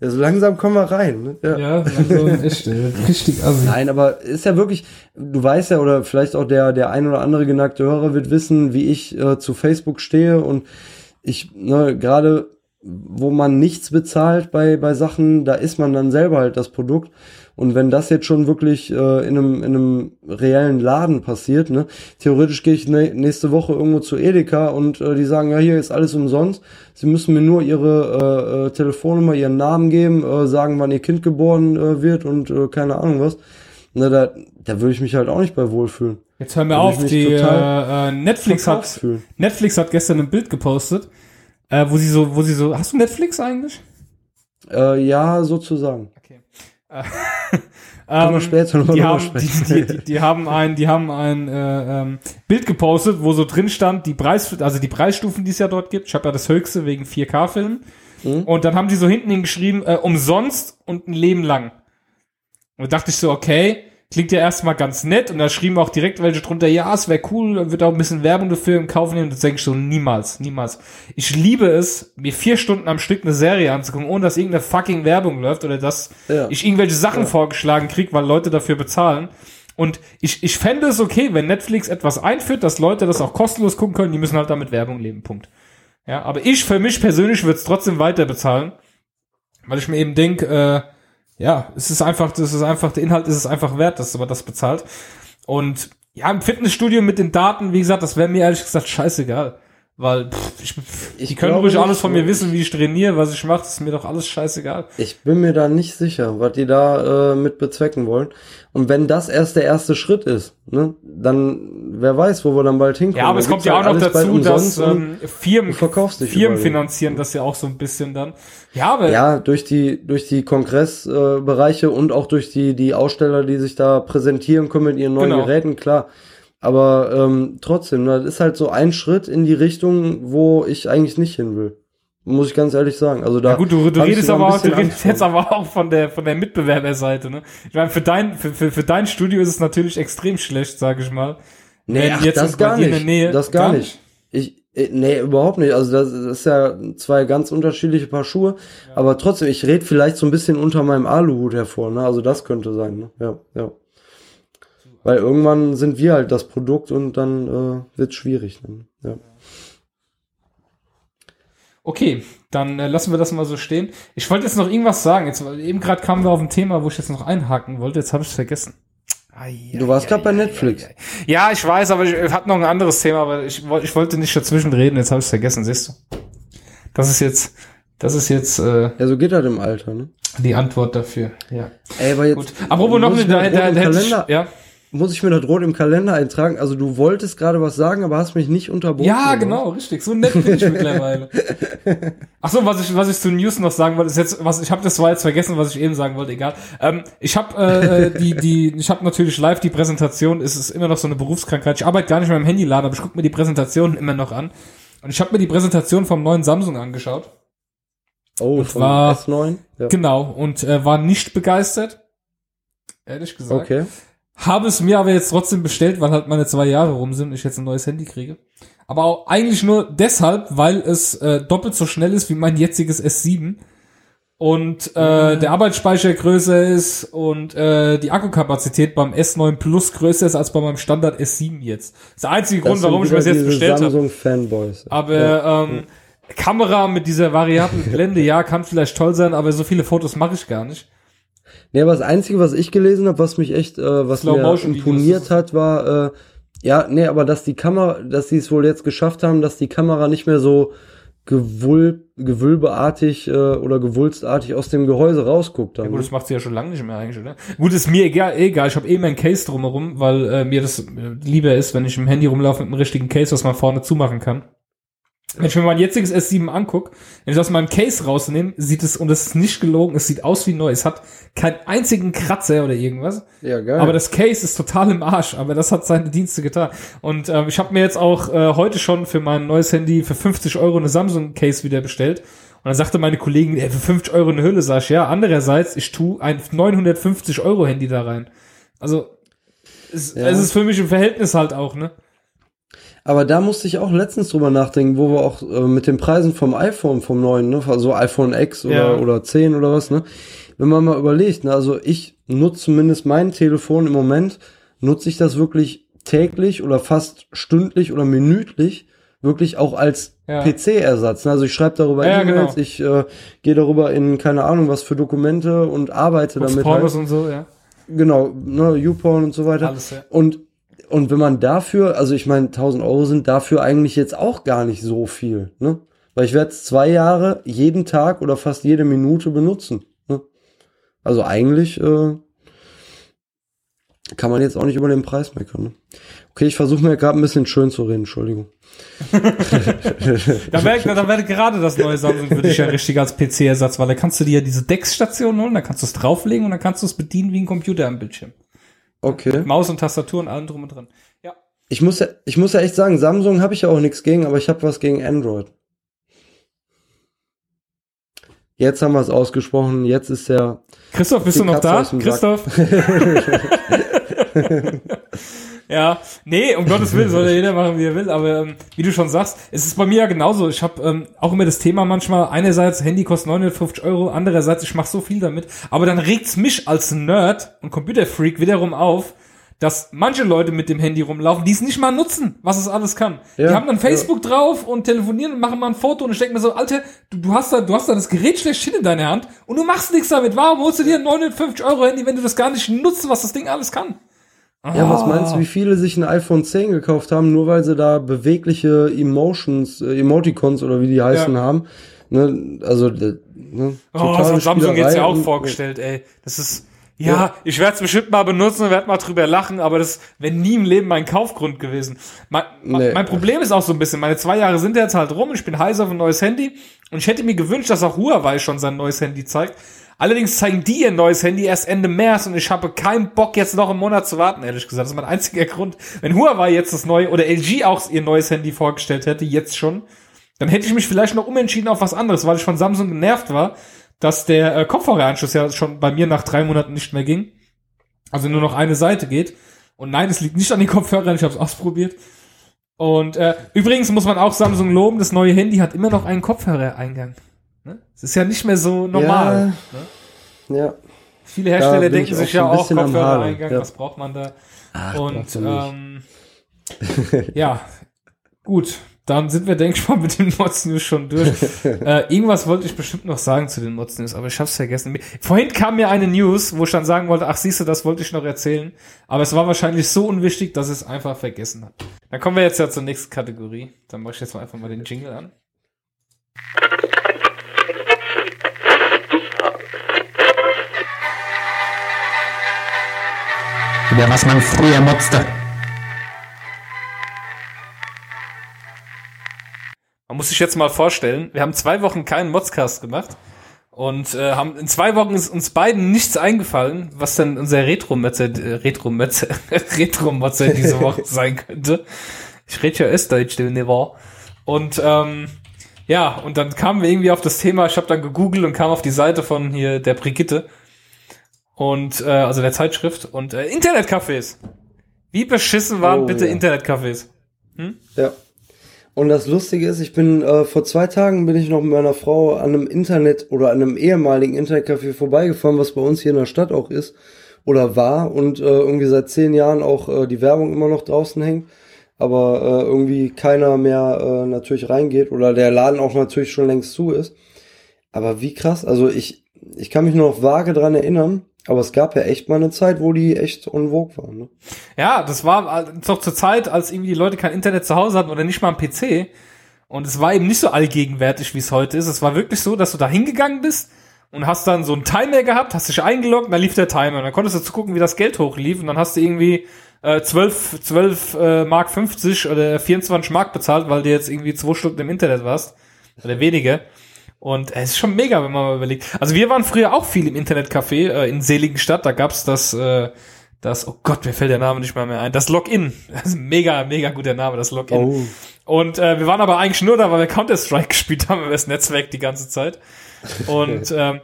ja, so langsam kommen wir rein. Ne? Ja. ja, also echt, richtig assi. Nein, aber ist ja wirklich, du weißt ja, oder vielleicht auch der, der ein oder andere geneigte Hörer wird wissen, wie ich äh, zu Facebook stehe und ich, ne, gerade wo man nichts bezahlt bei, bei Sachen, da ist man dann selber halt das Produkt. Und wenn das jetzt schon wirklich äh, in, einem, in einem reellen Laden passiert, ne, theoretisch gehe ich ne, nächste Woche irgendwo zu Edeka und äh, die sagen, ja, hier ist alles umsonst. Sie müssen mir nur ihre äh, äh, Telefonnummer, ihren Namen geben, äh, sagen, wann ihr Kind geboren äh, wird und äh, keine Ahnung was. Na, da, da würde ich mich halt auch nicht bei wohlfühlen. Jetzt hör mir auf, die äh, äh, Netflix hat fühlen. Netflix hat gestern ein Bild gepostet, äh, wo sie so, wo sie so, hast du Netflix eigentlich? Äh, ja, sozusagen. Okay. Äh, ähm, später die haben, die, die, die haben ein, die haben ein äh, ähm, Bild gepostet, wo so drin stand, die Preis, also die Preisstufen, die es ja dort gibt. Ich habe ja das höchste wegen 4K-Filmen. Mhm. Und dann haben die so hinten hingeschrieben, äh, umsonst und ein Leben lang. Und da dachte ich so, okay, klingt ja erstmal ganz nett. Und da schrieben auch direkt welche drunter, ja, es wäre cool, dann wird auch ein bisschen Werbung dafür im Kauf nehmen. Das denke ich so, niemals, niemals. Ich liebe es, mir vier Stunden am Stück eine Serie anzugucken, ohne dass irgendeine fucking Werbung läuft oder dass Ja. ich irgendwelche Sachen vorgeschlagen krieg, weil Leute dafür bezahlen. Und ich, ich fände es okay, wenn Netflix etwas einführt, dass Leute das auch kostenlos gucken können, die müssen halt damit Werbung leben, Punkt. Ja, aber ich für mich persönlich würde es trotzdem weiter bezahlen, weil ich mir eben denke, äh, ja, es ist einfach, das ist einfach, der Inhalt ist es einfach wert, dass man das bezahlt. Und ja, im Fitnessstudio mit den Daten, wie gesagt, das wäre mir ehrlich gesagt scheißegal. Weil pff, ich, pff, Ich die können ruhig nicht, alles von mir wissen, wie ich trainiere, was ich mache, ist mir doch alles scheißegal. Ich bin mir da nicht sicher, was die da äh, mit bezwecken wollen. Und wenn das erst der erste Schritt ist, ne, dann wer weiß, wo wir dann bald hinkommen. Ja, aber Da es kommt ja auch halt noch alles bald dazu, dass ähm, Firmen, Firmen finanzieren das ja auch so ein bisschen dann. Ja, aber Ja, durch die, durch die Kongressbereiche äh, und auch durch die, die Aussteller, die sich da präsentieren können mit ihren neuen Genau. Geräten, klar. Aber ähm, trotzdem, ne, das ist halt so ein Schritt in die Richtung, wo ich eigentlich nicht hin will. Muss ich ganz ehrlich sagen. Also da Ja gut, du, du redest aber auch, du redest jetzt aber auch von der von der Mitbewerberseite, ne? Ich meine, für dein für, für, für dein Studio ist es natürlich extrem schlecht, sage ich mal. Nee, ach, das gar nicht. Nähe- das gar, gar nicht. Ich, äh, nee, überhaupt nicht. Also das, das ist ja zwei ganz unterschiedliche Paar Schuhe. Aber trotzdem, ich rede vielleicht so ein bisschen unter meinem Aluhut hervor. Ne? Also das könnte sein. Ne? Ja, ja. Weil irgendwann sind wir halt das Produkt und dann äh, wird's schwierig. Ne? Ja. Okay, dann äh, lassen wir das mal so stehen. Ich wollte jetzt noch irgendwas sagen. Jetzt eben gerade kamen wir auf ein Thema, wo ich jetzt noch einhaken wollte. Jetzt habe ich es vergessen. Du warst gerade bei Netflix. Ja, ich weiß, aber ich äh, hatte noch ein anderes Thema, aber ich, ich wollte nicht dazwischen reden. Jetzt habe ich es vergessen. Siehst du? Das ist jetzt, das ist jetzt äh, Ja, so geht halt im Alter. Ne? die Antwort dafür. Ja. Ey, aber jetzt Gut. Apropos noch eine, ich mir da, das da, ich, ja. Muss ich mir das rot im Kalender eintragen. Also du wolltest gerade was sagen, aber hast mich nicht unterbrochen. Ja, genau, richtig. So nett bin ich mittlerweile. Ach so, was ich was ich zu News noch sagen wollte, ist jetzt was ich habe das war jetzt vergessen, was ich eben sagen wollte, egal. Ähm, ich habe äh, die die ich habe natürlich live die Präsentation, es ist immer noch so eine Berufskrankheit. Ich arbeite gar nicht mehr im Handyladen, aber ich gucke mir die Präsentation immer noch an. Und ich habe mir die Präsentation vom neuen Samsung angeschaut. Oh, Und war- S9? Ja. Genau, und äh, war nicht begeistert. Ehrlich gesagt. Okay. Habe es mir aber jetzt trotzdem bestellt, weil halt meine zwei Jahre rum sind und ich jetzt ein neues Handy kriege. Aber auch eigentlich nur deshalb, weil es äh, doppelt so schnell ist wie mein jetziges S7 und äh, der Arbeitsspeicher größer ist und äh, die Akkukapazität beim S9 Plus größer ist als bei meinem Standard S7 jetzt. Das ist der einzige Grund, warum ich mir das jetzt bestellt habe. Samsung-Fanboys. Aber Ja. ähm, Kamera mit dieser variablen Blende, ja, kann vielleicht toll sein, aber so viele Fotos mache ich gar nicht. Nee, aber das Einzige, was ich gelesen habe, was mich echt, äh, was mir Slow-Motion-Videos, das imponiert hat, war, äh, ja, nee, aber dass die Kamera, dass sie es wohl jetzt geschafft haben, dass die Kamera nicht mehr so gewul gewölbeartig äh, oder gewulstartig aus dem Gehäuse rausguckt. Dann. Ja gut, das macht sie ja schon lange nicht mehr eigentlich, oder? Gut, ist mir egal, egal. ich habe eh mein Case drumherum, weil äh, mir das äh, lieber ist, wenn ich im Handy rumlaufe mit einem richtigen Case, was man vorne zumachen kann. Wenn ich mir mein jetziges S7 anguck, wenn ich aus meinem Case rausnehme, sieht es, und das ist nicht gelogen, es sieht aus wie neu. Es hat keinen einzigen Kratzer oder irgendwas. ja, geil. Aber das Case ist total im Arsch, aber das hat seine Dienste getan. Und ähm, ich habe mir jetzt auch äh, heute schon für mein neues Handy für 50 Euro eine Samsung-Case wieder bestellt. Und dann sagte meine Kollegin, ey, für 50 Euro eine Hülle, sag ich, ja. Andererseits, ich tu ein 950 Euro Handy da rein. Also, es, Ja. es ist für mich im Verhältnis halt auch, ne? Aber da musste ich auch letztens drüber nachdenken, wo wir auch äh, mit den Preisen vom iPhone, vom neuen, ne, also iPhone X oder, Ja. oder 10 oder was, ne? Wenn man mal überlegt, ne, also ich nutze zumindest mein Telefon im Moment, nutze ich das wirklich täglich oder fast stündlich oder minütlich wirklich auch als Ja. PC-Ersatz. Ne? Also ich schreibe darüber Ja, E-Mails, genau. ich äh, gehe darüber in keine Ahnung was für Dokumente und arbeite Guckst damit. Halt. und so, ja. Genau, ne, YouPorn und so weiter. Alles, ja. Und, und wenn man dafür, also ich meine, 1000 Euro sind dafür eigentlich jetzt auch gar nicht so viel, ne? Weil ich werde es zwei Jahre jeden Tag oder fast jede Minute benutzen. Ne? Also eigentlich äh, kann man jetzt auch nicht über den Preis meckern. Ne? Okay, ich versuche mir gerade ein bisschen schön zu reden, Entschuldigung. Da wäre da wär gerade das neue Samsung für dich ja richtig als PC-Ersatz, weil da kannst du dir diese Dex-Station holen, da kannst du es drauflegen und dann kannst du es bedienen wie ein Computer am Bildschirm. Okay. Maus und Tastatur und allem drum und dran. Ja. Ich muss ja, ich muss ja echt sagen, Samsung habe ich ja auch nichts gegen, aber ich habe was gegen Android. Jetzt haben wir es ausgesprochen, jetzt ist der Christoph, bist du noch da? Christoph? ja, nee, um Gottes Willen soll ja jeder machen, wie er will, aber ähm, wie du schon sagst, es ist bei mir ja genauso. Ich habe ähm, auch immer das Thema manchmal, einerseits Handy kostet 950 Euro, andererseits ich mache so viel damit, aber dann regt's mich als Nerd und Computerfreak wiederum auf, dass manche Leute mit dem Handy rumlaufen, die es nicht mal nutzen, was es alles kann. Ja, die haben dann Facebook drauf und telefonieren und machen mal ein Foto und ich denke mir so, Alter, du, du hast da, du hast da das Gerät schlechthin in deiner Hand und du machst nichts damit. Warum holst du dir ein 950 Euro Handy, wenn du das gar nicht nutzt, was das Ding alles kann? Ja, was Ah. meinst du, wie viele sich ein iPhone 10 gekauft haben, nur weil sie da bewegliche Emotions, äh, Emoticons oder wie die heißen Ja. haben? Ne, also, äh, ne, Oh, das hat Samsung jetzt ja auch und- vorgestellt, ey. Das ist, ja, ich werde es bestimmt mal benutzen und werde mal drüber lachen, aber das wäre nie im Leben mein Kaufgrund gewesen. Mein, Nee. mein Problem ist auch so ein bisschen, meine zwei Jahre sind jetzt halt rum, ich bin heiß auf ein neues Handy und ich hätte mir gewünscht, dass auch Huawei schon sein neues Handy zeigt. Allerdings zeigen die ihr neues Handy erst Ende März und ich habe keinen Bock, jetzt noch einen Monat zu warten, ehrlich gesagt. Das ist mein einziger Grund. Wenn Huawei jetzt das neue oder LG auch ihr neues Handy vorgestellt hätte, jetzt schon, dann hätte ich mich vielleicht noch umentschieden auf was anderes, weil ich von Samsung genervt war, dass der äh, Kopfhöreranschluss ja schon bei mir nach drei Monaten nicht mehr ging. Also nur noch eine Seite geht. Und nein, es liegt nicht an den Kopfhörern, ich habe es ausprobiert. Und äh, übrigens muss man auch Samsung loben, das neue Handy hat immer noch einen Kopfhörereingang. Ne? Es ist ja nicht mehr so normal. Ja, ja. Viele Hersteller denken ich sich ja auch Kopfhörereingang, ja. was braucht man da? Ach, Und ähm, ja, gut. Dann sind wir, denke ich mal, mit den Mods News schon durch. äh, irgendwas wollte ich bestimmt noch sagen zu den Mods News, aber ich hab's vergessen. Vorhin kam mir eine News, wo ich dann sagen wollte, ach siehst du, das wollte ich noch erzählen. Aber es war wahrscheinlich so unwichtig, dass ich es einfach vergessen habe. Dann kommen wir jetzt ja zur nächsten Kategorie. Dann mache ich jetzt mal einfach mal den Jingle an. Über was man früher motzte. Man muss sich jetzt mal vorstellen, wir haben zwei Wochen keinen Modscast gemacht und äh, haben in zwei Wochen ist uns beiden nichts eingefallen, was denn unser Retro-Mötzer, äh, Retro-Mötzer, Retro-Motzer diese Woche sein könnte. Ich rede ja Östdeutsch, du nicht wahr? Und ähm, Ja, und dann kamen wir irgendwie auf das Thema, ich habe dann gegoogelt und kam auf die Seite von hier der Brigitte und äh, also der Zeitschrift und äh, Internetcafés. Wie beschissen waren Oh, bitte ja. Internetcafés? Ja. Und das Lustige ist, ich bin äh, vor zwei Tagen bin ich noch mit meiner Frau an einem Internet oder an einem ehemaligen Internetcafé vorbeigefahren, was bei uns hier in der Stadt auch ist oder war und äh, irgendwie seit zehn Jahren auch äh, die Werbung immer noch draußen hängt, aber äh, irgendwie keiner mehr äh, natürlich reingeht oder der Laden auch natürlich schon längst zu ist. Aber wie krass, also ich ich kann mich nur noch vage dran erinnern, aber es gab ja echt mal eine Zeit, wo die echt vogue waren. Ne? Ja, das war äh, doch zur Zeit, als irgendwie die Leute kein Internet zu Hause hatten oder nicht mal einen PC. Und es war eben nicht so allgegenwärtig, wie es heute ist. Es war wirklich so, dass du da hingegangen bist und hast dann so einen Timer gehabt, hast dich eingeloggt, dann lief der Timer. Und dann konntest du zugucken, wie das Geld hochlief. Und dann hast du irgendwie äh, 12, 12 äh, Mark 50 oder 24 Mark bezahlt, weil du jetzt irgendwie zwei Stunden im Internet warst. Oder weniger. Und es ist schon mega, wenn man mal überlegt. Also wir waren früher auch viel im Internetcafé äh, in Seligenstadt. Da gab's das, äh, das, oh Gott, mir fällt der Name nicht mal mehr ein. Das Login. Das ist ein mega, mega guter Name, das Login. Oh. Und äh, wir waren aber eigentlich nur da, weil wir Counter-Strike gespielt haben über das Netzwerk die ganze Zeit. Und ähm,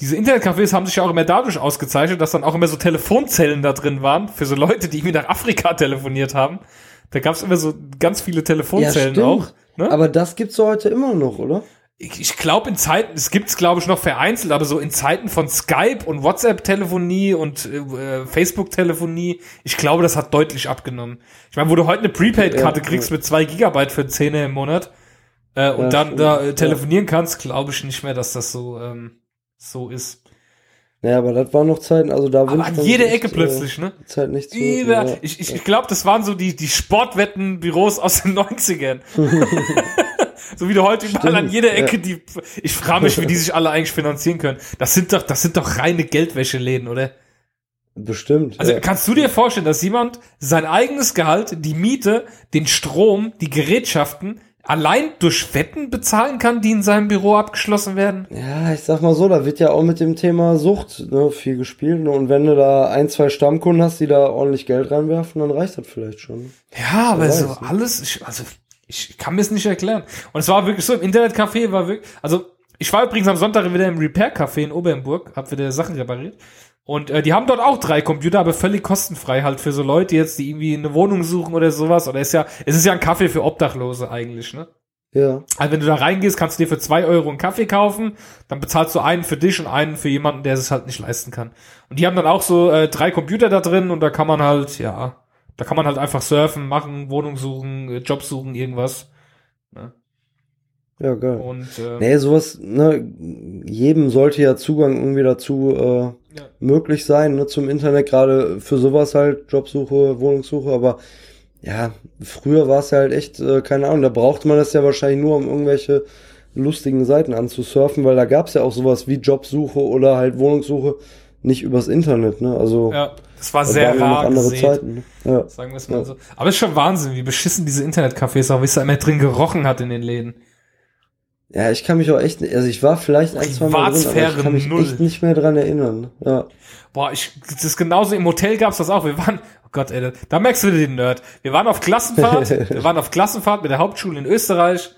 diese Internetcafés haben sich ja auch immer dadurch ausgezeichnet, dass dann auch immer so Telefonzellen da drin waren für so Leute, die irgendwie nach Afrika telefoniert haben. Da gab's immer so ganz viele Telefonzellen auch. Ne? Aber das gibt's doch heute immer noch, oder? Ich, ich glaube in Zeiten, es gibt's glaube ich noch vereinzelt, aber so in Zeiten von Skype und WhatsApp-Telefonie und äh, Facebook-Telefonie, ich glaube, das hat deutlich abgenommen. Ich meine, wo du heute eine Prepaid-Karte Ja, kriegst mit zwei Gigabyte für 10 im Monat äh, und Ja, dann stimmt. da äh, Ja. telefonieren kannst, glaube ich nicht mehr, dass das so ähm, so ist. Naja, aber das waren noch Zeiten, also da Aber an sich Ecke echt, plötzlich, ne? Äh, Zeit nicht zu. Über, ja. ich ich, ich glaube, das waren so die, die Sportwettenbüros aus den 90ern. so wie du heute überall an jeder ja. Ecke die, ich frage mich, wie die sich alle eigentlich finanzieren können. Das sind doch, das sind doch reine Geldwäscheläden, oder? Bestimmt. Also ja. kannst du dir vorstellen, dass jemand sein eigenes Gehalt, die Miete, den Strom, die Gerätschaften allein durch Wetten bezahlen kann, die in seinem Büro abgeschlossen werden? ja, ich sag mal so, da wird ja auch mit dem Thema Sucht ne, viel gespielt. Ne? Und wenn du da ein, zwei Stammkunden hast, die da ordentlich Geld reinwerfen, dann reicht das vielleicht schon. Ja, aber so ne? alles, ich, also ich kann mir es nicht erklären. Und es war wirklich so, im Internetcafé war wirklich, also ich war übrigens am Sonntag wieder im Repair-Café in Oberenburg, hab wieder Sachen repariert. Und äh, die haben dort auch drei Computer, aber völlig kostenfrei halt für so Leute jetzt, die irgendwie eine Wohnung suchen oder sowas. Oder ist ja, es ist ja ein Kaffee für Obdachlose eigentlich, ne? Ja. Also wenn du da reingehst, kannst du dir für zwei Euro einen Kaffee kaufen, dann bezahlst du einen für dich und einen für jemanden, der es halt nicht leisten kann. Und die haben dann auch so äh, drei Computer da drin und da kann man halt, ja, da kann man halt einfach surfen, machen, Wohnung suchen, äh, Job suchen, irgendwas. Ja, geil. Und äh, Nee, sowas, ne, jedem sollte ja Zugang irgendwie dazu äh, Ja. möglich sein, ne, zum Internet, gerade für sowas halt, Jobsuche, Wohnungssuche, aber ja, früher war es ja halt echt, äh, keine Ahnung, da brauchte man das ja wahrscheinlich nur, um irgendwelche lustigen Seiten anzusurfen, weil da gab's ja auch sowas wie Jobsuche oder halt Wohnungssuche nicht übers Internet, ne, also ja, das war sehr waren rar andere gesät, Zeiten, ne? ja. sagen wir es mal Ja. so. Aber es ist schon Wahnsinn, wie beschissen diese Internetcafés auch, wie es da immer drin gerochen hat in den Läden. Ja, ich kann mich auch echt, also ich war vielleicht ein, zwei Mal drin, aber ich kann mich null. echt nicht mehr dran erinnern, ne? ja. Boah, ich, das ist genauso im Hotel gab's das auch. Wir waren, oh Gott, ey, da merkst du den Nerd. Wir waren auf Klassenfahrt, wir waren auf Klassenfahrt mit der Hauptschule in Österreich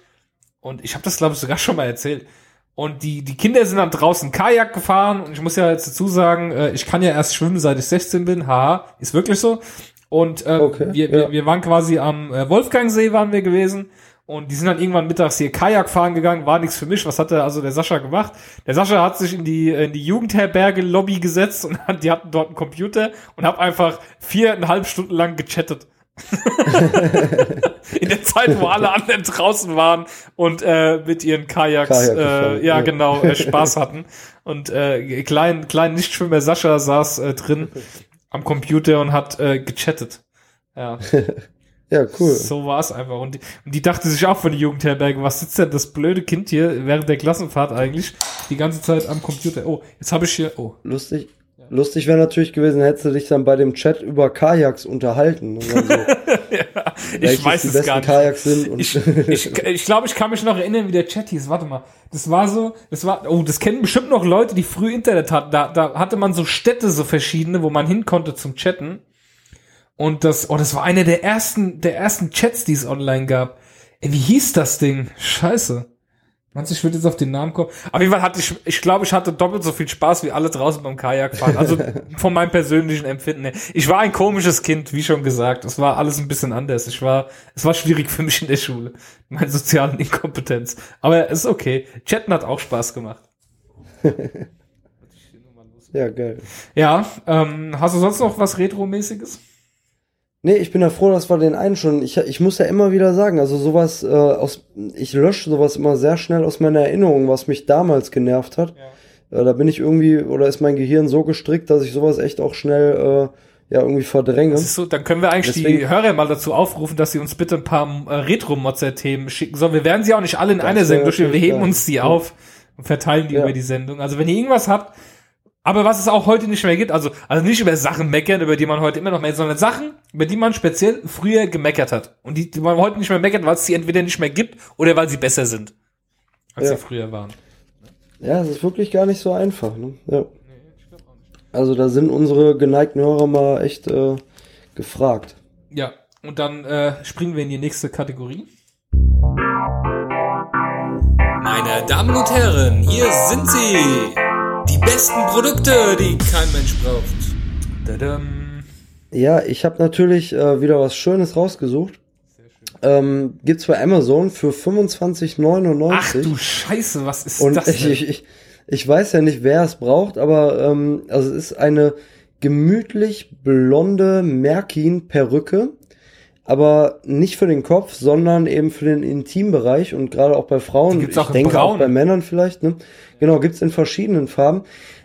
und ich habe das glaube ich sogar schon mal erzählt. Und die die Kinder sind dann draußen Kajak gefahren und ich muss ja jetzt dazu sagen, äh, ich kann ja erst schwimmen, seit ich 16 bin. Haha, ist wirklich so. Und äh, Okay, wir, wir, ja. wir waren quasi am äh, Wolfgangsee waren wir gewesen und die sind dann irgendwann mittags hier Kajak fahren gegangen, war nichts für mich. Was hat der also der Sascha gemacht? Der Sascha hat sich in die in die Jugendherberge Lobby gesetzt und hat, die hatten dort einen Computer und hab einfach viereinhalb Stunden lang gechattet. in der Zeit, wo alle anderen draußen waren und äh, mit ihren Kajaks, Kajak äh, ja, ja. genau, äh, Spaß hatten. Und äh, klein, klein Nichtschwimmer Sascha saß äh, drin am Computer und hat äh, gechattet. Ja, Ja, cool. so war es einfach. Und die, und die dachte sich auch von der Jugendherberge, was sitzt denn das blöde Kind hier während der Klassenfahrt eigentlich die ganze Zeit am Computer? Oh, jetzt habe ich hier, oh. Lustig. Lustig wäre natürlich gewesen, hättest du dich dann bei dem Chat über Kajaks unterhalten. So, Ich welches weiß die es besten gar nicht. Kajaks sind. Und Ich, ich, ich glaube, ich kann mich noch erinnern, wie der Chat hieß. Warte mal. Das war so, das war, oh, das kennen bestimmt noch Leute, die früh Internet hatten. Da, da hatte man so Städte, so verschiedene, wo man hin konnte zum Chatten. Und das, oh, das war einer der ersten, der ersten Chats, die es online gab. Ey, wie hieß das Ding? Scheiße. Meinst du, ich würde jetzt auf den Namen kommen? Auf jeden Fall hatte ich, ich glaube, ich hatte doppelt so viel Spaß wie alle draußen beim Kajakfahren. Also von meinem persönlichen Empfinden her. Ich war ein komisches Kind, wie schon gesagt. Es war alles ein bisschen anders. Ich war, es war schwierig für mich in der Schule. Meine sozialen Inkompetenz. Aber es ist okay. Chatten hat auch Spaß gemacht. Ja, geil. Ja, ähm, hast du sonst noch was Retro-mäßiges? Nee, ich bin ja froh, dass wir den einen schon. Ich, ich muss ja immer wieder sagen, also sowas äh, aus. Ich lösche sowas immer sehr schnell aus meiner Erinnerung, was mich damals genervt hat. Äh, da bin ich irgendwie, oder ist mein Gehirn so gestrickt, dass ich sowas echt auch schnell äh, ja irgendwie verdränge. So, dann können wir eigentlich die Deswegen- Hörer mal dazu aufrufen, dass sie uns bitte ein paar äh, Retro-Mozzer-Themen schicken sollen. Wir werden sie auch nicht alle in einer Sendung durchführen. Wir heben uns die Ja. auf und verteilen die Ja. über die Sendung. Also wenn ihr irgendwas habt, aber was es auch heute nicht mehr gibt, also, also nicht über Sachen meckern, über die man heute immer noch meckert, sondern Sachen, über die man speziell früher gemeckert hat. Und die, die man heute nicht mehr meckert, weil es sie entweder nicht mehr gibt oder weil sie besser sind, als Ja. sie früher waren. Ja, es ist wirklich gar nicht so einfach. Ne? Ja. Also da sind unsere geneigten Hörer mal echt äh, gefragt. Ja, und dann äh, springen wir in die nächste Kategorie. Meine Damen und Herren, hier sind sie. Besten Produkte, die kein Mensch braucht. Tadam. Ja, ich habe natürlich äh, wieder was Schönes rausgesucht. Ähm, gibt's bei Amazon für 25,99. Ach du Scheiße, was ist Und das ich, denn? ich, ich, ich weiß ja nicht, wer es braucht, aber ähm, also es ist eine gemütlich blonde Merkin-Perücke, aber nicht für den Kopf, sondern eben für den Intimbereich und gerade auch bei Frauen. Die gibt's auch ich denke braun. auch bei Männern vielleicht. Ne? Genau, gibt's in verschiedenen Farben.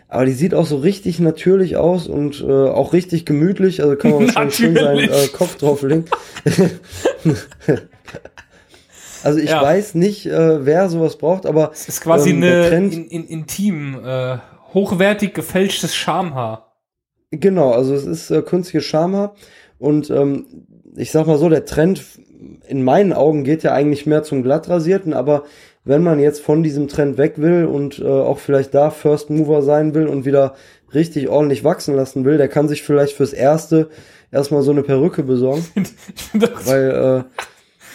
Aber die sieht auch so richtig natürlich aus und äh, auch richtig gemütlich. Also kann man wahrscheinlich schön seinen äh. Kopf drauflegen. also ich Ja. weiß nicht, äh, wer sowas braucht, aber Das ist quasi ähm, eine Trend- in, in, intim, äh, hochwertig gefälschtes Schamhaar. Genau, also es ist äh, künstliches Schamhaar und ähm, ich sag mal so, der Trend in meinen Augen geht ja eigentlich mehr zum glattrasierten, aber wenn man jetzt von diesem Trend weg will und äh, auch vielleicht da First Mover sein will und wieder richtig ordentlich wachsen lassen will, der kann sich vielleicht fürs Erste erstmal so eine Perücke besorgen, Ich finde auch, weil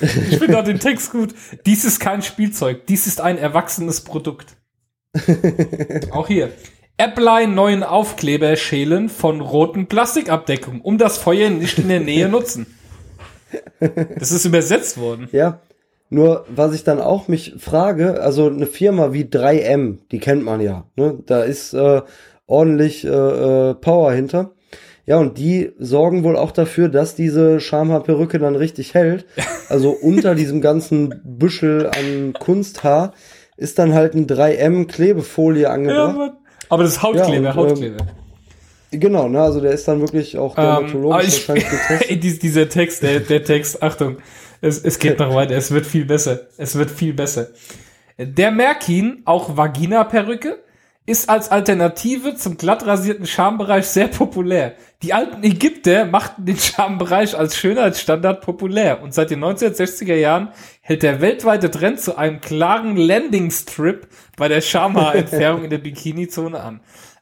äh, ich find auch den Text gut. Dies ist kein Spielzeug, dies ist ein erwachsenes Produkt. auch hier. Apply neuen Aufkleber schälen von roten Plastikabdeckung, um das Feuer nicht in der Nähe nutzen. Das ist übersetzt worden. Ja, nur was ich dann auch mich frage, also eine Firma wie 3M, die kennt man ja, ne? da ist äh, ordentlich äh, äh, Power hinter. Ja, und die sorgen wohl auch dafür, dass diese Schamhaarperücke dann richtig hält. Also unter diesem ganzen Büschel an Kunsthaar ist dann halt ein 3M Klebefolie Ja, angebracht. Mann. Aber das ist Hautkleber, Ja, und, ähm, Hautkleber. Genau, ne, also der ist dann wirklich auch Ähm, dermatologisch ich, wahrscheinlich getestet. Dieser Text, der, der Text, Achtung, es, es geht noch weiter, es wird viel besser, es wird viel besser. Der Merkin, auch Vagina-Perücke, ist als Alternative zum glatt rasierten Schambereich sehr populär. Die alten Ägypter machten den Schambereich als Schönheitsstandard populär und seit den 1960er Jahren hält der weltweite Trend zu einem klaren Landing-Strip bei der Schamhaarentfernung in der Bikini-Zone an.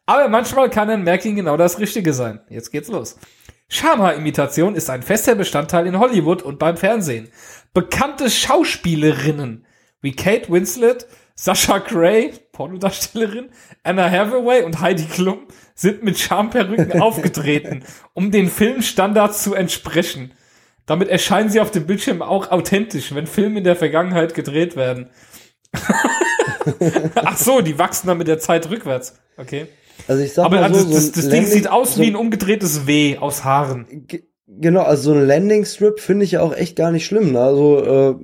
Aber manchmal kann ein Merkin genau das Richtige sein. Jetzt geht's los. Schamhaar-Imitation ist ein fester Bestandteil in Hollywood und beim Fernsehen. Bekannte Schauspielerinnen wie Kate Winslet, Sasha Gray, Pornodarstellerin, Anna Hathaway und Heidi Klum sind mit Schamperücken aufgetreten, um den Filmstandards zu entsprechen. Damit erscheinen sie auf dem Bildschirm auch authentisch, wenn Filme in der Vergangenheit gedreht werden. Ach so, die wachsen dann mit der Zeit rückwärts. Okay. Also ich sag Aber mal so, das, so das, das Ding Landing- sieht aus so wie ein umgedrehtes W aus Haaren. Ge- Genau, also so ein Landing Strip finde ich ja auch echt gar nicht schlimm. Ne? Also äh,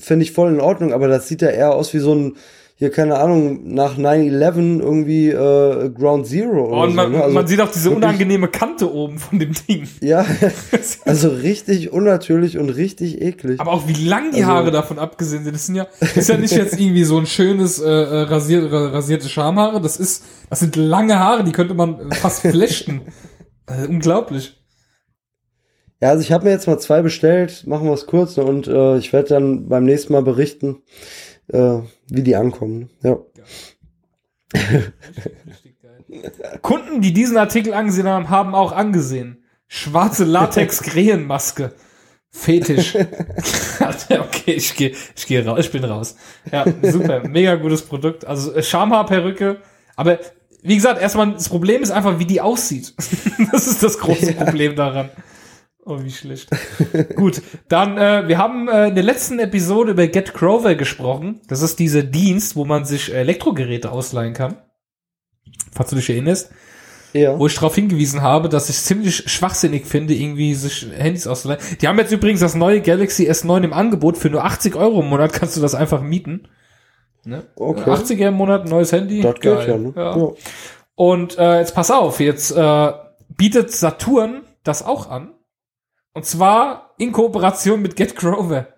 finde ich voll in Ordnung, aber das sieht ja eher aus wie so ein, hier keine Ahnung, nach 9-11 irgendwie äh, Ground Zero oder Und so. man, Ne? Also man sieht auch diese wirklich- unangenehme Kante oben von dem Ding. Ja, also richtig unnatürlich und richtig eklig. Aber auch wie lang die Also- Haare davon abgesehen sind. Das sind ja, das ist ja nicht jetzt irgendwie so ein schönes äh, äh, rasiert, ra- rasierte Schamhaare. Das ist, das sind lange Haare, die könnte man fast flechten. äh, unglaublich. Ja, also ich habe mir jetzt mal zwei bestellt, machen wir es kurz ne? und äh, ich werde dann beim nächsten Mal berichten, äh, wie die ankommen. Ja. Kunden, die diesen Artikel angesehen haben, haben auch angesehen. Schwarze Latex-Krähenmaske. Fetisch. okay, ich gehe ich geh raus, ich bin raus. Ja, super, mega gutes Produkt. Also äh, Schamhaarperücke, aber wie gesagt, erstmal das Problem ist einfach, wie die aussieht. das ist das große Problem daran. Oh, wie schlecht. Gut, dann, äh, wir haben äh, in der letzten Episode über Get Grover gesprochen. Das ist dieser Dienst, wo man sich Elektrogeräte ausleihen kann. Falls du dich erinnerst. Ja. Wo ich darauf hingewiesen habe, dass ich ziemlich schwachsinnig finde, irgendwie sich Handys auszuleihen. Die haben jetzt übrigens das neue Galaxy S9 im Angebot. Für nur 80 Euro im Monat kannst du das einfach mieten. Ne? Okay. 80er im Monat, neues Handy. Das geht Geil. ja, ne? Ja. Ja. Und äh, jetzt pass auf, jetzt äh, bietet Saturn das auch an. Und zwar in Kooperation mit Get Grover.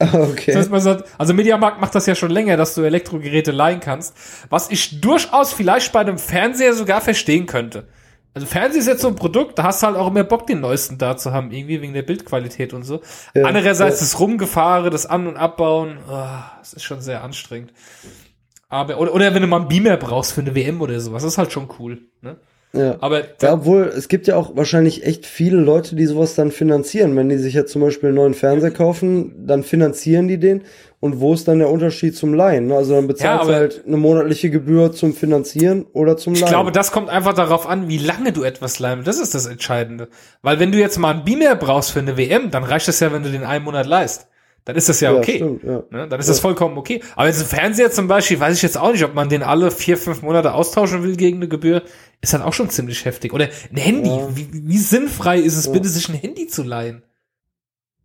Okay. Das heißt, man sagt, also Mediamarkt macht das ja schon länger, dass du Elektrogeräte leihen kannst. Was ich durchaus vielleicht bei einem Fernseher sogar verstehen könnte. Also Fernseher ist jetzt so ein Produkt, da hast du halt auch immer Bock, den neuesten da zu haben, irgendwie wegen der Bildqualität und so. Ja, Andererseits ja. das Rumgefahren, das An- und Abbauen, ah, das ist schon sehr anstrengend. Aber, oder, oder wenn du mal einen Beamer brauchst für eine WM oder sowas, das ist halt schon cool. Ne? Ja. Aber Ja, obwohl, es gibt ja auch wahrscheinlich echt viele Leute, die sowas dann finanzieren. Wenn die sich jetzt zum Beispiel einen neuen Fernseher kaufen, dann finanzieren die den. Und wo ist dann der Unterschied zum Leihen? ne? Also dann bezahlst aber- du halt eine monatliche Gebühr zum Finanzieren oder zum Ich Leihen. glaube, das kommt einfach darauf an, wie lange du etwas leihst. Das ist das Entscheidende. Weil wenn du jetzt mal einen Beamer brauchst für eine WM, dann reicht das ja, wenn du den einen Monat leihst. Dann ist das ja Ja, okay. stimmt, ja. Ne? Dann ist das vollkommen okay. Aber jetzt ein Fernseher zum Beispiel, weiß ich jetzt auch nicht, ob man den alle vier, fünf Monate austauschen will gegen eine Gebühr. Ist dann auch schon ziemlich heftig. Oder ein Handy. Ja. Wie, wie sinnfrei ist es bitte, sich ein Handy zu leihen?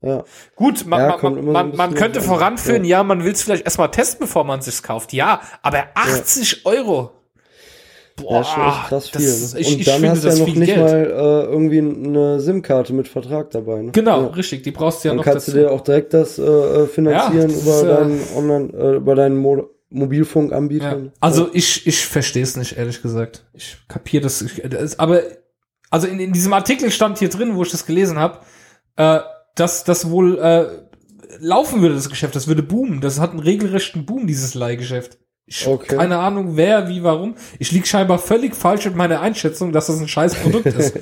ja. Gut, man, Ja, man, man, man, könnte voranführen, ja, man will es vielleicht erstmal testen, bevor man es kauft. Ja, aber 80 Euro. Boah, ist schon echt krass viel. das, ich, und dann hast du das ja noch nicht Geld. mal äh, irgendwie eine SIM-Karte mit Vertrag dabei. Ne? Genau, Ja. richtig, die brauchst du ja Dann noch kannst dazu. du dir auch direkt das äh, äh, finanzieren Ja, das über ist, äh, deinen Online, äh, über deinen Mo Mobilfunkanbieter. ja. Also ich, ich verstehe es nicht, ehrlich gesagt. Ich kapiere das, ich, das. Aber also in, in diesem Artikel stand hier drin, wo ich das gelesen habe, äh, dass das wohl äh, laufen würde, das Geschäft, das würde boomen. Das hat einen regelrechten Boom, dieses Leihgeschäft. Ich Okay. keine Ahnung, wer, wie, warum. Ich lieg scheinbar völlig falsch mit meiner Einschätzung, dass das ein scheiß Produkt ist.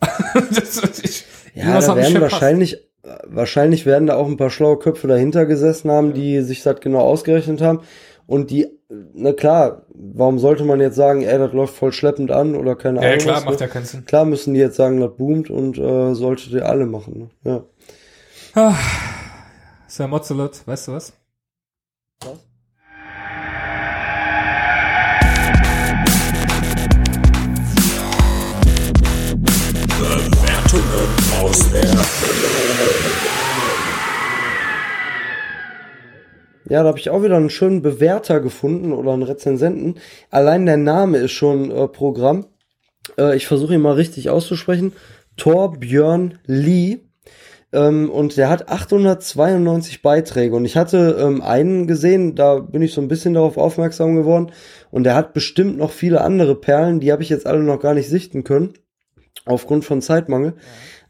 das, ich, Ja, da werden wahrscheinlich, wahrscheinlich werden da auch ein paar schlaue Köpfe dahinter gesessen haben, die sich das genau ausgerechnet haben. Und die, na klar, warum sollte man jetzt sagen, ey, das läuft voll schleppend an oder keine Ja, Ahnung. klar, was, macht ne? ja keinen Sinn. Klar müssen die jetzt sagen, das boomt und äh, solltet ihr alle machen. Ne? Ja. Sir Mozzolot, weißt du was? Ja, da habe ich auch wieder einen schönen Bewerter gefunden oder einen Rezensenten. Allein der Name ist schon äh, Programm. Äh, ich versuche ihn mal richtig auszusprechen. Torbjörn Lee. Ähm, und der hat 892 Beiträge. Und ich hatte ähm, einen gesehen, da bin ich so ein bisschen darauf aufmerksam geworden. Und der hat bestimmt noch viele andere Perlen, die habe ich jetzt alle noch gar nicht sichten können. Aufgrund von Zeitmangel.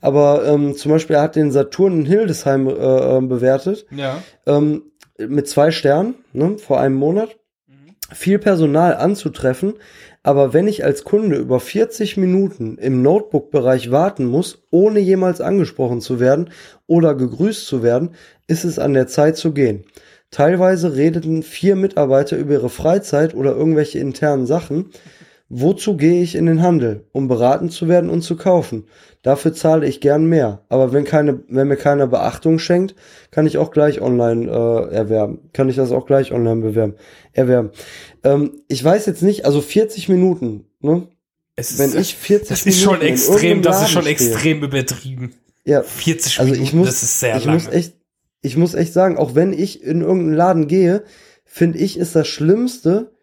Aber ähm, zum Beispiel, er hat den Saturn in Hildesheim äh, äh, bewertet Ja. ähm, mit zwei Sternen ne, vor einem Monat. Viel Personal anzutreffen, aber wenn ich als Kunde über 40 Minuten im Notebook-Bereich warten muss, ohne jemals angesprochen zu werden oder gegrüßt zu werden, ist es an der Zeit zu gehen. Teilweise redeten vier Mitarbeiter über ihre Freizeit oder irgendwelche internen Sachen. Wozu gehe ich in den Handel? Um beraten zu werden und zu kaufen. Dafür zahle ich gern mehr. Aber wenn keine, wenn mir keiner Beachtung schenkt, kann ich auch gleich online äh, erwerben. Kann ich das auch gleich online bewerben, erwerben. Ähm, ich weiß jetzt nicht, also 40 Minuten, ne? Es ist, Wenn ich 40 das ist schon Minuten extrem, das ist schon stehe. extrem übertrieben. Ja, 40 also Minuten, ich muss, das ist sehr ich lange. muss echt, ich muss echt sagen, auch wenn ich in irgendeinen Laden gehe, finde ich, ist das Schlimmste,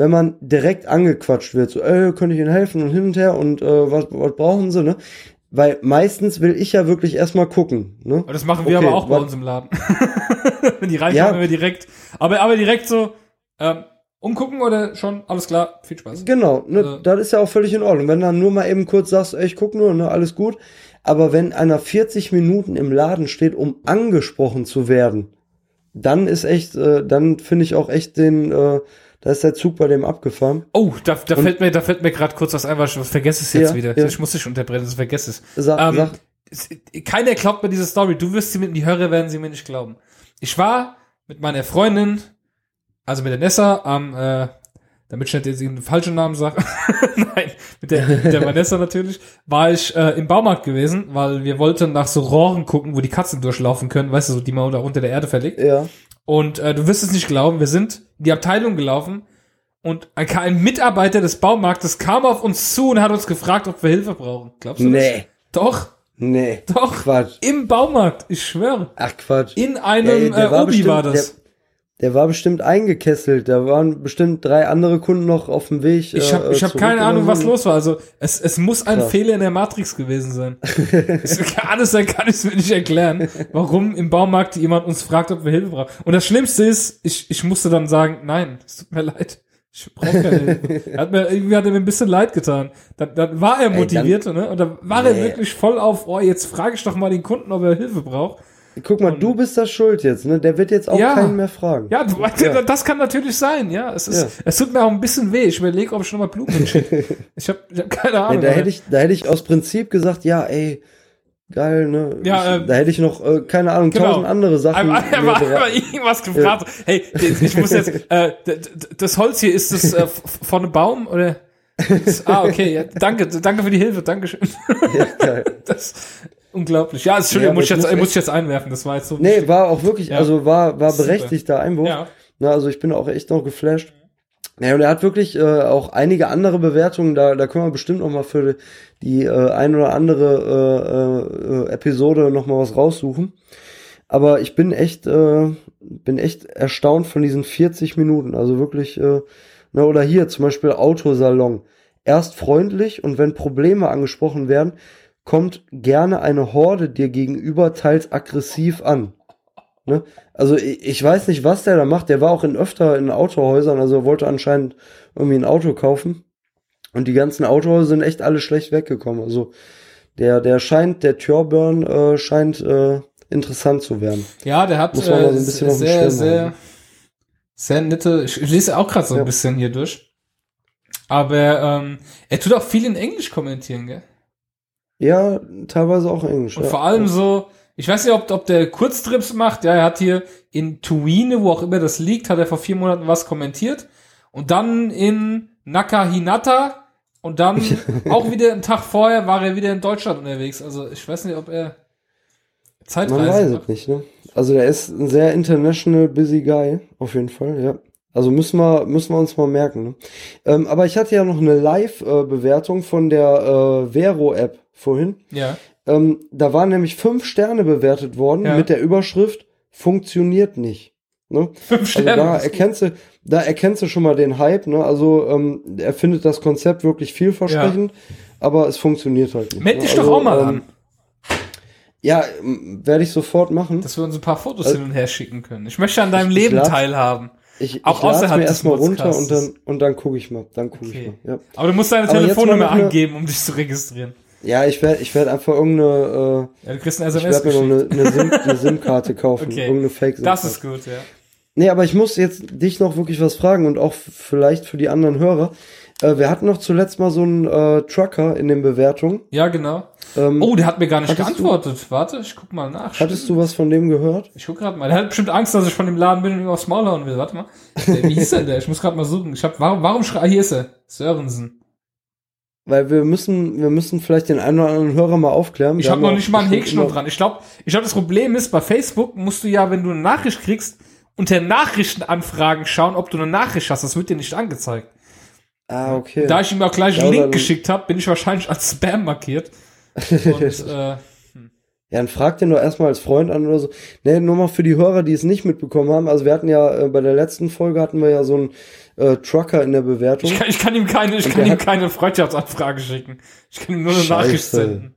wenn man direkt angequatscht wird, so, ey, könnte ich Ihnen helfen und hin und her und äh, was, was brauchen Sie, ne? Weil meistens will ich ja wirklich erstmal gucken, ne? Und das machen wir Okay, aber auch bei uns im Laden. die reichen Ja. immer direkt. Aber, aber direkt so, ähm, umgucken oder schon, alles klar, viel Spaß. Genau, ne, Also- das ist ja auch völlig in Ordnung. Wenn dann nur mal eben kurz sagst, ey, ich guck nur, ne, alles gut. Aber wenn einer 40 Minuten im Laden steht, um angesprochen zu werden, dann ist echt, äh, dann finde ich auch echt den, äh, da ist der Zug bei dem abgefahren. Oh, da, da fällt mir, da fällt mir gerade kurz was ein, weil ich was vergesse es jetzt Ja, wieder. ja. Ich muss dich unterbrechen, das vergesse es. Sag, Ähm, sag, keiner glaubt mir diese Story. Du wirst sie mit, die Hörer werden sie mir nicht glauben. Ich war mit meiner Freundin, also mit der Nessa, am, äh, damit ich nicht jetzt den falschen Namen sage, nein, mit der, mit der Vanessa natürlich, war ich äh, im Baumarkt gewesen, weil wir wollten nach so Rohren gucken, wo die Katzen durchlaufen können, weißt du, so die man unter der Erde verlegt. Ja. Und äh, du wirst es nicht glauben, wir sind in die Abteilung gelaufen und ein, ein Mitarbeiter des Baumarktes kam auf uns zu und hat uns gefragt, ob wir Hilfe brauchen. Glaubst du das? Nee. Doch, Nee. doch. Quatsch. Im Baumarkt, ich schwöre. Ach Quatsch. In einem der äh, war Obi bestimmt- war das. Der, war bestimmt eingekesselt. Da waren bestimmt drei andere Kunden noch auf dem Weg. Ich habe äh, ich hab keine Ahnung, was los war. Also es, es muss ein Krass. Fehler in der Matrix gewesen sein. es kann alles sein, kann ich es mir nicht erklären, warum im Baumarkt jemand uns fragt, ob wir Hilfe brauchen. Und das Schlimmste ist, ich, ich musste dann sagen, nein, es tut mir leid. Ich brauche keine Hilfe. Er hat mir, irgendwie hat er mir ein bisschen leid getan. Dann, dann war er dann- motiviert, ne? Und dann war er Nee. wirklich voll auf, oh, jetzt frage ich doch mal den Kunden, ob er Hilfe braucht. Guck mal, du bist da schuld jetzt, ne? Der wird jetzt auch Ja. keinen mehr fragen. Ja, Ja. das kann natürlich sein, ja. Es ist, Ja. es tut mir auch ein bisschen weh. Ich überlege, ob ich noch mal Blut hinschicke. Ich habe ich hab keine Ahnung. da hätte ich, da hätte ich aus Prinzip gesagt, ja, ey, geil, ne? Ja, ich, äh, da hätte ich noch, äh, keine Ahnung, Genau. tausend andere Sachen. Einmal, einmal, einmal irgendwas gefragt. Hey, ich muss jetzt, äh, das Holz hier, ist das äh, von einem Baum oder? Das- Ah, okay, ja, danke, danke für die Hilfe, Dankeschön. ja, geil. Das unglaublich. Ja, Entschuldigung, Ja, muss ich jetzt, muss muss ich jetzt einwerfen, das war jetzt so. Nee, war auch wirklich, Ja. also war, war berechtigter Einwurf. ja. Na, also ich bin auch echt noch geflasht. Ja, und er hat wirklich äh, auch einige andere Bewertungen, da, da können wir bestimmt noch mal für die äh, ein oder andere äh, äh, Episode noch mal was raussuchen. Aber ich bin echt, äh, bin echt erstaunt von diesen 40 Minuten. Also wirklich, äh, na, oder hier zum Beispiel Autosalon. Erst freundlich und wenn Probleme angesprochen werden, kommt gerne eine Horde dir gegenüber teils aggressiv an. Ne? Also ich, weiß nicht, was der da macht. Der war auch in öfter in Autohäusern, also wollte anscheinend irgendwie ein Auto kaufen. Und die ganzen Autohäuser sind echt alle schlecht weggekommen. Also der, der scheint, der Turburn äh, scheint äh, interessant zu werden. Ja, der hat Muss man äh, so ein bisschen sehr, sehr, haben. sehr nette, ich, ich lese auch gerade so ein Ja. bisschen hier durch. Aber ähm, er tut auch viel in Englisch kommentieren, gell? Ja, teilweise auch Englisch. Und ja. vor allem so, ich weiß nicht, ob, ob der Kurztrips macht. Ja, er hat hier in Tuine, wo auch immer das liegt, hat er vor vier Monaten was kommentiert. Und dann in Nakahinata und dann auch wieder einen Tag vorher war er wieder in Deutschland unterwegs. Also ich weiß nicht, ob er Zeitreise Man weiß macht. es nicht, ne? Also der ist ein sehr international busy guy, auf jeden Fall, ja. Also müssen wir, müssen wir uns mal merken. Ne? Ähm, aber ich hatte ja noch eine Live-Bewertung von der äh, Vero-App vorhin. Ja. Ähm, da waren nämlich fünf Sterne bewertet worden Ja. mit der Überschrift funktioniert nicht. Ne? Fünf Also Sterne. da erkennst du, da erkennst du schon mal den Hype. Ne? Also ähm, er findet das Konzept wirklich vielversprechend, aber es funktioniert halt nicht. Meld ne? dich also, doch auch mal ähm, an, Ja, werde ich sofort machen. dass wir uns ein paar Fotos Äh, hin und her schicken können. Ich möchte an deinem ich- ich Leben lad- teilhaben. Ich, Auch ich außerhalb mir erstmal runter und dann, und dann gucke ich mal. Dann gucke Okay. ich mal. Ja, Aber du musst deine Telefonnummer angeben, um dich zu registrieren. Ja ich werde ich werd einfach irgendeine, Ja, du kriegst ein äh, ich SMS werde mir eine, eine, SIM, eine SIM-Karte kaufen. Okay. Irgendeine fake Das ist gut, ja. Nee, aber ich muss jetzt dich noch wirklich was fragen und auch vielleicht für die anderen Hörer. Äh, wir hatten noch zuletzt mal so einen äh, Trucker in den Bewertungen. Ja, genau. Ähm, Oh, der hat mir gar nicht Hattest du- geantwortet. Warte, ich guck mal nach. Hattest du was von dem gehört? Ich guck grad mal. Der hat bestimmt Angst, dass ich von dem Laden bin und ihm aufs Maul hauen will. Warte mal. Äh, Wie hieß denn der? Ich muss gerade mal suchen. Ich hab, warum, warum schrei, hier ist er. Sörensen. Weil wir müssen, wir müssen vielleicht den einen oder anderen Hörer mal aufklären. Ich habe noch nicht mal ein Häkchen dran. Ich glaube, ich glaub, das Problem ist, bei Facebook musst du ja, wenn du eine Nachricht kriegst, unter Nachrichtenanfragen schauen, ob du eine Nachricht hast. Das wird dir nicht angezeigt. Ah, okay. Da ich ihm auch gleich Ja, einen Link geschickt habe, bin ich wahrscheinlich als Spam markiert. Und, äh, Ja, dann frag den doch erstmal als Freund an oder so. Nee, nur mal für die Hörer, die es nicht mitbekommen haben. Also wir hatten ja, äh, bei der letzten Folge hatten wir ja so einen äh, Trucker in der Bewertung. ich, kann, ich kann ihm keine, ich Und kann ihm keine Freundschaftsanfrage schicken. Ich kann ihm nur eine Nachricht Scheiße. senden.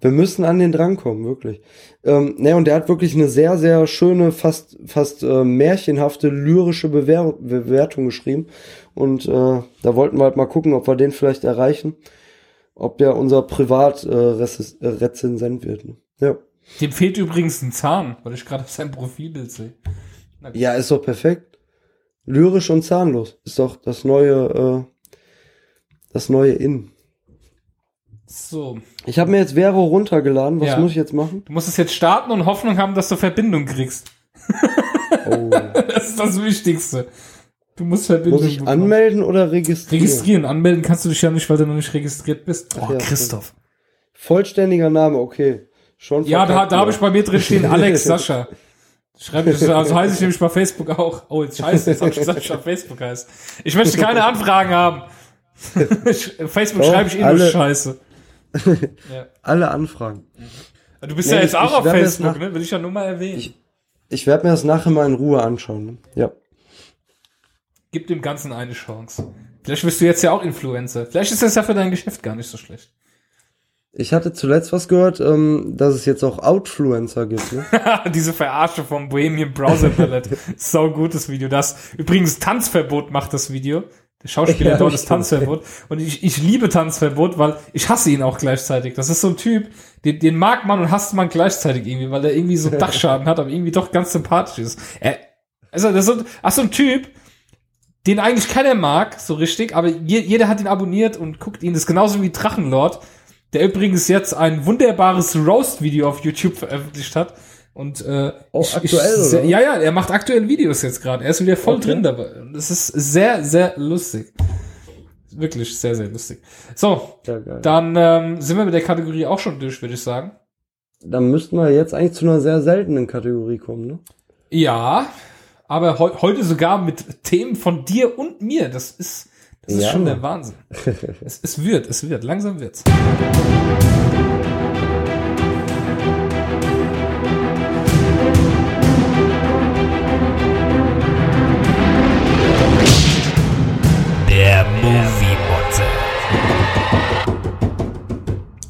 Wir müssen an den drankommen, wirklich. Ähm, ne, und der hat wirklich eine sehr, sehr schöne, fast, fast äh, märchenhafte, lyrische Bewer Bewertung geschrieben. Und äh, da wollten wir halt mal gucken, ob wir den vielleicht erreichen. Ob der unser Privat-Rezensent äh, Rezensent wird. Ne? Ja. Dem fehlt übrigens ein Zahn, weil ich gerade auf seinem Profilbild sehe. ja, ist doch perfekt. Lyrisch und zahnlos. Ist doch das neue, äh, das neue In. So. Ich habe mir jetzt Vero runtergeladen. Was Ja. muss ich jetzt machen? Du musst es jetzt starten und Hoffnung haben, dass du Verbindung kriegst. Oh. Das ist das Wichtigste. Du musst Verbindung muss ich bekommen. anmelden oder registrieren? Registrieren. Anmelden kannst du dich ja nicht, weil du noch nicht registriert bist. Oh, ja, Christoph. Vollständiger Name, okay. Schon Ja, da, da habe ich bei mir drin stehen Alex Sascha. Schreib ich, also heiße ich nämlich bei Facebook auch. Oh, jetzt scheiße, jetzt hab ich gesagt, ich auf Facebook heißt. Ich möchte keine Anfragen haben. Facebook Doch, schreibe ich eh nur alle- Scheiße. Alle Anfragen. Du bist Nee, ja jetzt ich- auch ich auf Facebook, nach- ne? Will ich ja nur mal erwähnen. Ich- Ich werde mir das nachher mal in Ruhe anschauen. Ne? Ja. Gib dem Ganzen eine Chance. Vielleicht wirst du jetzt ja auch Influencer. Vielleicht ist das ja für dein Geschäft gar nicht so schlecht. Ich hatte zuletzt was gehört, ähm, dass es jetzt auch Outfluencer gibt. Ne? Diese Verarsche vom Bohemian Browser Ballett. so gutes Video. Das übrigens Tanzverbot macht das Video. Der Schauspieler Ja, dort ist Tanzverbot. Und ich, ich liebe Tanzverbot, weil ich hasse ihn auch gleichzeitig. Das ist so ein Typ, den, den mag man und hasst man gleichzeitig irgendwie, weil er irgendwie so Dachschaden hat, aber irgendwie doch ganz sympathisch ist. Er, also das ist so, ach, so ein Typ, den eigentlich keiner mag, so richtig, aber je, jeder hat ihn abonniert und guckt ihn. Das ist genauso wie Drachenlord, der übrigens jetzt ein wunderbares Roast-Video auf YouTube veröffentlicht hat. Und äh, Auch ich, aktuell, ich, sehr? Ja, ja, er macht aktuell Videos jetzt gerade. Er ist wieder voll Okay. drin dabei. Und es ist sehr, sehr lustig. Wirklich sehr, sehr lustig. So, Ja, dann ähm, sind wir mit der Kategorie auch schon durch, würde ich sagen. Dann müssten wir jetzt eigentlich zu einer sehr seltenen Kategorie kommen. Ne? Ja, aber heu heute sogar mit Themen von dir und mir. Das ist, das ist Ja, schon der. Wahnsinn. es, es wird, es wird, langsam wird's. Der Movie Motze.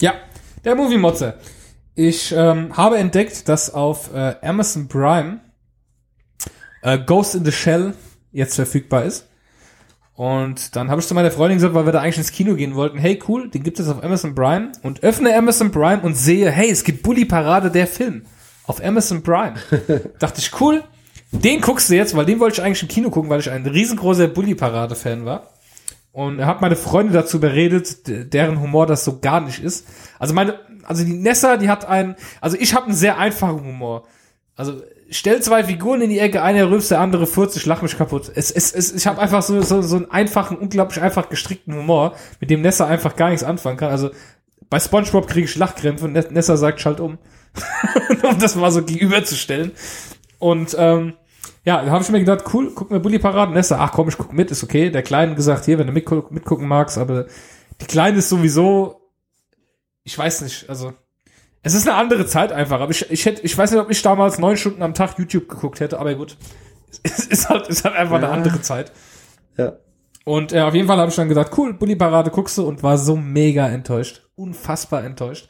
Ja, der Movie Motze. Ich ähm, habe entdeckt, dass auf äh, Amazon Prime äh, Ghost in the Shell jetzt verfügbar ist. Und dann habe ich zu meiner Freundin gesagt, weil wir da eigentlich ins Kino gehen wollten, hey cool, den gibt es auf Amazon Prime und öffne Amazon Prime und sehe, hey, es gibt Bully Parade der Film auf Amazon Prime. Dachte ich, cool, den guckst du jetzt, weil den wollte ich eigentlich im Kino gucken, weil ich ein riesengroßer Bully Parade Fan war. Und habe meine Freunde dazu beredet, deren Humor das so gar nicht ist. Also meine, also die Nessa, die hat einen, also ich habe einen sehr einfachen Humor. Also stell zwei Figuren in die Ecke, einer rülpst, der andere furzt, ich lach mich kaputt. Es, es, es, ich habe einfach so, so, so einen einfachen, unglaublich einfach gestrickten Humor, mit dem Nessa einfach gar nichts anfangen kann. Also bei SpongeBob kriege ich Lachkrämpfe und Ne- Nessa sagt, schalt um. um das mal so gegenüberzustellen. Und ähm, ja, da habe ich mir gedacht, cool, guck mir Bully Paraden. Nessa, ach komm, ich guck mit, ist okay. Der Kleine gesagt, hier, wenn du mitgu mitgucken magst, aber die Kleine ist sowieso, ich weiß nicht, also es ist eine andere Zeit einfach. Aber ich, ich hätte, ich weiß nicht, ob ich damals neun Stunden am Tag YouTube geguckt hätte, aber gut, es ist halt, ist halt einfach eine Ja. andere Zeit. Ja. Und äh, auf jeden Fall habe ich dann gedacht, cool, Bully Parade guckst du und war so mega enttäuscht. Unfassbar enttäuscht.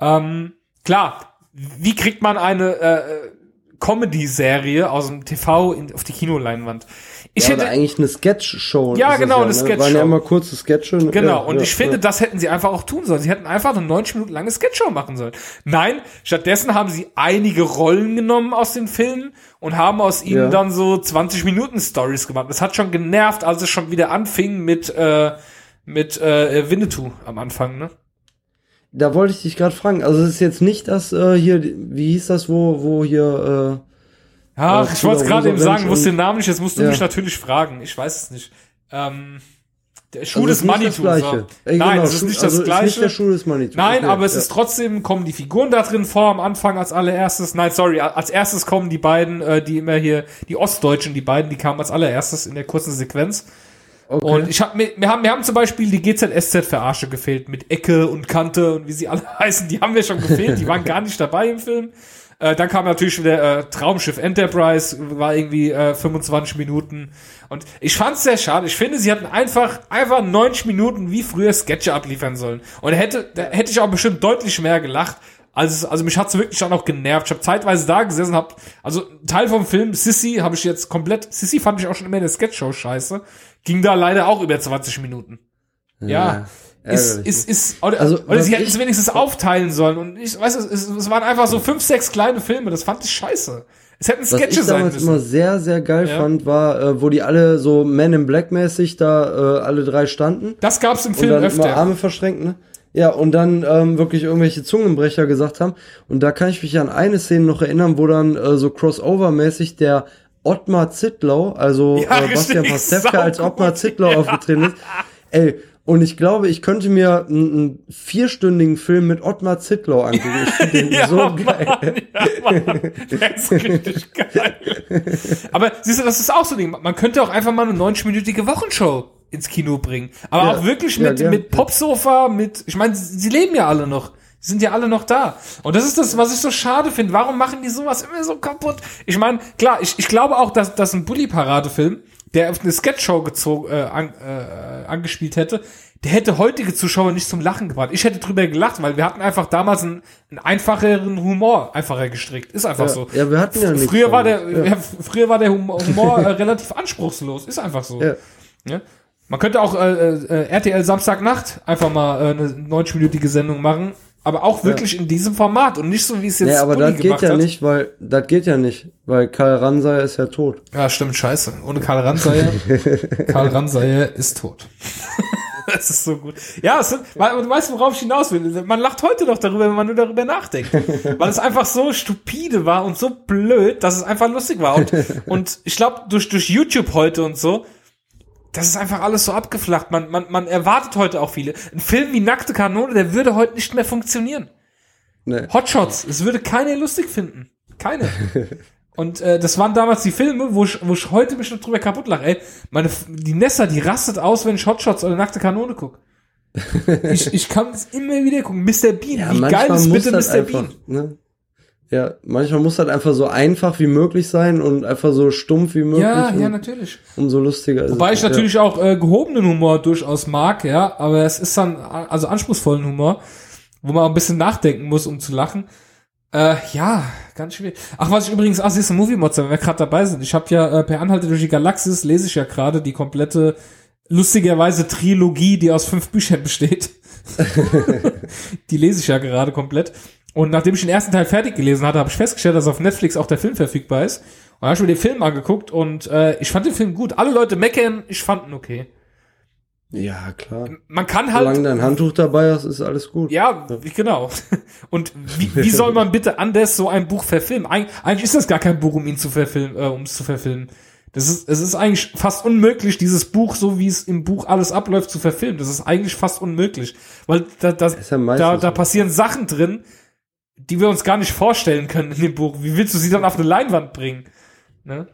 Ähm, klar, wie kriegt man eine äh, Comedy-Serie aus dem TV in, auf die Kinoleinwand? Ich ja, hätte, eigentlich eine Sketch-Show. Ja, genau, eine ne? Sketch-Show. Waren ja immer kurze Sketche. ne? Genau, ja, und ja, ich finde, ja. das hätten sie einfach auch tun sollen. Sie hätten einfach eine 90 Minuten lange Sketchshow machen sollen. Nein, stattdessen haben sie einige Rollen genommen aus den Filmen und haben aus ihnen Ja. dann so 20 Minuten Stories gemacht. Das hat schon genervt, als es schon wieder anfing mit äh, mit äh, Winnetou am Anfang, ne? Da wollte ich dich gerade fragen. Also es ist jetzt nicht das äh, hier, wie hieß das, wo, wo hier, Ach, Ja, ich wollte es gerade eben sagen, wusste den Namen nicht, jetzt musst du Ja. mich natürlich fragen. Ich weiß es nicht. Ähm, der äh, Schuh also des Manitou. das So. Gleiche. Äh, Nein, genau, es ist nicht das also gleiche. Ist nicht der Schuh des Manitou. Nein, Okay, aber es ja. ist trotzdem, kommen die Figuren da drin vor am Anfang als allererstes. Nein, sorry, als erstes kommen die beiden, äh, die immer hier, die Ostdeutschen, die beiden, die kamen als allererstes in der kurzen Sequenz. Okay. Und ich hab, mir, wir haben, wir haben zum Beispiel die GZSZ-Verarsche gefehlt mit Ecke und Kante und wie sie alle heißen, die haben wir schon gefehlt, die waren gar nicht dabei im Film. Äh, dann kam natürlich wieder äh, Traumschiff Enterprise, war irgendwie äh, 25 Minuten. Und ich fand's sehr schade. Ich finde, sie hatten einfach, einfach 90 Minuten wie früher Sketche abliefern sollen. Und hätte, da hätte ich auch bestimmt deutlich mehr gelacht. Also, also mich hat's wirklich auch noch genervt. Ich habe zeitweise da gesessen, hab, also Teil vom Film Sissy habe ich jetzt komplett. Sissy fand ich auch schon immer in der Sketchshow scheiße. Ging da leider auch über 20 Minuten. Ja, ist, ist, ist, oder, Also, oder was sie hätten ich- es wenigstens aufteilen sollen. Und ich weiß, es, es, waren einfach so fünf, sechs kleine Filme. Das fand ich scheiße. Es hätten Was Sketche ich sein damals müssen. immer sehr, sehr geil Ja. fand, war, äh, wo die alle so Men in Black mäßig da äh, alle drei standen Das gab's im und Film dann öfter. immer Arme verschränkt, ne? Ja, und dann ähm, wirklich irgendwelche Zungenbrecher gesagt haben. Und da kann ich mich an eine Szene noch erinnern, wo dann äh, so Crossover-mäßig der Ottmar Zittlau, also Ja, äh, Bastian Pastewka als. Ottmar Zittlau aufgetreten ist. Ey, und ich glaube, ich könnte mir einen, einen vierstündigen Film mit Ottmar Zittlau angucken. Ich finde den so geil. Mann, ja, Mann. Der ist richtig geil. Aber siehst du, das ist auch so ein Ding. Man könnte auch einfach mal eine 90-minütige Wochenshow ins Kino bringen. Aber Ja, auch wirklich ja, mit, gern. mit Popsofa, mit, ich meine, sie sie leben ja alle noch. Sie sind ja alle noch da. Und das ist das, was ich so schade finde. Warum machen die sowas immer so kaputt? Ich meine, klar, ich, ich glaube auch, dass, dass ein Bully-Parade-Film, der auf eine Sketchshow gezogen, äh, an, äh, angespielt hätte, der hätte heutige Zuschauer nicht zum Lachen gebracht. Ich hätte drüber gelacht, weil wir hatten einfach damals einen, einen einfacheren Humor einfacher gestrickt. Ist einfach Ja, so. ja, wir hatten ja nichts Früher war der, damit. ja. früher war der Humor, Humor äh, relativ anspruchslos. Ist einfach so. Ja. Ja? Man könnte auch äh, äh, RTL Samstagnacht einfach mal äh, eine 90-minütige Sendung machen, aber auch wirklich in diesem Format und nicht so wie es jetzt Nee, aber Bulli das geht ja hat. nicht, weil das geht ja nicht, weil Karl Ransay ist ja tot. Ja, stimmt, scheiße. Ohne Karl Ransayer. Karl Ransayer ist tot. das ist so gut. Ja, es sind, weil, du weißt, worauf ich hinaus will. Man lacht heute noch darüber, wenn man nur darüber nachdenkt. Weil es einfach so stupide war und so blöd, dass es einfach lustig war. Und, und ich glaube, durch, durch YouTube heute und so, das ist einfach alles so abgeflacht. Man, man, man erwartet heute auch viele. Ein Film wie Nackte Kanone, der würde heute nicht mehr funktionieren. Nee. Hotshots, es würde keiner lustig finden. Keine. Und äh, das waren damals die Filme, wo ich, wo ich heute mich noch drüber kaputt lache. Ey, meine, die Nessa, die rastet aus, wenn ich Hotshots oder Nackte Kanone guck. ich, ich kann es immer wieder gucken. Mr. Bean, wie geil ist bitte Mr. einfach, Bean? ne? Ja, manchmal muss das einfach so einfach wie möglich sein und einfach so stumpf wie möglich. Ja, ja, natürlich. umso lustiger ist Wobei es. ich natürlich auch äh, gehobenen Humor durchaus mag, ja, aber es ist dann, also anspruchsvollen Humor, wo man auch ein bisschen nachdenken muss, um zu lachen. Äh, ja, ganz schwierig. Ach, was ich übrigens, ach, siehst du, Movie Mods, wenn wir gerade dabei sind. Ich habe ja äh, per Anhalte durch die Galaxis, lese ich ja gerade die komplette, lustigerweise Trilogie, die aus fünf Büchern besteht. die lese ich ja gerade komplett. Und nachdem ich den ersten Teil fertig gelesen hatte, habe ich festgestellt, dass auf Netflix auch der Film verfügbar ist. Und habe ich mir den Film angeguckt und äh, ich fand den Film gut. Alle Leute meckern, ich fand ihn okay. Ja, ja klar. Man kann Solange halt, dein Handtuch dabei hast, ist alles gut. ja, genau. Und wie, wie soll man bitte anders so ein Buch verfilmen? Eig eigentlich ist das gar kein Buch, um ihn zu verfilmen, äh, um es zu verfilmen. Das ist, es ist eigentlich fast unmöglich, dieses Buch, so wie es im Buch alles abläuft, zu verfilmen. Das ist eigentlich fast unmöglich. Weil da, da, ja da, da passieren Sachen drin, die wir uns gar nicht vorstellen können in dem Buch. Wie willst du sie dann auf eine Leinwand bringen? Ne?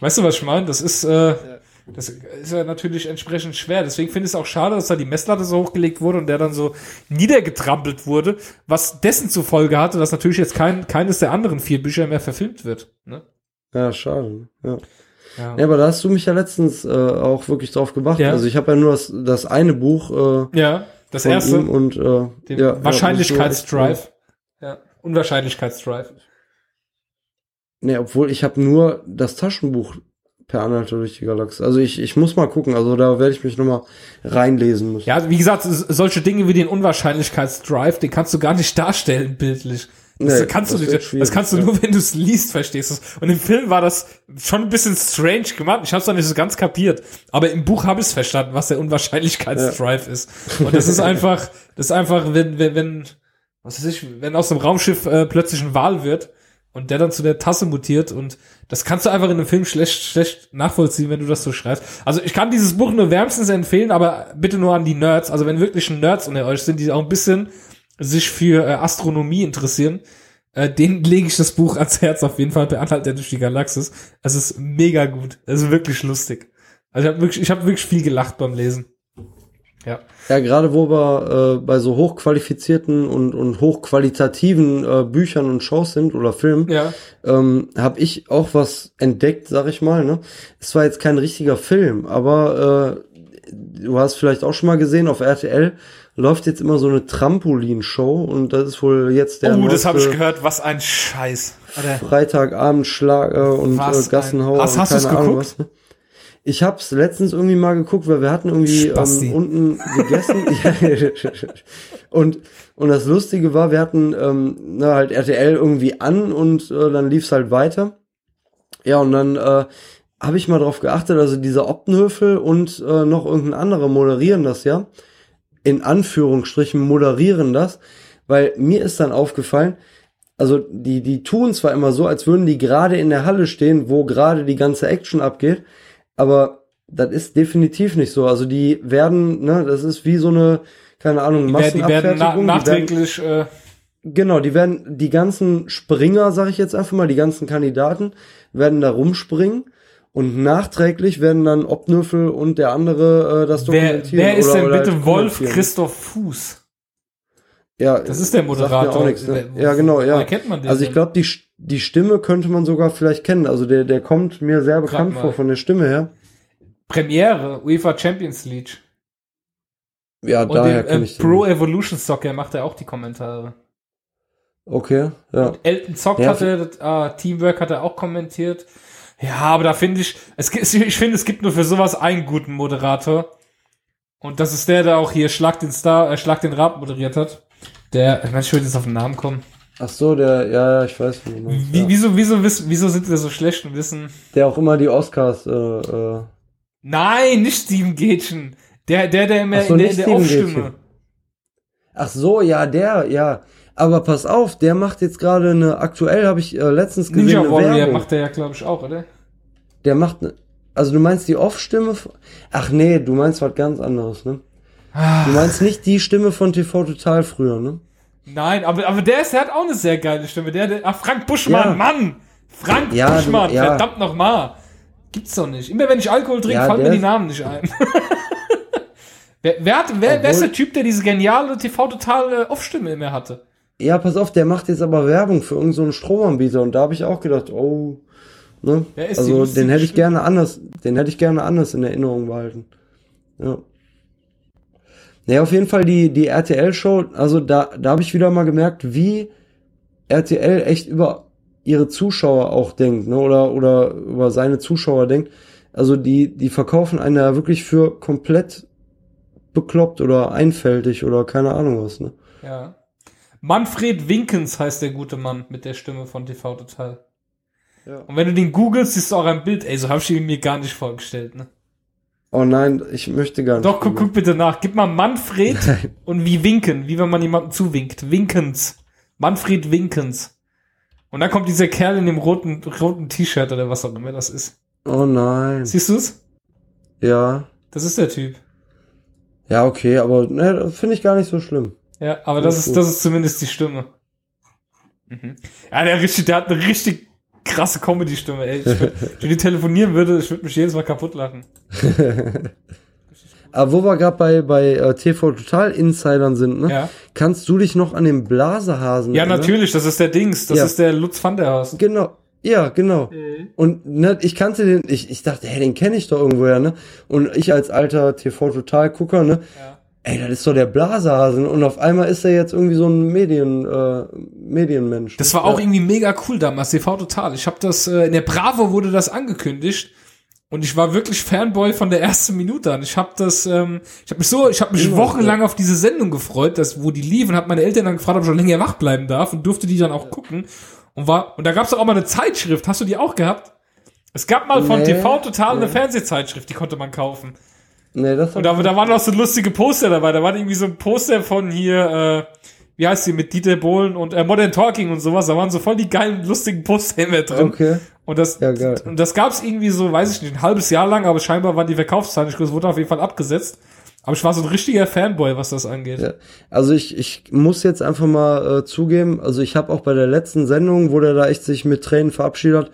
Weißt du, was ich meine? Das ist, äh, das ist ja natürlich entsprechend schwer. Deswegen finde ich es auch schade, dass da die Messlatte so hochgelegt wurde und der dann so niedergetrampelt wurde, was dessen zur Folge hatte, dass natürlich jetzt kein, keines der anderen vier Bücher mehr verfilmt wird. Ne? Ja, schade. Ja. Ja. ja, aber da hast du mich ja letztens äh, auch wirklich drauf gebracht. Ja. Also ich habe ja nur das, das eine Buch äh, ja, das erste, und äh, den ja, Wahrscheinlichkeitsdrive. Ja, Unwahrscheinlichkeitsdrive. Nee, obwohl ich habe nur das Taschenbuch per Anhalter durch die Galaxie. Also ich, ich muss mal gucken, also da werde ich mich nochmal reinlesen müssen. Ja, wie gesagt, solche Dinge wie den Unwahrscheinlichkeitsdrive, den kannst du gar nicht darstellen bildlich. Das Nee, kannst das du nicht. Das kannst du ja. nur, wenn du es liest, verstehst du es. Und im Film war das schon ein bisschen strange gemacht. Ich habe es noch nicht so ganz kapiert. Aber im Buch habe ich es verstanden, was der Unwahrscheinlichkeitsdrive ist. Und das ist einfach, das ist einfach, wenn, wenn, wenn, was weiß ich, wenn aus dem Raumschiff äh, plötzlich ein Wal wird und der dann zu der Tasse mutiert und das kannst du einfach in einem Film schlecht, schlecht nachvollziehen, wenn du das so schreibst. Also ich kann dieses Buch nur wärmstens empfehlen, aber bitte nur an die Nerds. Also wenn wirklich Nerds unter euch sind, die auch ein bisschen sich für äh, Astronomie interessieren, äh, denen lege ich das Buch ans Herz auf jeden Fall bei Anhalt der durch die Galaxis. Es ist mega gut. Es ist wirklich lustig. Also ich habe wirklich, ich habe wirklich viel gelacht beim Lesen. Ja. Ja, gerade wo wir äh, bei so hochqualifizierten und, und hochqualitativen äh, Büchern und Shows sind oder Filmen, Ja. ähm, habe ich auch was entdeckt, sag ich mal. Ne? Es war jetzt kein richtiger Film, aber äh, du hast vielleicht auch schon mal gesehen, auf RTL läuft jetzt immer so eine Trampolin-Show und das ist wohl jetzt der oh, das habe ich gehört. Was ein Scheiß. Alter. Freitagabendschlager und Was äh, Gassenhauer ein- Hast- keine Ahnung geguckt? was. Ne? Ich hab's letztens irgendwie mal geguckt, weil wir hatten irgendwie ähm, unten gegessen. und, und das Lustige war, wir hatten ähm, na, halt RTL irgendwie an und äh, dann lief's halt weiter. Ja, und dann äh, habe ich mal drauf geachtet, also dieser Optenhöfel und äh, noch irgendein anderer moderieren das ja. in Anführungsstrichen moderieren das, weil mir ist dann aufgefallen, also die, die tun zwar immer so, als würden die gerade in der Halle stehen, wo gerade die ganze Action abgeht, aber das ist definitiv nicht so. Also die werden, ne, das ist wie so eine, keine Ahnung, werden, die werden na, Massenabfertigung. nachträglich, äh, genau, die werden, die ganzen Springer, sag ich jetzt einfach mal, die ganzen Kandidaten, werden da rumspringen. Und nachträglich werden dann Obnöffel und der andere äh, das wer, dokumentieren. wer ist oder, denn oder bitte halt Wolf. Christoph Fuß? Ja, Das ist der Moderator. Nichts, ne? Ja, genau, ja. woher kennt man den also ich glaube, die, die Stimme könnte man sogar vielleicht kennen. Also der, der kommt mir sehr bekannt vor von der Stimme her. Premiere, UEFA Champions League. Ja, Und daher kenne äh, ich den. Pro nicht. Evolution Soccer macht er auch die Kommentare. Okay, ja. Elton Zock Ja, hatte, äh, Teamwork hat er auch kommentiert. Ja, aber da finde ich, es, ich finde, es gibt nur für sowas einen guten Moderator. Und das ist der, der auch hier Schlag den Star, äh, Schlag den Rab moderiert hat. Der, ich meine, ich würde jetzt auf den Namen kommen. Ach so, der, ja, ja, ich weiß, wie du meinst, Wie, ja. wieso, wieso, wieso sind wir so schlecht und wissen? Der auch immer die Oscars, äh, äh, Nein, nicht Steven Gätchen. Der, der, der immer so, in der, der Steven Aufstimme. Gätchen. Ach so, ja, der, ja. Aber pass auf, der macht jetzt gerade eine, aktuell habe ich äh, letztens gesehen, Ninja eine Warrior Werbung. macht der ja, glaube ich, auch, oder? Der macht, ne, also du meinst die Off-Stimme? Ach nee, du meinst was ganz anderes, ne? Ah. Du meinst nicht die Stimme von TV Total früher, ne? Nein, aber, aber der, ist, der hat auch eine sehr geile Stimme. Der, der, ach, Frank Buschmann, Ja. Mann! Frank Ja, du- Buschmann, ja. verdammt nochmal. Gibt's doch nicht. Immer wenn ich Alkohol trinke, Ja, fallen mir die Namen nicht ein. wer, wer, hat, wer, wer ist der Typ, der diese geniale TV-totale Off-Stimme immer hatte? Ja, pass auf, der macht jetzt aber Werbung für irgendeinen so Stromanbieter und da habe ich auch gedacht, oh, ne? Ist also den hätte ich gerne anders, den hätte ich gerne anders in Erinnerung behalten. Ja. Ja, auf jeden Fall die, die RTL-Show, also da, da habe ich wieder mal gemerkt, wie RTL echt über ihre Zuschauer auch denkt, ne? Oder, oder über seine Zuschauer denkt. Also die, die verkaufen einen ja wirklich für komplett bekloppt oder einfältig oder keine Ahnung was, ne? Ja. Manfred Winkens heißt der gute Mann mit der Stimme von TV Total. Ja. Und wenn du den googelst, siehst du auch ein Bild. Ey, so habe ich ihn mir gar nicht vorgestellt, ne? Oh nein, ich möchte gar nicht. Doch, guck, guck bitte nach. Gib mal Manfred und wie winken, wie wenn man jemandem zuwinkt. Winkens. Manfred Winkens. Und dann kommt dieser Kerl in dem roten, roten T-Shirt oder was auch immer das ist. Oh nein. Siehst du's? Ja. Das ist der Typ. Ja, okay, aber ne, das finde ich gar nicht so schlimm. Ja, aber das Ja, ist, gut. das ist zumindest die Stimme. Mhm. Ja, der richtig, der hat eine richtig krasse Comedy-Stimme, ey. Ich, würd- wenn ich telefonieren würde, ich würde mich jedes Mal kaputt lachen. Aber wo wir gerade bei, bei äh, TV Total Insidern sind, ne? Ja. Kannst du dich noch an den Blasehasen Ja, erinnern? natürlich, das ist der Dings. Das Ja. ist der Lutz van der Haas. Genau. Ja, genau. Und ne, ich kannte den, ich, ich dachte, hey, den kenne ich doch irgendwoher, ne? Und ich als alter TV Total Gucker, ne? Ja. Ey, das ist doch der Blasehasen. Und auf einmal ist er jetzt irgendwie so ein Medien, äh, Medienmensch. Das war auch irgendwie mega cool damals, TV Total. Ich habe das, äh, in der Bravo wurde das angekündigt und ich war wirklich Fanboy von der ersten Minute an. Ich habe das, ähm, ich habe mich so, ich habe mich wochenlang auf diese Sendung gefreut, dass, wo die lief und habe meine Eltern dann gefragt, ob ich schon länger wach bleiben darf und durfte die dann auch gucken. Und war, und da gab's auch mal eine Zeitschrift. Hast du die auch gehabt? Es gab mal von Nee, TV Total eine nee. Fernsehzeitschrift, die konnte man kaufen. Nee, das Und da, da waren auch so lustige Poster dabei. Da war irgendwie so ein Poster von hier, äh, wie heißt die, mit Dieter Bohlen und äh, Modern Talking und sowas. Da waren so voll die geilen, lustigen Poster immer drin. Okay. Und das, Ja, geil. und das gab's irgendwie so, weiß ich nicht, ein halbes Jahr lang, aber scheinbar waren die Verkaufszahlen nicht groß, wurde auf jeden Fall abgesetzt. Aber ich war so ein richtiger Fanboy, was das angeht. Ja. Also ich, ich muss jetzt einfach mal äh, zugeben, also ich habe auch bei der letzten Sendung, wo der da echt sich mit Tränen verabschiedet hat,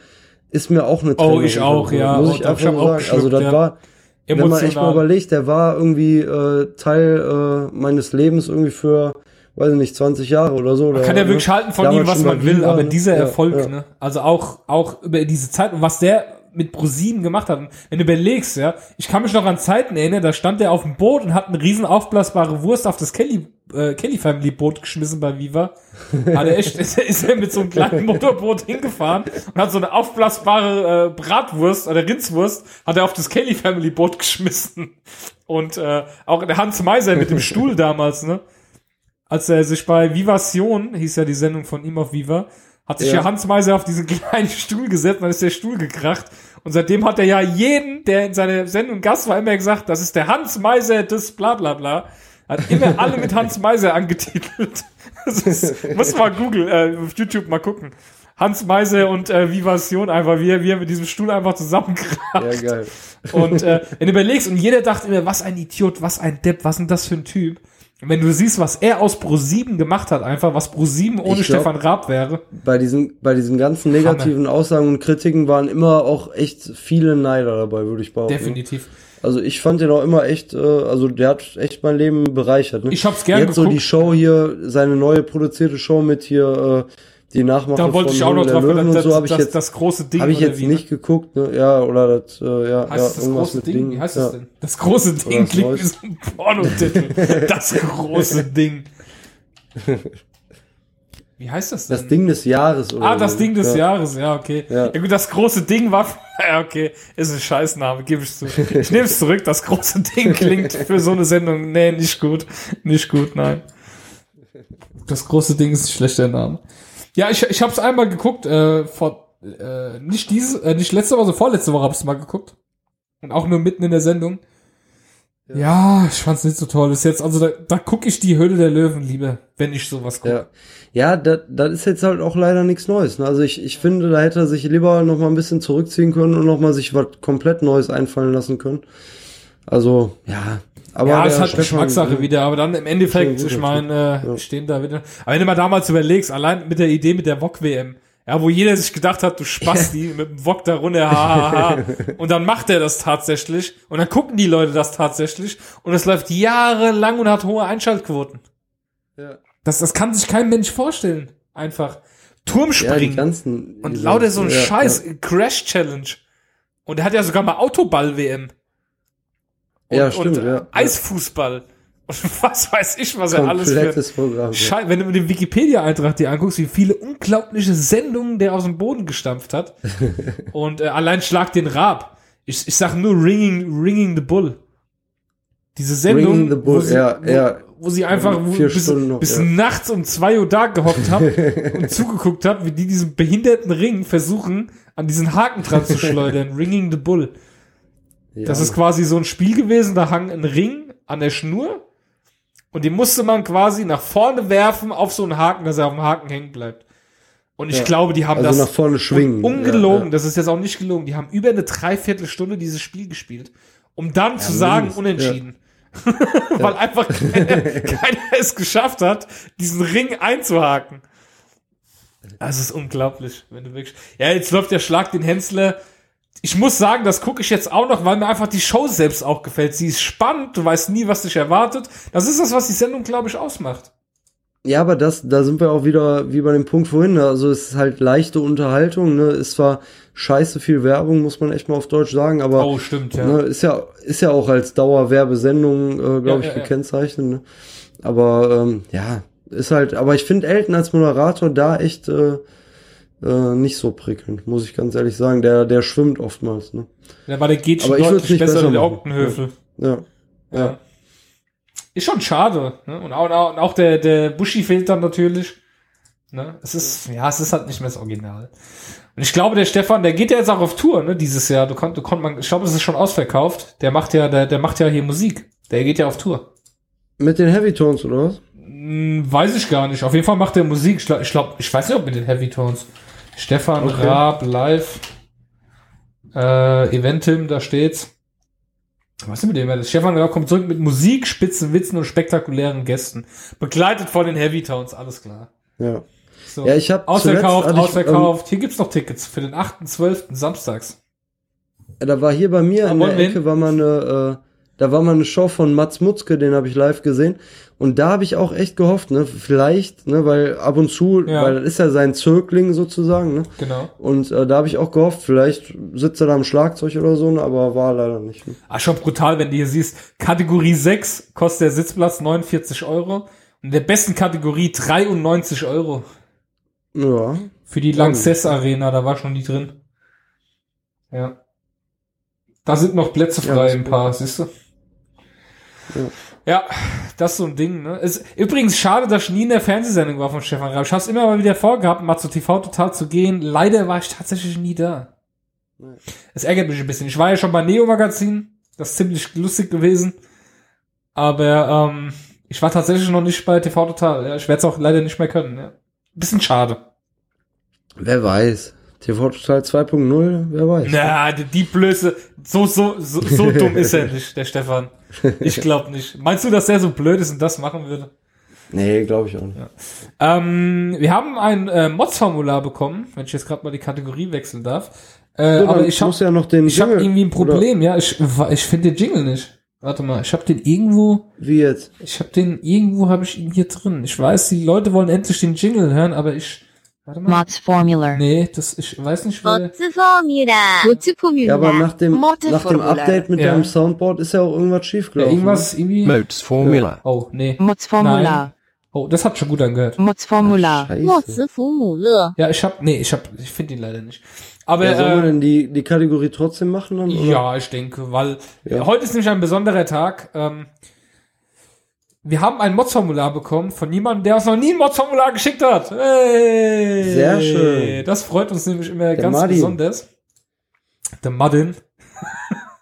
ist mir auch eine Oh, ich auch, ja. Muss Oh, ich hab einfach ich sagen. Also das ja. war, wenn man echt mal Emotional. überlegt, der war irgendwie äh, Teil äh, meines Lebens irgendwie für, weiß ich nicht, 20 Jahre oder so. Man kann ja wirklich halten von ihm, was man will, aber dieser Erfolg, ja. ne? Also auch, auch über diese Zeit und was der mit ProSieben gemacht hat. Und Wenn du überlegst, ja, ich kann mich noch an Zeiten erinnern, da stand er auf dem Boot und hat eine riesen aufblasbare Wurst auf das Kelly, äh, Kelly Family Boot geschmissen bei Viva. Hat er echt, ist, er- ist er mit so einem kleinen Motorboot hingefahren und hat so eine aufblasbare äh, Bratwurst oder Rindswurst hat er auf das Kelly Family Boot geschmissen. Und äh, auch der Hans Meiser mit dem Stuhl damals, ne? als er sich bei Vivation, hieß ja die Sendung von ihm auf Viva, hat sich ja, Ja. Hans Meiser auf diesen kleinen Stuhl gesetzt, dann ist der Stuhl gekracht. Und seitdem hat er ja jeden, der in seiner Sendung Gast war, immer gesagt, das ist der Hans Meiser des bla bla bla. Hat immer alle mit Hans Meiser angetitelt. Das ist, muss mal Google, äh, auf YouTube mal gucken. Hans Meiser und äh, Vivation einfach, wie wie er mit diesem Stuhl einfach zusammenkracht. Ja, geil. Und äh, wenn du überlegst, und jeder dachte immer, was ein Idiot, was ein Depp, was denn das für ein Typ. Wenn du siehst, was er aus Pro7 gemacht hat, einfach, was Pro7 ohne glaub- Stefan Raab wäre. Bei diesen, bei diesen ganzen negativen Aussagen und Kritiken waren immer auch echt viele Neider dabei, würde ich behaupten. Definitiv. Also ich fand den auch immer echt, äh, also der hat echt mein Leben bereichert. Ne? Ich hab's gern Jetzt so geguckt. die Show hier, seine neue produzierte Show mit hier, äh, die Nachmache Da wollte von ich auch noch drauf, Löwen das, und so habe ich jetzt, das große Ding. habe ich jetzt wie, nicht geguckt, ne? Ja, oder das, äh, ja, Ne? Heißt ja, das irgendwas große Ding? Ding. Wie heißt ja. das denn? Das große Ding das klingt wie so ein Pornotitel. Das große Ding. Wie heißt das denn? Das Ding des Jahres oder Ah, das so. Ding des ja. Jahres, ja, okay. Ja. Ja. gut, das große Ding war, ja, okay, ist ein Scheißname, gebe ich zu. Ich nehme es zurück, das große Ding klingt für so eine Sendung, nee, nicht gut, nicht gut, nein. Das große Ding ist ein schlechter Name. Ja, ich, ich habe es einmal geguckt, äh, vor, äh, nicht diese, äh, nicht letzte Woche, vorletzte Woche habe ich mal geguckt. Und auch nur mitten in der Sendung. Ja, ich fand's nicht so toll. Ist jetzt, also da, da gucke ich die Höhle der Löwen lieber, wenn ich sowas gucke. Ja, ja das, das ist jetzt halt auch leider nichts Neues. Ne? Also ich, ich finde, da hätte er sich lieber noch mal ein bisschen zurückziehen können und noch mal sich was komplett Neues einfallen lassen können. Also, ja. Aber ja, ist halt Geschmackssache wieder, aber dann im Endeffekt, ich meine, äh, ja. stehen da wieder. Aber wenn du mal damals überlegst, allein mit der Idee mit der VOG-WM, ja, wo jeder sich gedacht hat, du Spasti, mit dem VOG da runter, ha, ha, ha. Und dann macht er das tatsächlich. Und dann gucken die Leute das tatsächlich. Und es läuft jahrelang und hat hohe Einschaltquoten. Ja. Das, das kann sich kein Mensch vorstellen. Einfach. Ja, die Turmspringen. ganzen. und lauter so ein ja, Scheiß, Crash Challenge. Und er hat ja sogar mal Autoball-WM. Und, Ja, stimmt, und, ja. Eisfußball. Und was weiß ich, was er alles für. Programm. Ja. Schei wenn du mit dem Wikipedia-Eintrag dir anguckst, wie viele unglaubliche Sendungen der aus dem Boden gestampft hat. und äh, allein Schlag den Rab. Ich, ich sag nur Ringing, Ringing the Bull. Diese Sendung, Bull, wo, sie, ja, wo, ja. wo sie einfach wo, bis, noch, bis ja. nachts um zwei Uhr da gehockt hat und zugeguckt hat, wie die diesen behinderten Ring versuchen, an diesen Haken dran zu schleudern. Ringing the Bull. Ja. Das ist quasi so ein Spiel gewesen, da hang ein Ring an der Schnur und den musste man quasi nach vorne werfen auf so einen Haken, dass er auf dem Haken hängen bleibt. Und ich Ja. glaube, die haben also das nach vorne schwingen. un- ungelogen, Ja, ja. das ist jetzt auch nicht gelogen, die haben über eine Dreiviertelstunde dieses Spiel gespielt, um dann zu sagen, mindestens, unentschieden. Weil einfach keiner, keiner es geschafft hat, diesen Ring einzuhaken. Das ist unglaublich, wenn du wirklich. Ja, jetzt läuft der Schlag den Hensler. Ich muss sagen, das gucke ich jetzt auch noch, weil mir einfach die Show selbst auch gefällt. Sie ist spannend, du weißt nie, was dich erwartet. Das ist das, was die Sendung, glaube ich, ausmacht. Ja, aber das, da sind wir auch wieder wie bei dem Punkt vorhin. Ne? Also es ist halt leichte Unterhaltung. Ne? Ist zwar scheiße viel Werbung, muss man echt mal auf Deutsch sagen, aber Oh, stimmt, ja. ne, ist ja ist ja auch als Dauerwerbesendung, äh, glaube Ja, ich, ja, ja. gekennzeichnet. Ne? Aber ähm, ja, ist halt. Aber ich finde Elton als Moderator da echt äh, äh, nicht so prickelnd, muss ich ganz ehrlich sagen. Der der schwimmt oftmals. Ne? Ja, weil der geht schon deutlich nicht besser besser der machen. Ockenhöfel. Ja. Ja. Ja. Ist schon schade. Ne? Und, auch, und auch- der, der Buschi fehlt dann natürlich. Ne? Es ist, ja, es ist halt nicht mehr das Original. Und ich glaube, der Stefan, der geht ja jetzt auch auf Tour, ne, dieses Jahr. Du konnt, du konnt man, ich glaube, das ist schon ausverkauft. Der macht ja, der, der macht ja hier Musik. Der geht ja auf Tour. Mit den Heavy Tones oder was? Hm, weiß ich gar nicht. Auf jeden Fall macht er Musik. Ich glaube, ich, glaub, ich weiß nicht, ob mit den Heavy Tones. Stefan Okay. Raab live. Äh, Eventim, da steht's. Was ist mit dem? Stefan Raab kommt zurück mit Musik, spitzen Witzen und spektakulären Gästen. Begleitet von den Heavy Tones, alles klar. Ja. So. Ja, ich hab ausverkauft, ich, ähm, ausverkauft. Hier gibt's noch Tickets für den 8.12. samstags. Da war hier bei mir Ah, in der Ecke hin? war mal eine, äh, da war mal eine Show von Mats Mutzke, den habe ich live gesehen. Und da habe ich auch echt gehofft, ne, vielleicht, ne, weil ab und zu, Ja. weil das ist ja sein Zögling sozusagen, ne. Genau. Und äh, da habe ich auch gehofft, vielleicht sitzt er da am Schlagzeug oder so, ne, aber war leider nicht. Ne? Ah, schon brutal, wenn du hier siehst, Kategorie 6 kostet der Sitzplatz 49 Euro. Und der besten Kategorie 93 Euro. Ja. Für die Lanxess Arena, da war schon nie drin. Ja. Da sind noch Plätze Ja, frei, ist ein paar, siehst du? Ja. das ist so ein Ding, ne? Es, übrigens schade, dass ich nie in der Fernsehsendung war von Stefan Raab. Ich hab's immer mal wieder vorgehabt, mal zu TV Total zu gehen. Leider war ich tatsächlich nie da. Es ärgert mich ein bisschen. Ich war ja schon bei Neo Magazin. Das ist ziemlich lustig gewesen. Aber, ähm, Ich war tatsächlich noch nicht bei TV Total. Ja, ich werde es auch leider nicht mehr können. Ja. Bisschen schade. Wer weiß. TV Total 2.0, wer weiß. Na, die, die Blöße, so, so, so, so dumm ist er nicht, der Stefan. Ich glaube nicht. Meinst du, dass der so blöd ist und das machen würde? Nee, glaube ich auch nicht. Ähm, wir haben ein äh, Mods-Formular bekommen, wenn ich jetzt gerade mal die Kategorie wechseln darf. Äh, So, aber ich habe ja noch den ich hab Jingle, irgendwie ein Problem, ja. Ich, ich finde den Jingle nicht. Warte mal, ich habe den irgendwo, Oder wie jetzt? ich habe den irgendwo, habe ich ihn hier drin. Ich weiß, die Leute wollen endlich den Jingle hören, aber ich, Warte. Mods Formula. Nee, das ich weiß nicht, wer. Mods Formula. Mods Formula. Ja, aber nach dem, nach dem Update mit ja. deinem Soundboard ist ja auch irgendwas schiefgelaufen. Ja, irgendwas ne? irgendwie. Mods Formula. Oh, nee. Mods Formula. Nein. Oh, das hat schon gut angehört. Mods Formula. Ach, Mods Formula. Ja, ich hab, nee, ich hab, ich finde ihn leider nicht. Aber ja, soll man äh, denn die, die Kategorie trotzdem machen? Dann, oder? Ja, ich denke, weil ja. heute ist nämlich ein besonderer Tag. Ähm, wir haben ein Mods-Formular bekommen von jemandem, der uns noch nie ein Mods-Formular geschickt hat. Hey! Sehr schön. Das freut uns nämlich immer ganz Martin. besonders. Der Martin.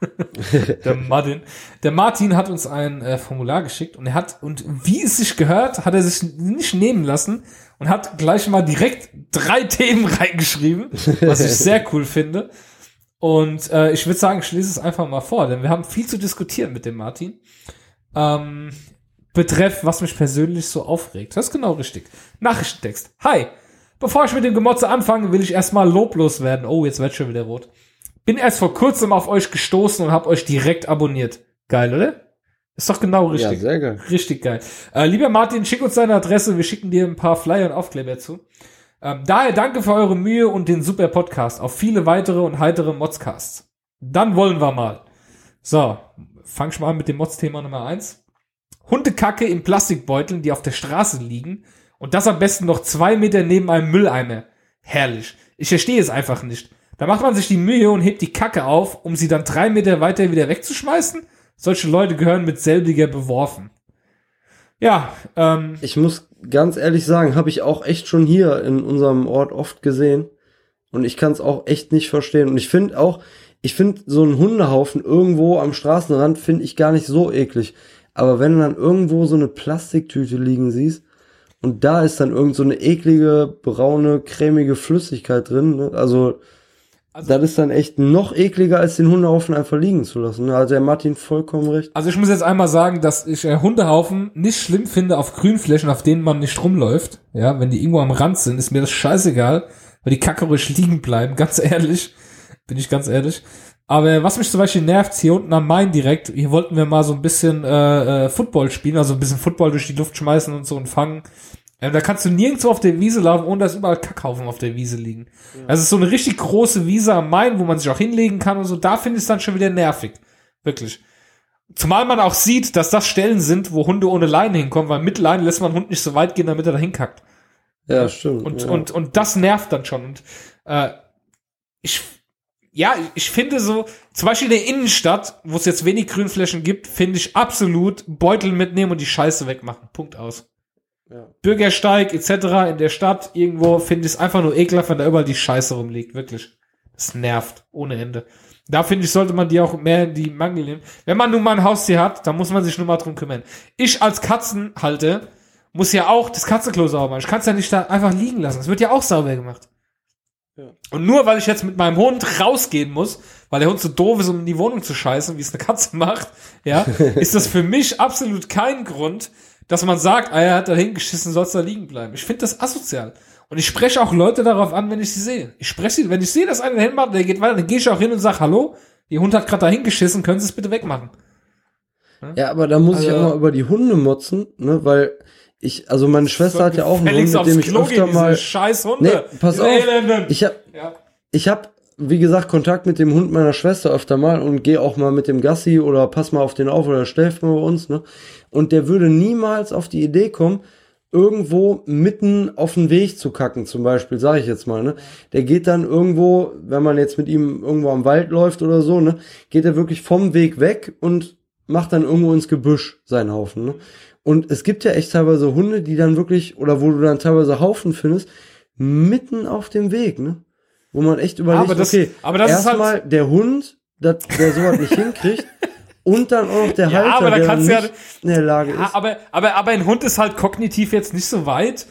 der Martin. Der Martin hat uns ein äh, Formular geschickt und er hat, und wie es sich gehört, hat er sich nicht nehmen lassen und hat gleich mal direkt drei Themen reingeschrieben, was ich sehr cool finde. Und äh, ich würde sagen, ich lese es einfach mal vor, denn wir haben viel zu diskutieren mit dem Martin. Ähm, betreff, was mich persönlich so aufregt. Das ist genau richtig. Nachrichtentext. Hi. Bevor ich mit dem Gemotze anfange, will ich erstmal loblos werden. Oh, jetzt wird schon wieder rot. Bin erst vor kurzem auf euch gestoßen und habe euch direkt abonniert. Geil, oder? Ist doch genau Ja, richtig. sehr geil. Richtig geil. Äh, lieber Martin, schick uns deine Adresse, wir schicken dir ein paar Flyer und Aufkleber zu. Ähm, daher danke für eure Mühe und den super Podcast. Auf viele weitere und heitere Modscasts. Dann wollen wir mal. So, fang ich mal an mit dem Mods-Thema Nummer eins. Hundekacke in Plastikbeuteln, die auf der Straße liegen. Und das am besten noch zwei Meter neben einem Mülleimer. Herrlich. Ich verstehe es einfach nicht. Da macht man sich die Mühe und hebt die Kacke auf, um sie dann drei Meter weiter wieder wegzuschmeißen. Solche Leute gehören mit selbiger beworfen. Ja, ähm, Ich muss ganz ehrlich sagen, habe ich auch echt schon hier in unserem Ort oft gesehen. Und ich kann es auch echt nicht verstehen. Und ich finde auch, ich finde so einen Hundehaufen irgendwo am Straßenrand finde ich gar nicht so eklig. Aber wenn du dann irgendwo so eine Plastiktüte liegen siehst und da ist dann irgend so eine eklige, braune, cremige Flüssigkeit drin, ne? also, das ist dann echt noch ekliger, als den Hundehaufen einfach liegen zu lassen. Ne? Also der Martin vollkommen recht. also ich muss jetzt einmal sagen, dass ich äh, Hundehaufen nicht schlimm finde auf Grünflächen, auf denen man nicht rumläuft. Ja, wenn die irgendwo am Rand sind, ist mir das scheißegal, weil die Kacke ruhig liegen bleiben, ganz ehrlich. Bin ich ganz ehrlich. Aber was mich zum Beispiel nervt, hier unten am Main direkt, hier wollten wir mal so ein bisschen äh, äh, Football spielen, also ein bisschen Football durch die Luft schmeißen und so und fangen. Ähm, da kannst du nirgendwo auf der Wiese laufen, ohne dass überall Kackhaufen auf der Wiese liegen. Also es ist so eine richtig große Wiese am Main, wo man sich auch hinlegen kann und so. Da finde ich es dann schon wieder nervig. Wirklich. Zumal man auch sieht, dass das Stellen sind, wo Hunde ohne Leine hinkommen, weil mit Leine lässt man Hund nicht so weit gehen, damit er da hinkackt. Ja, stimmt. Und, ja. und, und das nervt dann schon. Und äh, ich, ja, ich finde so, zum Beispiel in der Innenstadt, wo es jetzt wenig Grünflächen gibt, finde ich absolut Beutel mitnehmen und die Scheiße wegmachen. Punkt aus. Ja. Bürgersteig etc. in der Stadt irgendwo finde ich es einfach nur ekelhaft, wenn da überall die Scheiße rumliegt. Wirklich. Das nervt. Ohne Ende. Da finde ich, sollte man die auch mehr in die Mangel nehmen. Wenn man nun mal ein Haustier hat, dann muss man sich nur mal drum kümmern. Ich als Katzenhalter muss ja auch das Katzenklo sauber machen. Ich kann es ja nicht da einfach liegen lassen. Es wird ja auch sauber gemacht. Und nur weil ich jetzt mit meinem Hund rausgehen muss, weil der Hund so doof ist, um in die Wohnung zu scheißen, wie es eine Katze macht, ja, ist das für mich absolut kein Grund, dass man sagt, ah, er hat da hingeschissen, soll's da liegen bleiben. Ich finde das asozial. Und ich spreche auch Leute darauf an, wenn ich sie sehe. Ich spreche sie, wenn ich sehe, dass einer hinmacht, der geht weiter, dann gehe ich auch hin und sage, hallo, Ihr Hund hat gerade da hingeschissen, können Sie es bitte wegmachen? Ja, aber da muss ich Also- auch mal über die Hunde motzen, ne, weil ich, also meine Schwester hat ja auch einen Hund, mit dem ich Klo öfter mal, scheiß Hunde. Nee, pass auf. Ich hab, ja. ich hab, wie gesagt, Kontakt mit dem Hund meiner Schwester öfter mal und gehe auch mal mit dem Gassi oder pass mal auf den auf oder schläft mal bei uns, ne, und der würde niemals auf die Idee kommen, irgendwo mitten auf den Weg zu kacken, zum Beispiel, sage ich jetzt mal, ne? Der geht dann irgendwo, wenn man jetzt mit ihm irgendwo am Wald läuft oder so, ne, geht er wirklich vom Weg weg und macht dann irgendwo ins Gebüsch seinen Haufen, ne? Und es gibt ja echt teilweise Hunde, die dann wirklich, oder wo du dann teilweise Haufen findest, mitten auf dem Weg, ne? Wo man echt überlegt, Aber das- okay, aber das ist halt- erstmal der Hund, dat, der sowas nicht hinkriegt, Und dann auch noch der Ja, Halter, aber da der kannst du ja- nicht in der Lage Ja, ist. aber, aber, aber ein Hund ist halt kognitiv jetzt nicht so weit,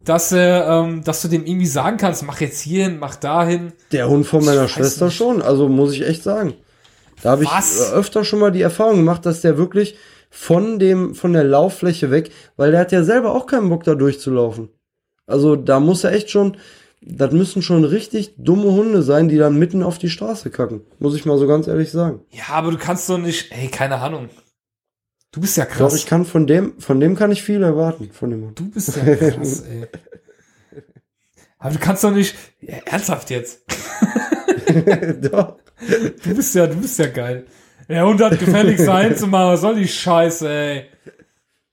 dass, er, ähm, dass du dem irgendwie sagen kannst, mach jetzt hierhin, mach dahin. Der Hund von meiner weiß Schwester nicht. schon, also muss ich echt sagen. Da habe ich äh, öfter schon mal die Erfahrung gemacht, dass der wirklich von dem von der Lauffläche weg, weil der hat ja selber auch keinen Bock da durchzulaufen. Also da muss er echt schon, das müssen schon richtig dumme Hunde sein, die dann mitten auf die Straße kacken. Muss ich mal so ganz ehrlich sagen. Ja, aber du kannst doch nicht, ey, keine Ahnung. Du bist ja Doch, krass. ich kann von dem, von dem kann ich viel erwarten, von dem Hund. du bist ja krass, ey. Aber du kannst doch nicht, ja, ernsthaft jetzt. Doch. Du bist ja, du bist ja geil. Der Hund hat gefällig sein zu machen, was soll die Scheiße, ey.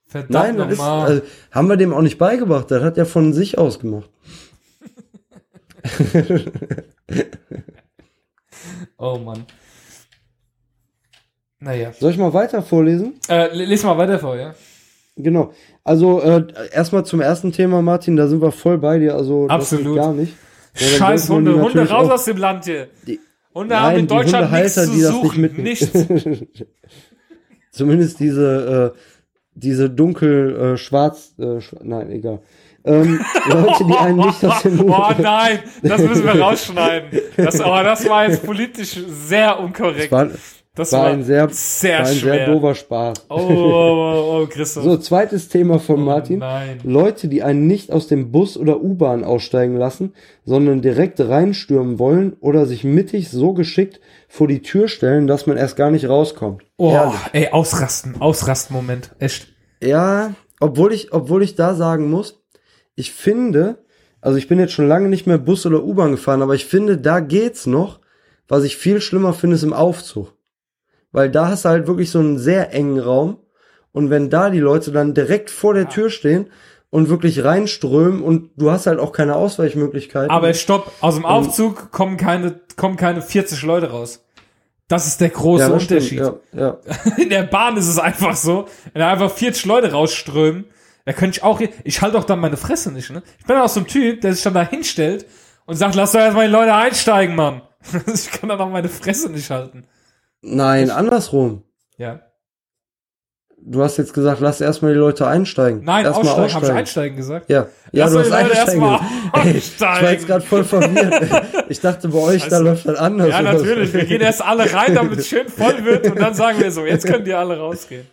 Verdammt Nein, das ist, nochmal. also, haben wir dem auch nicht beigebracht. Das hat er von sich aus gemacht. oh Mann. Naja. Soll ich mal weiter vorlesen? Äh, les mal weiter vor, ja. Genau. Also äh, erstmal zum ersten Thema, Martin, da sind wir voll bei dir. Also Absolut. gar nicht. Ja, Scheiß Hunde, Hunde raus aus dem Land hier. Die- Hunde haben Nein, in die Deutschland nichts zu die das nicht suchen. mitnehmen. Nichts. Zumindest diese äh, diese dunkel äh, schwarz äh, schwa nein egal. Ähm, Leute, die einen nicht aus dem Oh nein, das müssen wir rausschneiden. Das, aber das war jetzt politisch sehr unkorrekt. war, das war ein sehr, sehr war ein schwer. sehr doofer Spaß. Oh, oh, oh, oh Christoph. So, zweites Thema von Oh Martin. nein. Leute, die einen nicht aus dem Bus oder U-Bahn aussteigen lassen, sondern direkt reinstürmen wollen oder sich mittig so geschickt vor die Tür stellen, dass man erst gar nicht rauskommt. Oh, ey, ausrasten, ausrasten, Moment. Echt. Ja, obwohl ich, obwohl ich da sagen muss, ich finde, also ich bin jetzt schon lange nicht mehr Bus oder U-Bahn gefahren, aber ich finde, da geht's noch. Was ich viel schlimmer finde, ist im Aufzug. Weil da hast du halt wirklich so einen sehr engen Raum. Und wenn da die Leute dann direkt vor der Tür stehen und wirklich reinströmen und du hast halt auch keine Ausweichmöglichkeiten. Aber stopp, aus dem Aufzug kommen keine, kommen keine 40 Leute raus. Das ist der große ja, das stimmt, Unterschied. Ja, ja. In der Bahn ist es einfach so, wenn da einfach 40 Leute rausströmen, da könnte ich auch, ich halte auch dann meine Fresse nicht, ne? Ich bin auch so ein Typ, der sich dann da hinstellt und sagt, lass doch erstmal die Leute einsteigen, Mann. Ich kann dann auch meine Fresse nicht halten. Nein, andersrum. Ja. Du hast jetzt gesagt, lass erstmal die Leute einsteigen. Nein, Erstmal aussteigen. Habe ich einsteigen gesagt? Ja, ja Lass du hast einsteigen. Ey, Ich war aussteigen. jetzt gerade voll verwirrt. Ich dachte, bei euch, da Also, läuft das anders. Ja, natürlich. Wir gehen erst alle rein, damit es schön voll wird und dann sagen wir so, jetzt könnt ihr alle rausgehen.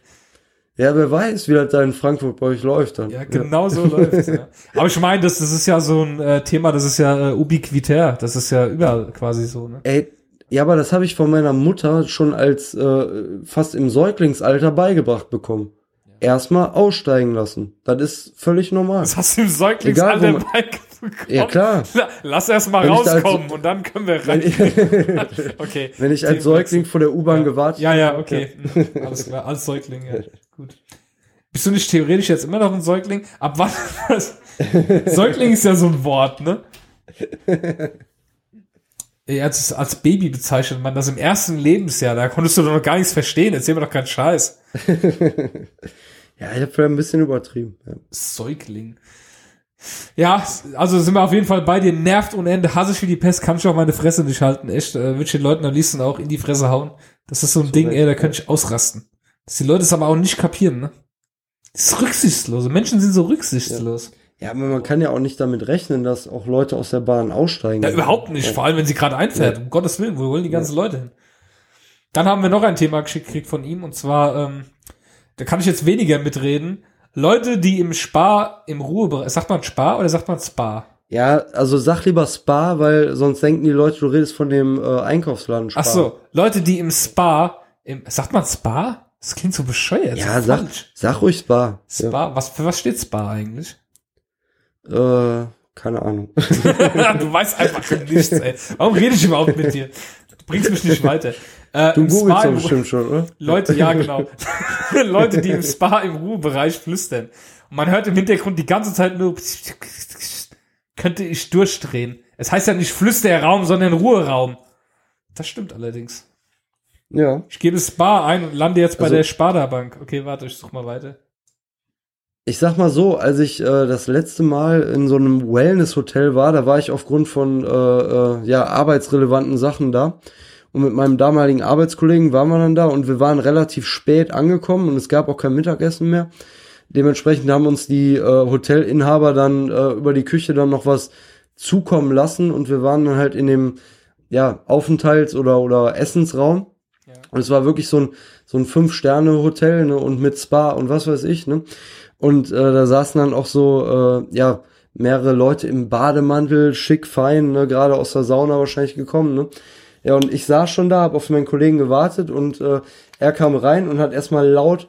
Ja, wer weiß, wie das da in Frankfurt bei euch läuft dann. Ja, genau so läuft's. Ja. Aber ich meine, das, das ist ja so ein äh, Thema, das ist ja äh, ubiquitär. Das ist ja überall quasi so, ne? Ey, ja, aber das habe ich von meiner Mutter schon als äh, fast im Säuglingsalter beigebracht bekommen. Erstmal aussteigen lassen. Das ist völlig normal. Das hast du im Säuglingsalter Egal, beigebracht. Ja, klar. La- Lass erst mal Wenn ich da als- rauskommen und dann können wir rein. Okay. wenn ich als. Säugling vor der U-Bahn gewartet Ja, ja, okay. Hm, Alles klar. Als Säugling, ja. Gut. Bist du nicht theoretisch jetzt immer noch ein Säugling? Ab wann? Säugling ist ja so ein Wort, ne? Als, als Baby bezeichnet man das im ersten Lebensjahr. Da konntest du doch noch gar nichts verstehen. Erzähl mir doch keinen Scheiß. Ja, ich habe vielleicht ein bisschen übertrieben. Ja. Säugling. Ja, also sind wir auf jeden Fall bei dir. Nervt ohne Ende. Hasse ich wie die Pest. Kann ich auch meine Fresse nicht halten. Echt. Äh, Würde ich den Leuten am liebsten auch in die Fresse hauen. Das ist so ein Ding, recht, ey, da könnte ich ausrasten. Dass die Leute es aber auch nicht kapieren, ne? Das ist rücksichtslos. Menschen sind so rücksichtslos. ja, aber man kann ja auch nicht damit rechnen, dass auch Leute aus der Bahn aussteigen. Ja, überhaupt nicht. Vor allem, wenn sie gerade einfährt. Um Gottes Willen, wo wollen die ganzen Leute hin? Dann haben wir noch ein Thema geschickt gekriegt von ihm. Und zwar, ähm, da kann ich jetzt weniger mitreden. Leute, die im Spa, im Ruhebereich, sagt man Spa oder sagt man Spa? Ja, also sag lieber Spa, weil sonst denken die Leute, du redest von dem äh, Einkaufsladen Spa. Ach so, Leute, die im Spa, im, sagt man Spa? Das klingt so bescheuert. Ja, so sag, falsch. sag ruhig Spa. Spa, was, für was steht Spa eigentlich? Äh, keine Ahnung. du weißt einfach nichts, ey. Warum rede ich überhaupt mit dir? Du bringst mich nicht weiter. Äh, Du googelst doch im- bestimmt schon, oder? Leute, ja, genau. Leute, die im Spa im Ruhebereich flüstern. Und man hört im Hintergrund die ganze Zeit nur, könnte ich durchdrehen. Es heißt ja nicht Flüsterraum, sondern Ruheraum. Das stimmt allerdings. Ja. Ich gebe Spa ein und lande jetzt bei Also- der Sparda-Bank. Okay, warte, ich such mal weiter. Ich sag mal so, als ich äh, das letzte Mal in so einem Wellness-Hotel war, da war ich aufgrund von äh, äh, ja, arbeitsrelevanten Sachen da. Und mit meinem damaligen Arbeitskollegen waren wir dann da und wir waren relativ spät angekommen und es gab auch kein Mittagessen mehr. Dementsprechend haben uns die äh, Hotelinhaber dann äh, über die Küche dann noch was zukommen lassen und wir waren dann halt in dem ja, Aufenthalts- oder, oder Essensraum. Und es war wirklich so ein, so ein Fünf-Sterne-Hotel, ne, und mit Spa und was weiß ich, ne. Und äh, da saßen dann auch so, äh, ja, mehrere Leute im Bademantel, schick, fein, ne, gerade aus der Sauna wahrscheinlich gekommen, ne. Ja, und ich saß schon da, hab auf meinen Kollegen gewartet und äh, er kam rein und hat erstmal laut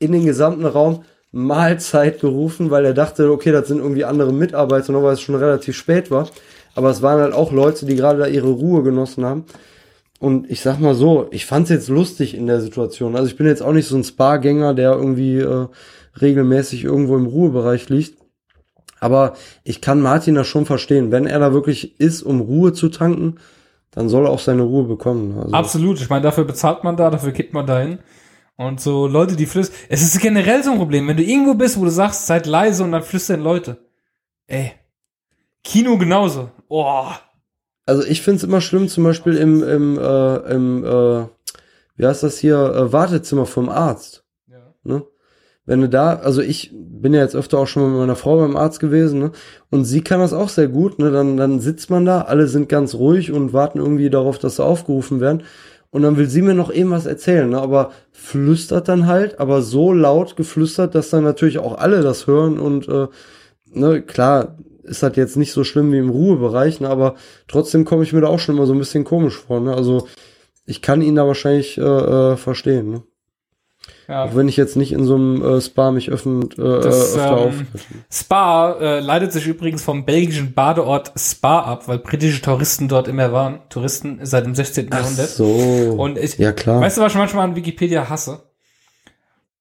in den gesamten Raum Mahlzeit gerufen, weil er dachte, okay, das sind irgendwie andere Mitarbeiter, noch weil es schon relativ spät war. Aber es waren halt auch Leute, die gerade da ihre Ruhe genossen haben. Und ich sag mal so, ich fand's jetzt lustig in der Situation. Also ich bin jetzt auch nicht so ein Spa-Gänger, der irgendwie äh, regelmäßig irgendwo im Ruhebereich liegt. Aber ich kann Martin das schon verstehen. Wenn er da wirklich ist, um Ruhe zu tanken, dann soll er auch seine Ruhe bekommen. Also, Absolut. Ich meine, dafür bezahlt man da, dafür geht man dahin. Und so Leute, die flüstern. Es ist generell so ein Problem. Wenn du irgendwo bist, wo du sagst, seid leise und dann flüstern Leute. Ey. Kino genauso. Oh. Also ich find's immer schlimm, zum Beispiel im, im, äh, im äh, wie heißt das hier, äh, Wartezimmer vom Arzt. Ja. Ne? Wenn du da, also ich bin ja jetzt öfter auch schon mal mit meiner Frau beim Arzt gewesen, ne? Und sie kann das auch sehr gut, ne? Dann, dann sitzt man da, alle sind ganz ruhig und warten irgendwie darauf, dass sie aufgerufen werden. Und dann will sie mir noch eben was erzählen, ne? aber flüstert dann halt, aber so laut geflüstert, dass dann natürlich auch alle das hören und äh, ne, klar ist das jetzt nicht so schlimm wie im Ruhebereich, ne? aber trotzdem komme ich mir da auch schon immer so ein bisschen komisch vor. Ne? Also ich kann ihn da wahrscheinlich äh, äh, verstehen. Ne? Ja. Auch wenn ich jetzt nicht in so einem äh, Spa mich öffnet, äh, Das, öfter ähm, aufhalte. Spa äh, leitet sich übrigens vom belgischen Badeort Spa ab, weil britische Touristen dort immer waren. Touristen seit dem 16. Ach Jahrhundert. so. Und ich, ja klar. weißt du, was ich manchmal an Wikipedia hasse?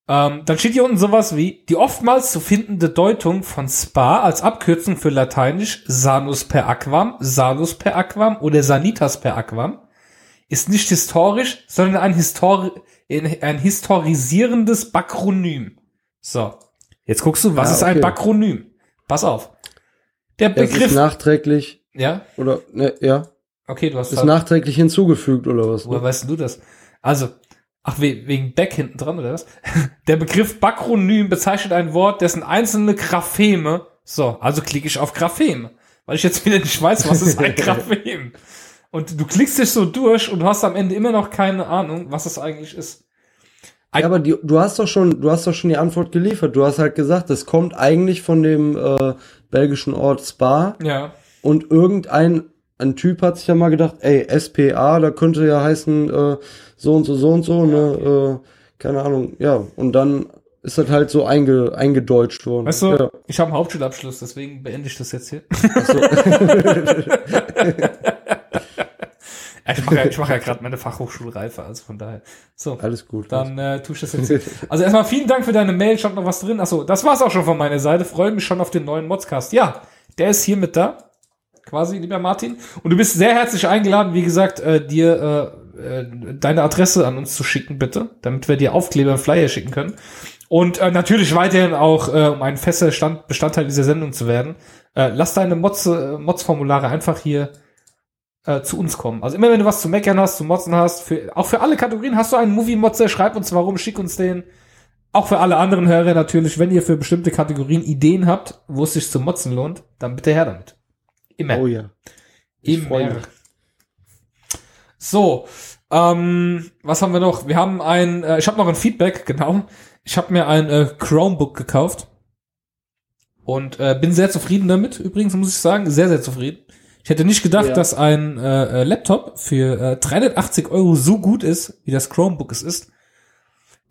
Ähm, dann steht hier unten sowas wie die oftmals zu findende Deutung von Spa als Abkürzung für Lateinisch Sanus per aquam, Salus per aquam oder Sanitas per aquam ist nicht historisch, sondern ein, Histori ein historisierendes Bakronym. So, jetzt guckst du, was Ja, ist ein okay. Bakronym? Pass auf. Der es ist Begriff, nachträglich ja, oder ne, ja, okay, du hast ist nachträglich hinzugefügt oder was? Woher Ne? weißt du das? Also, ach, we wegen Beck hinten dran, oder was? Der Begriff Bakronym bezeichnet ein Wort, dessen einzelne Grapheme, so, also klicke ich auf Grapheme, weil ich jetzt wieder nicht weiß, was ist ein Graphem. Und du klickst dich so durch und du hast am Ende immer noch keine Ahnung, was es eigentlich ist. Ja, aber die, du hast doch schon, du hast doch schon die Antwort geliefert. Du hast halt gesagt, das kommt eigentlich von dem äh, belgischen Ort Spa Ja. und irgendein ein Typ hat sich ja mal gedacht, ey, SPA, da könnte ja heißen äh, so und so, so und so, ne, äh, keine Ahnung, ja, und dann ist das halt so einge, eingedeutscht worden. Weißt du, ja. ich habe einen Hauptschulabschluss, deswegen beende ich das jetzt hier. So. Ja, ich mache ja, ich mach ja gerade meine Fachhochschulreife, also von daher. So. Alles gut. Dann äh, tue ich das jetzt. Also erstmal vielen Dank für deine Mail, stand noch was drin. Achso, das war's auch schon von meiner Seite. Freue mich schon auf den neuen Modscast. Ja, der ist hier mit da. Quasi, lieber Martin. Und du bist sehr herzlich eingeladen, wie gesagt, äh, dir äh, äh, deine Adresse an uns zu schicken, bitte, damit wir dir Aufkleber und Flyer schicken können. Und äh, natürlich weiterhin auch, äh, um ein fester Stand, Bestandteil dieser Sendung zu werden, äh, lass deine Mods, äh, Mods-Formulare einfach hier äh, zu uns kommen. Also immer wenn du was zu meckern hast, zu motzen hast, für, auch für alle Kategorien hast du einen Movie-Motzer, schreib uns warum, schick uns den. Auch für alle anderen Hörer natürlich, wenn ihr für bestimmte Kategorien Ideen habt, wo es sich zu motzen lohnt, dann bitte her damit. Immer. Oh ja. Ich Immer. So, ähm, was haben wir noch? Wir haben ein, äh, ich habe noch ein Feedback, genau. Ich habe mir ein äh, Chromebook gekauft und äh, bin sehr zufrieden damit. Übrigens muss ich sagen, sehr sehr zufrieden. Ich hätte nicht gedacht, Ja. dass ein äh, äh, Laptop für äh, 380 Euro so gut ist, wie das Chromebook es ist.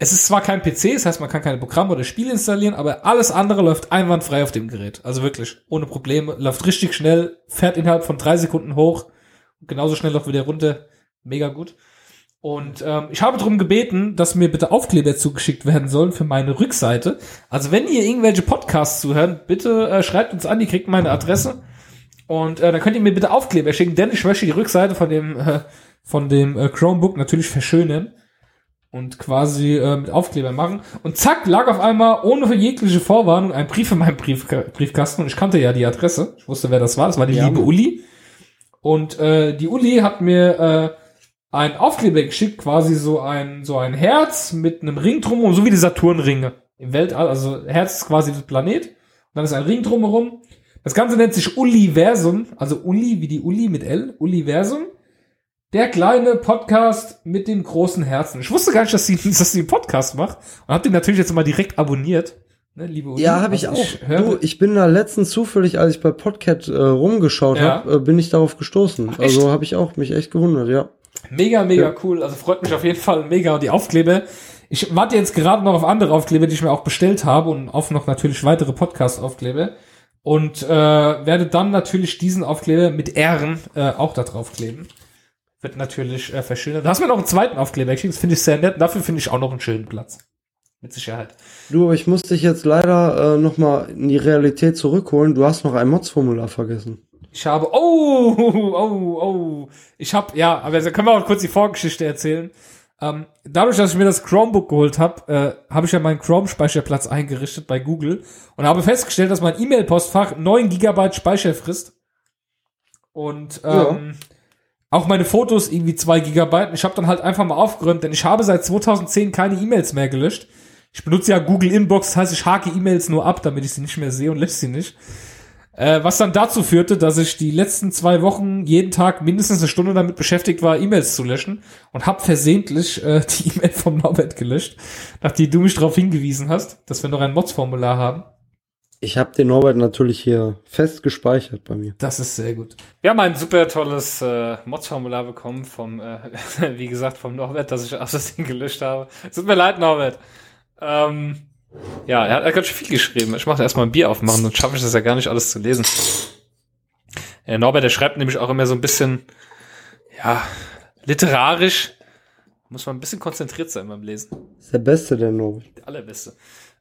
Es ist zwar kein PC, das heißt, man kann keine Programme oder Spiele installieren, aber alles andere läuft einwandfrei auf dem Gerät. Also wirklich, ohne Probleme, läuft richtig schnell, fährt innerhalb von drei Sekunden hoch, genauso schnell auch wieder runter. Mega gut. Und ähm, ich habe darum gebeten, dass mir bitte Aufkleber zugeschickt werden sollen für meine Rückseite. Also wenn ihr irgendwelche Podcasts zuhören, bitte äh, schreibt uns an, ihr kriegt meine Adresse. Und äh, dann könnt ihr mir bitte Aufkleber schicken, denn ich möchte die Rückseite von dem, äh, von dem äh, Chromebook natürlich verschönern und quasi äh, mit Aufkleber machen. Und zack, lag auf einmal ohne jegliche Vorwarnung ein Brief in meinem Briefka Briefkasten und ich kannte ja die Adresse. Ich wusste, wer das war. Das war die Ja, liebe. Uli. Und äh, die Uli hat mir äh, ein Aufkleber geschickt, quasi so ein, so ein Herz mit einem Ring drumherum, so wie die Saturnringe im Weltall. Also Herz ist quasi das Planet. Und dann ist ein Ring drumherum. Das Ganze nennt sich Universum, also Uli wie die Uli mit L, Universum. Der kleine Podcast mit dem großen Herzen. Ich wusste gar nicht, dass sie, dass sie einen Podcast macht. Und hab den natürlich jetzt mal direkt abonniert. Ne, liebe Uli. Ja, habe ich auch. höre- du, ich bin da letztens zufällig, als ich bei Podcat äh, rumgeschaut Ja. habe, äh, bin ich darauf gestoßen. echt? also habe ich auch mich echt gewundert, ja. Mega, mega Ja. cool. Also freut mich auf jeden Fall mega. Und die Aufkleber. Ich warte jetzt gerade noch auf andere Aufkleber, die ich mir auch bestellt habe und auf noch natürlich weitere Podcast-Aufkleber. Und äh, werde dann natürlich diesen Aufkleber mit Ehren äh, auch da drauf kleben. Wird natürlich äh, verschönert. Da hast du mir noch einen zweiten Aufkleber geschickt. Das finde ich sehr nett. Dafür finde ich auch noch einen schönen Platz. Mit Sicherheit. Du, aber ich muss dich jetzt leider äh, noch mal in die Realität zurückholen. Du hast noch ein Mods-Formular vergessen. Ich habe, oh, oh, oh, ich habe, ja, aber da können wir auch kurz die Vorgeschichte erzählen. Ähm, dadurch, dass ich mir das Chromebook geholt habe, äh, habe ich ja meinen Chrome-Speicherplatz eingerichtet bei Google und habe festgestellt, dass mein E-Mail-Postfach 9 Gigabyte Speicher frisst. Und ähm, auch meine Fotos irgendwie 2 Gigabyte. Ich habe dann halt einfach mal aufgeräumt, denn ich habe seit 2010 keine E-Mails mehr gelöscht. Ich benutze ja Google Inbox, das heißt, ich hake E-Mails nur ab, damit ich sie nicht mehr sehe und lösche sie nicht. Äh, was dann dazu führte, dass ich die letzten zwei Wochen jeden Tag mindestens eine Stunde damit beschäftigt war, E-Mails zu löschen und hab versehentlich äh, die E-Mail vom Norbert gelöscht, nachdem du mich darauf hingewiesen hast, dass wir noch ein Mods-Formular haben. Ich habe den Norbert natürlich hier fest gespeichert bei mir. Das ist sehr gut. Wir haben ein super tolles äh, Mods-Formular bekommen vom, äh, wie gesagt, vom Norbert, das ich aus das Ding gelöscht habe. Es Tut mir leid, Norbert. Ähm, ja, er hat, er hat ganz schön viel geschrieben. Ich mache erstmal ein Bier aufmachen, sonst schaffe ich das ja gar nicht alles zu lesen. Äh, Norbert, der schreibt nämlich auch immer so ein bisschen, ja, literarisch. Muss man ein bisschen konzentriert sein beim Lesen. ist der Beste, der Norbert. Der allerbeste.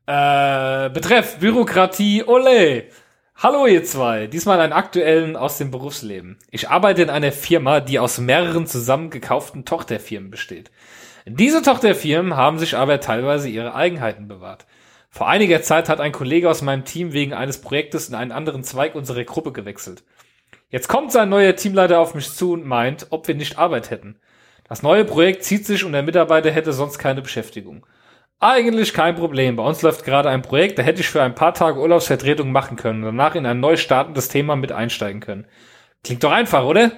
Äh, betreff Bürokratie, ole. Hallo ihr zwei, diesmal einen aktuellen aus dem Berufsleben. Ich arbeite in einer Firma, die aus mehreren zusammengekauften Tochterfirmen besteht. Diese Tochterfirmen haben sich aber teilweise ihre Eigenheiten bewahrt. Vor einiger Zeit hat ein Kollege aus meinem Team wegen eines Projektes in einen anderen Zweig unserer Gruppe gewechselt. Jetzt kommt sein neuer Teamleiter auf mich zu und meint, ob wir nicht Arbeit hätten. Das neue Projekt zieht sich und der Mitarbeiter hätte sonst keine Beschäftigung. Eigentlich kein Problem. Bei uns läuft gerade ein Projekt, da hätte ich für ein paar Tage Urlaubsvertretung machen können und danach in ein neu startendes Thema mit einsteigen können. Klingt doch einfach, oder?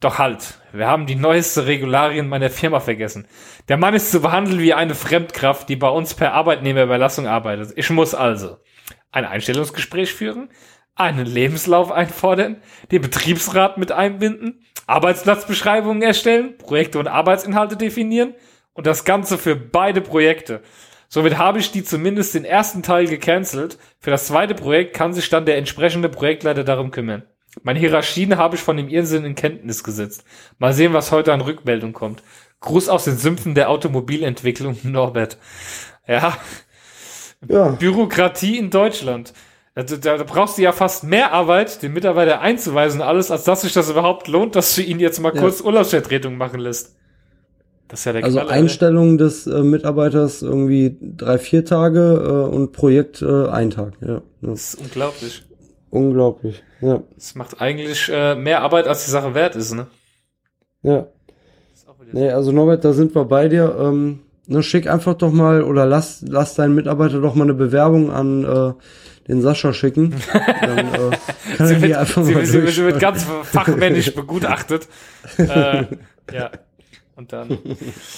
Doch halt, wir haben die neueste Regularien meiner Firma vergessen. Der Mann ist zu behandeln wie eine Fremdkraft, die bei uns per Arbeitnehmerüberlassung arbeitet. Ich muss also ein Einstellungsgespräch führen, einen Lebenslauf einfordern, den Betriebsrat mit einbinden, Arbeitsplatzbeschreibungen erstellen, Projekte und Arbeitsinhalte definieren und das Ganze für beide Projekte. Somit habe ich die zumindest den ersten Teil gecancelt. Für das zweite Projekt kann sich dann der entsprechende Projektleiter darum kümmern. Meine Hierarchien habe ich von dem Irrsinn in Kenntnis gesetzt. Mal sehen, was heute an Rückmeldung kommt. Gruß aus den Sümpfen der Automobilentwicklung, Norbert. Ja, Ja, Bürokratie in Deutschland. Da, da brauchst du ja fast mehr Arbeit, den Mitarbeiter einzuweisen, und alles, als dass sich das überhaupt lohnt, dass du ihn jetzt mal Ja. kurz Urlaubsvertretung machen lässt. Das ist ja der also Knaller, Einstellung des äh, Mitarbeiters irgendwie drei, vier Tage äh, und Projekt äh, ein Tag. Ja. Das ist unglaublich. unglaublich. Ja, Das macht eigentlich äh, mehr Arbeit, als die Sache wert ist, ne? ja. Nee, also Norbert, da sind wir bei dir. Ähm, ne, schick einfach doch mal oder lass, lass deinen Mitarbeiter doch mal eine Bewerbung an äh, den Sascha schicken. Dann äh, kann Sie wird, sie, mal sie, sie wird ganz fachmännisch begutachtet. äh, ja. Und dann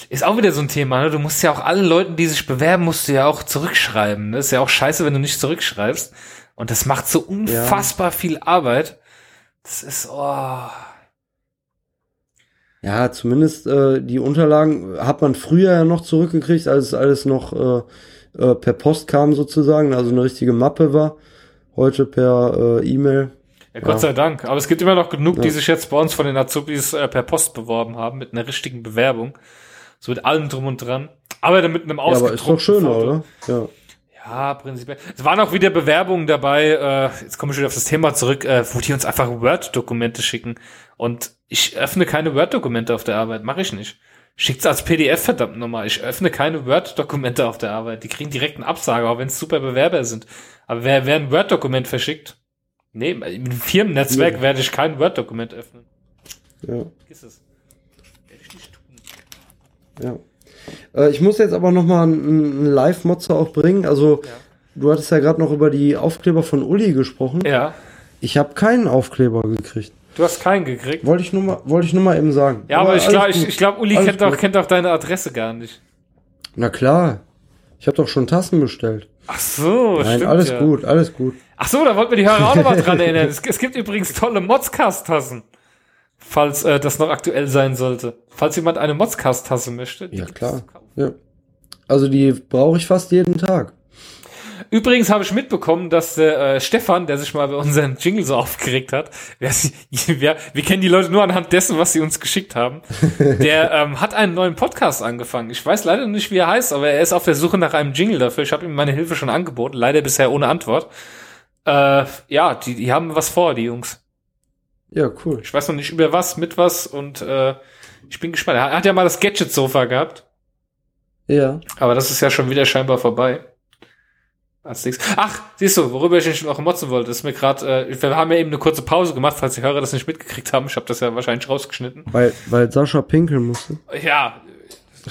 ist auch wieder so ein Thema, ne? Du musst ja auch allen Leuten, die sich bewerben, musst du ja auch zurückschreiben. Ne? Ist ja auch scheiße, wenn du nicht zurückschreibst. Und das macht so unfassbar viel Arbeit. Das ist, oh. Ja, zumindest äh, die Unterlagen hat man früher ja noch zurückgekriegt, als es alles noch äh, äh, per Post kam sozusagen, also eine richtige Mappe war. Heute per äh, E-Mail. Ja, Gott Ja. sei Dank. Aber es gibt immer noch genug, die sich jetzt bei uns von den Azubis äh, per Post beworben haben, mit einer richtigen Bewerbung. So mit allem drum und dran. Aber dann mit einem Ja, aber ist doch ausgedruckten schöner, Foto. oder? Ja. Ja, prinzipiell. Es waren auch wieder Bewerbungen dabei, äh, jetzt komme ich wieder auf das Thema zurück, äh, wo die uns einfach Word-Dokumente schicken. Und ich öffne keine Word-Dokumente auf der Arbeit, mache ich nicht. Schickt's als PDF, verdammt nochmal. Ich öffne keine Word-Dokumente auf der Arbeit. Die kriegen direkt einen Absage, auch wenn es super Bewerber sind. Aber wer, wer ein Word-Dokument verschickt, nee, im Firmennetzwerk Nee. werde ich kein Word-Dokument öffnen. ja. Vergiss es. Werde ich nicht Ja. Äh, ich muss jetzt aber noch mal einen, Live-Motzer auch bringen. Also, du hattest ja gerade noch über die Aufkleber von Uli gesprochen. Ja. Ich habe keinen Aufkleber gekriegt. Du hast keinen gekriegt. Wollte ich nur mal, wollte ich nur mal eben sagen. Ja, aber ich alles glaube, ich, ich glaub, Uli Alles kennt auch, kennt auch deine Adresse gar nicht. Na klar. Ich habe doch schon Tassen bestellt. Ach so, Nein, stimmt alles ja. gut, alles gut. Ach so, da wollten wir die Hörer auch noch mal dran erinnern. Es, es gibt übrigens tolle Modscast-Tassen. Falls äh, das noch aktuell sein sollte. Falls jemand eine Modscast-Tasse möchte. Ja, klar. Ja. Also die brauche ich fast jeden Tag. Übrigens habe ich mitbekommen, dass der äh, Stefan, der sich mal bei unseren Jingle so aufgeregt hat, wer, wer, wir kennen die Leute nur anhand dessen, was sie uns geschickt haben, der ähm, hat einen neuen Podcast angefangen. Ich weiß leider nicht, wie er heißt, aber er ist auf der Suche nach einem Jingle dafür. Ich habe ihm meine Hilfe schon angeboten, leider bisher ohne Antwort. Äh, ja, die, die haben was vor, die Jungs. Ja, cool. Ich weiß noch nicht über was, mit was und äh, ich bin gespannt. Er hat ja mal das Gadget-Sofa gehabt, Ja. aber das ist ja schon wieder scheinbar vorbei. Als nächstes. Ach, siehst du, worüber ich noch motzen wollte, ist mir gerade, äh, wir haben ja eben eine kurze Pause gemacht, falls die Hörer das nicht mitgekriegt haben. Ich habe das ja wahrscheinlich rausgeschnitten. Weil, weil Sascha pinkeln musste. Ja,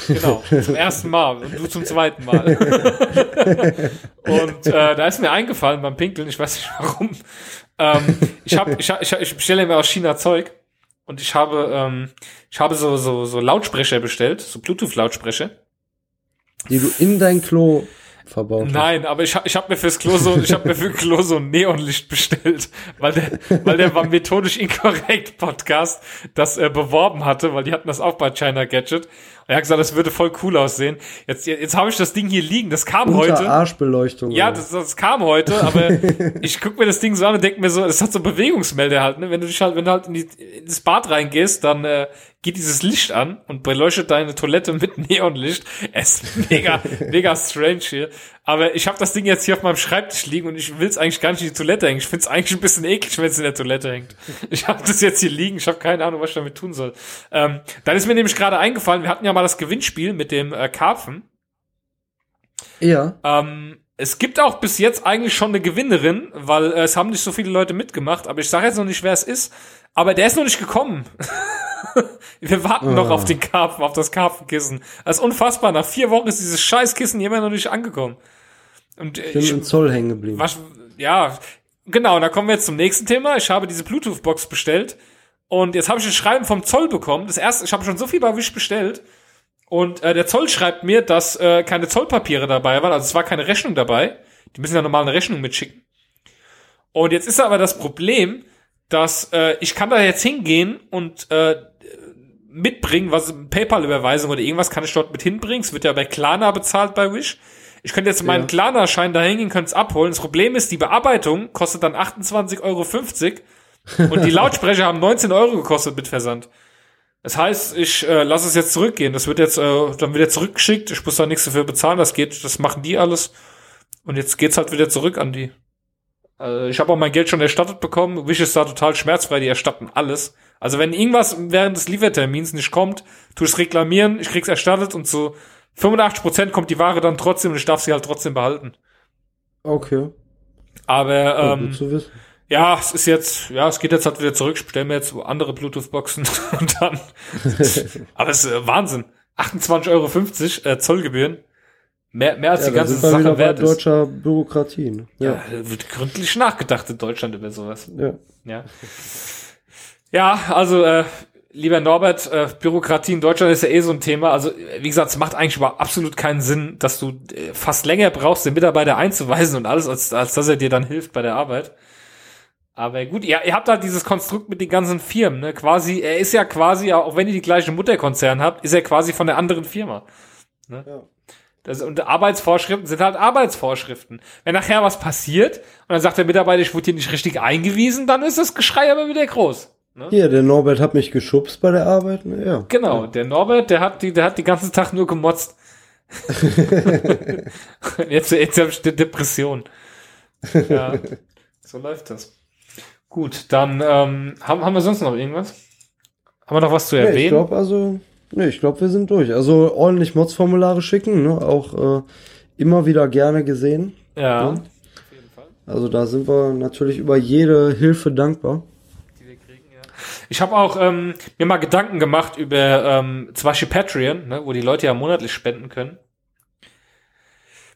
genau, zum ersten Mal und du zum zweiten Mal. und äh, da ist mir eingefallen beim Pinkeln, ich weiß nicht warum. Ähm, ich habe, ich, hab, ich, hab- ich bestelle mir aus China Zeug und ich habe, ähm, ich habe so so so Lautsprecher bestellt, so Bluetooth-Lautsprecher. Die du in dein Klo verbaut. Nein, aber ich habe ich hab mir fürs Klo so, ich habe mir für Klo so ein Neonlicht bestellt, weil der, weil der war methodisch inkorrekt Podcast das äh, beworben hatte, weil die hatten das auch bei China Gadget. Und er hat gesagt, das würde voll cool aussehen. Jetzt, jetzt habe ich das Ding hier liegen, das kam Unter heute. Arschbeleuchtung. Ja, das, das kam heute, aber ich guck mir das Ding so an und denk mir so, es hat so Bewegungsmelder halt, ne? Wenn du dich halt, wenn du halt in die, ins Bad reingehst, dann äh, geht dieses Licht an und beleuchtet deine Toilette mit Neonlicht. Es ist mega, mega strange hier. Aber ich habe das Ding jetzt hier auf meinem Schreibtisch liegen und ich will es eigentlich gar nicht in die Toilette hängen. Ich find's eigentlich ein bisschen eklig, wenn es in der Toilette hängt. Ich habe das jetzt hier liegen, ich habe keine Ahnung, was ich damit tun soll. Ähm, dann ist mir nämlich gerade eingefallen, wir hatten ja mal das Gewinnspiel mit dem äh, Karpfen. ja. Ähm, es gibt auch bis jetzt eigentlich schon eine Gewinnerin, weil äh, es haben nicht so viele Leute mitgemacht, aber ich sage jetzt noch nicht, wer es ist. Aber der ist noch nicht gekommen. Wir warten noch Ah. auf den Karpfen, auf das Karpfenkissen. Das ist unfassbar. Nach vier Wochen ist dieses scheiß Kissen immer noch nicht angekommen. Und äh, Ich bin ich, im Zoll hängen geblieben. was, ja, genau, da kommen wir jetzt zum nächsten Thema. Ich habe diese Bluetooth-Box bestellt und jetzt habe ich ein Schreiben vom Zoll bekommen. Das erste, ich habe schon so viel bei Wish bestellt und äh, der Zoll schreibt mir, dass äh, keine Zollpapiere dabei waren, also es war keine Rechnung dabei. Die müssen ja normal eine Rechnung mitschicken. Und jetzt ist aber das Problem, dass äh, ich kann da jetzt hingehen und äh, mitbringen, was PayPal-Überweisung oder irgendwas kann ich dort mit hinbringen. Es wird ja bei Klarna bezahlt bei Wish. Ich könnte jetzt meinen Ja. Klarna-Schein da hingehen, könnte es abholen. Das Problem ist, die Bearbeitung kostet dann 28,50 Euro und die Lautsprecher haben 19 Euro gekostet mit Versand. Das heißt, ich äh, lasse es jetzt zurückgehen. Das wird jetzt äh, dann wieder zurückgeschickt. Ich muss da nichts dafür bezahlen. Das geht, das machen die alles. Und jetzt geht's halt wieder zurück an die. Äh, ich habe auch mein Geld schon erstattet bekommen. Wish ist da total schmerzfrei. Die erstatten alles. Also wenn irgendwas während des Liefertermins nicht kommt, tu es reklamieren. Ich krieg's erstattet und zu 85% kommt die Ware dann trotzdem und ich darf sie halt trotzdem behalten. Okay. Aber Ja, ähm, wissen. ja, es ist jetzt, ja, es geht jetzt halt wieder zurück. Ich bestelle mir jetzt andere Bluetooth-Boxen und dann. aber es ist äh, Wahnsinn. 28,50 Euro äh, Zollgebühren. Mehr, mehr als Ja, die ganze sind wir Sache wert ist. deutscher Bürokratie. Ne? Ja, Ja. wird gründlich nachgedacht in Deutschland über sowas. ja. Ja. Ja, also, äh, lieber Norbert, äh, Bürokratie in Deutschland ist ja eh so ein Thema. Also, wie gesagt, es macht eigentlich überhaupt absolut keinen Sinn, dass du äh, fast länger brauchst, den Mitarbeiter einzuweisen und alles, als, als dass er dir dann hilft bei der Arbeit. Aber gut, ihr, ihr habt halt dieses Konstrukt mit den ganzen Firmen, ne? Quasi, er ist ja quasi, auch wenn ihr die gleiche Mutterkonzern habt, ist er quasi von der anderen Firma. Ne? Ja. Das, und Arbeitsvorschriften sind halt Arbeitsvorschriften. Wenn nachher was passiert und dann sagt der Mitarbeiter, ich wurde hier nicht richtig eingewiesen, dann ist das Geschrei aber wieder groß. Hier, der Norbert hat mich geschubst bei der Arbeit. Ne? Ja. Genau, der Norbert, der hat die, der hat die ganzen Tag nur gemotzt. jetzt jetzt habe ich eine Depression. Ja, so läuft das. Gut, dann ähm, haben, haben wir sonst noch irgendwas? Haben wir noch was zu Nee, ich erwähnen? glaube also, nee, ich glaube, wir sind durch. Also ordentlich Mods-Formulare schicken, ne? auch äh, immer wieder gerne gesehen. ja. Ja. Also da sind wir natürlich über jede Hilfe dankbar. die wir kriegen, ja. Ich habe auch ähm, mir mal Gedanken gemacht über ähm, zum Beispiel Patreon, ne, wo die Leute ja monatlich spenden können.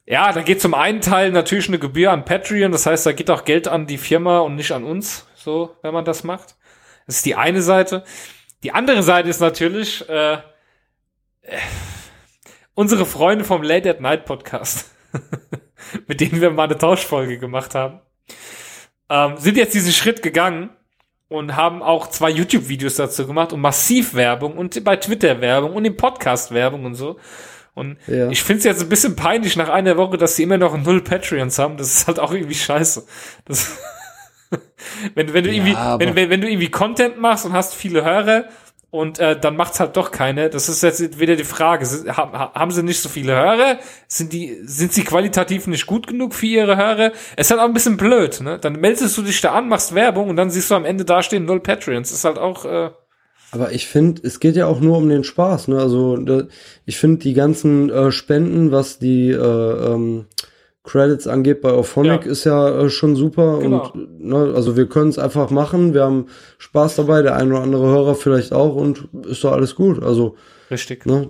Ja, da geht zum einen Teil natürlich eine Gebühr an Patreon, das heißt, da geht auch Geld an die Firma und nicht an uns, so, wenn man das macht. Das ist die eine Seite. Die andere Seite ist natürlich äh, äh, unsere Freunde vom Late at Night Podcast, mit denen wir mal eine Tauschfolge gemacht haben, ähm, sind jetzt diesen Schritt gegangen und haben auch zwei YouTube-Videos dazu gemacht und massiv Werbung und bei Twitter Werbung und im Podcast Werbung und so. Und Ja. ich finde es jetzt ein bisschen peinlich nach einer Woche, dass sie immer noch null Patreons haben. Das ist halt auch irgendwie scheiße. Das wenn, wenn du irgendwie, aber- wenn, wenn, wenn du irgendwie Content machst und hast viele Hörer und äh, dann macht's halt doch keine. Das ist jetzt wieder die Frage. Sind- ha- ha- Haben sie nicht so viele Hörer? Sind die, sind sie qualitativ nicht gut genug für ihre Hörer? Es ist halt auch ein bisschen blöd, ne? Dann meldest du dich da an, machst Werbung und dann siehst du am Ende dastehen null Patreons. ist halt auch, äh, Aber ich finde, es geht ja auch nur um den Spaß. Ne? Also da, ich finde die ganzen äh, Spenden, was die äh, ähm, Credits angeht bei Auphonic, Ja. ist ja äh, schon super. Genau. Und ne, also wir können es einfach machen. Wir haben Spaß dabei, der ein oder andere Hörer vielleicht auch und ist doch alles gut. Also richtig. ne,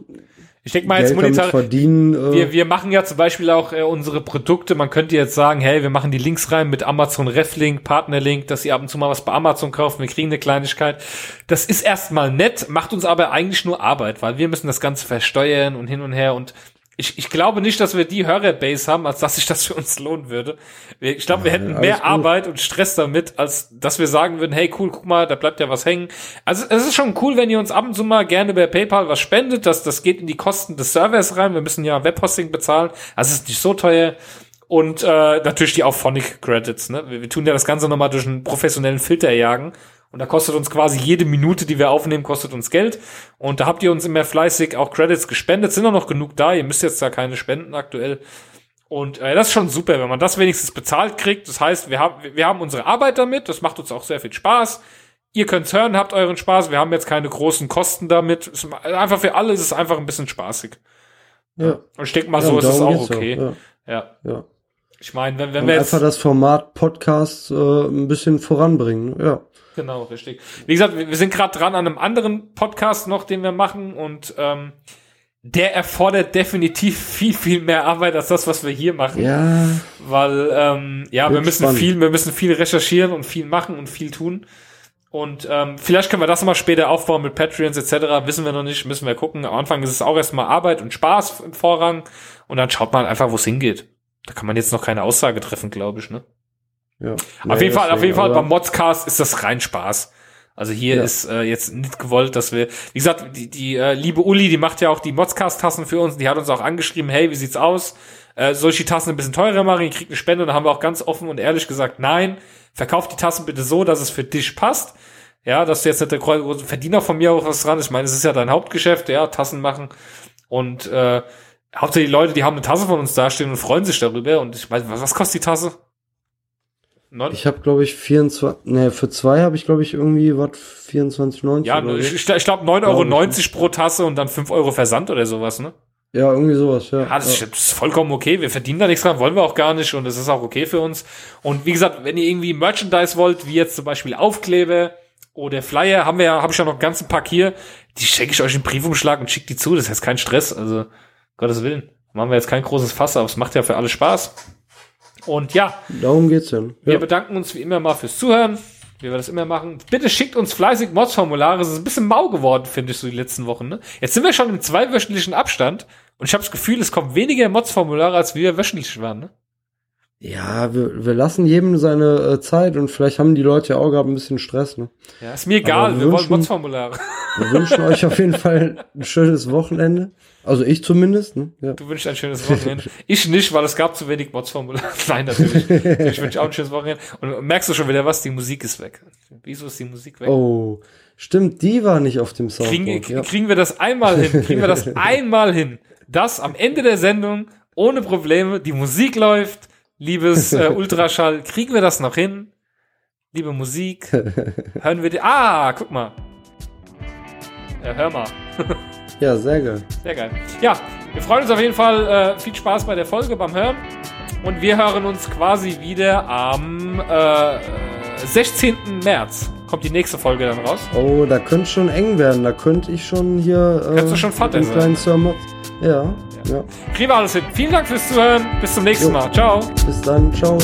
Ich denke mal jetzt monetar, verdienen. Äh, Wir, wir machen ja zum Beispiel auch äh, unsere Produkte. Man könnte jetzt sagen, hey, wir machen die Links rein mit Amazon Reflink, Partnerlink, dass ihr ab und zu mal was bei Amazon kauft. Wir kriegen eine Kleinigkeit. Das ist erstmal nett, macht uns aber eigentlich nur Arbeit, weil wir müssen das Ganze versteuern und hin und her und ich, ich glaube nicht, dass wir die Hörerbase haben, als dass sich das für uns lohnen würde. Ich glaube, wir hätten alles mehr gut. Arbeit und Stress damit, als dass wir sagen würden, hey cool, guck mal, da bleibt ja was hängen. Also es ist schon cool, wenn ihr uns ab und zu mal gerne bei PayPal was spendet. Das, das geht in die Kosten des Servers rein. Wir müssen ja Webhosting bezahlen. Also es ist nicht so teuer. Und äh, natürlich die Auphonic Credits. Ne? Wir, wir tun ja das Ganze nochmal durch einen professionellen Filter jagen. Und da kostet uns quasi jede Minute, die wir aufnehmen, kostet uns Geld. Und da habt ihr uns immer fleißig auch Credits gespendet. Sind auch noch genug da. Ihr müsst jetzt da keine spenden aktuell. Und äh, das ist schon super, wenn man das wenigstens bezahlt kriegt. Das heißt, wir haben, wir haben unsere Arbeit damit. Das macht uns auch sehr viel Spaß. Ihr könnt's hören, habt euren Spaß. Wir haben jetzt keine großen Kosten damit. Ist einfach für alle ist es einfach ein bisschen spaßig. ja. Und ich denke mal, Ja, so ist es auch okay. Ja, Ja. ja. Ich meine, wenn, wenn Und wir jetzt. einfach das Format Podcast äh, ein bisschen voranbringen. Ja. Genau, richtig. Wie gesagt, wir wir sind gerade dran an einem anderen Podcast noch, den wir machen und ähm, der erfordert definitiv viel, viel mehr Arbeit als das, was wir hier machen. Ja. Weil, ähm, ja, wir müssen spannend. viel, wir müssen viel recherchieren und viel machen und viel tun. Und ähm, vielleicht können wir das mal später aufbauen mit Patreons etc. Wissen wir noch nicht, müssen wir gucken. Am Anfang ist es auch erstmal Arbeit und Spaß im Vorrang und dann schaut man einfach, wo es hingeht. Da kann man jetzt noch keine Aussage treffen, glaube ich, ne? Ja. Auf jeden Fall, auf jeden Fall beim Modscast ist das rein Spaß. Also hier Ja. ist äh, jetzt nicht gewollt, dass wir, wie gesagt, die, die äh, liebe Uli, die macht ja auch die Modscast-Tassen für uns, die hat uns auch angeschrieben, hey, wie sieht's aus? Äh, soll ich die Tassen ein bisschen teurer machen? Ihr kriegt eine Spende. Und da haben wir auch ganz offen und ehrlich gesagt, nein, verkauft die Tassen bitte so, dass es für dich passt. Ja, dass du jetzt nicht der große Verdiener von mir auch was dran ist. Ich meine, es ist ja dein Hauptgeschäft, ja, Tassen machen. Und äh, hauptsächlich die Leute, die haben eine Tasse von uns dastehen und freuen sich darüber. Und ich meine, was, was kostet die Tasse? Neun- Ich habe, glaube ich, 24, ne, für zwei habe ich, glaube ich, irgendwie was 24,90 Ja, ich, ich, ich glaube 9,90 Euro pro Tasse und dann 5 Euro Versand oder sowas, ne? Ja, irgendwie sowas, ja. Ja, das, ist- das ist vollkommen okay. Wir verdienen da nichts dran, wollen wir auch gar nicht und das ist auch okay für uns. Und wie gesagt, wenn ihr irgendwie Merchandise wollt, wie jetzt zum Beispiel Aufkleber oder Flyer, haben wir ja, habe ich ja noch einen ganzen Pack hier. Die schenke ich euch in Briefumschlag und schicke die zu. Das ist jetzt kein Stress. Also, Gottes Willen. Machen wir jetzt kein großes Fass, aber es macht ja für alle Spaß. Und ja, Darum geht's denn. wir Ja. bedanken uns wie immer mal fürs Zuhören, wie wir das immer machen. Bitte schickt uns fleißig Mods-Formulare. Es ist ein bisschen mau geworden, finde ich, so die letzten Wochen. Ne? Jetzt sind wir schon im zweiwöchentlichen Abstand und ich habe das Gefühl, es kommen weniger Mods-Formulare, als wir wöchentlich waren. Ne? Ja, wir, wir lassen jedem seine äh, Zeit und vielleicht haben die Leute ja auch gerade ein bisschen Stress. Ne? Ja, ist mir egal, wir wollen wünschen- Mods-Formulare. Wir wünschen euch auf jeden Fall ein schönes Wochenende. Also ich zumindest. Ne? Ja. Du wünschst ein schönes Wochenende. Ich nicht, weil es gab zu wenig Mods-Formulare. Nein, natürlich. Ich wünsche auch ein schönes Wochenende. Und merkst du schon wieder was? Die Musik ist weg. Wieso ist die Musik weg? Oh, stimmt, die war nicht auf dem Kriegen, Soundboard. Ja. kriegen wir das einmal hin? Kriegen wir das einmal hin? Dass am Ende der Sendung ohne Probleme die Musik läuft, liebes äh, Ultraschall, kriegen wir das noch hin? Liebe Musik, hören wir die. Ah, guck mal. Ja, hör mal. ja, sehr geil. Sehr geil. Ja, wir freuen uns auf jeden Fall. Äh, viel Spaß bei der Folge beim Hören. Und wir hören uns quasi wieder am äh, 16. März. Kommt die nächste Folge dann raus. Oh, da könnte schon eng werden. Da könnte ich schon hier. Äh, Kannst du schon Vater den sein. kleinen. Ja, ja, wir alles hin. Vielen Dank fürs Zuhören. Bis zum nächsten Jo. Mal. Ciao. Bis dann. Ciao.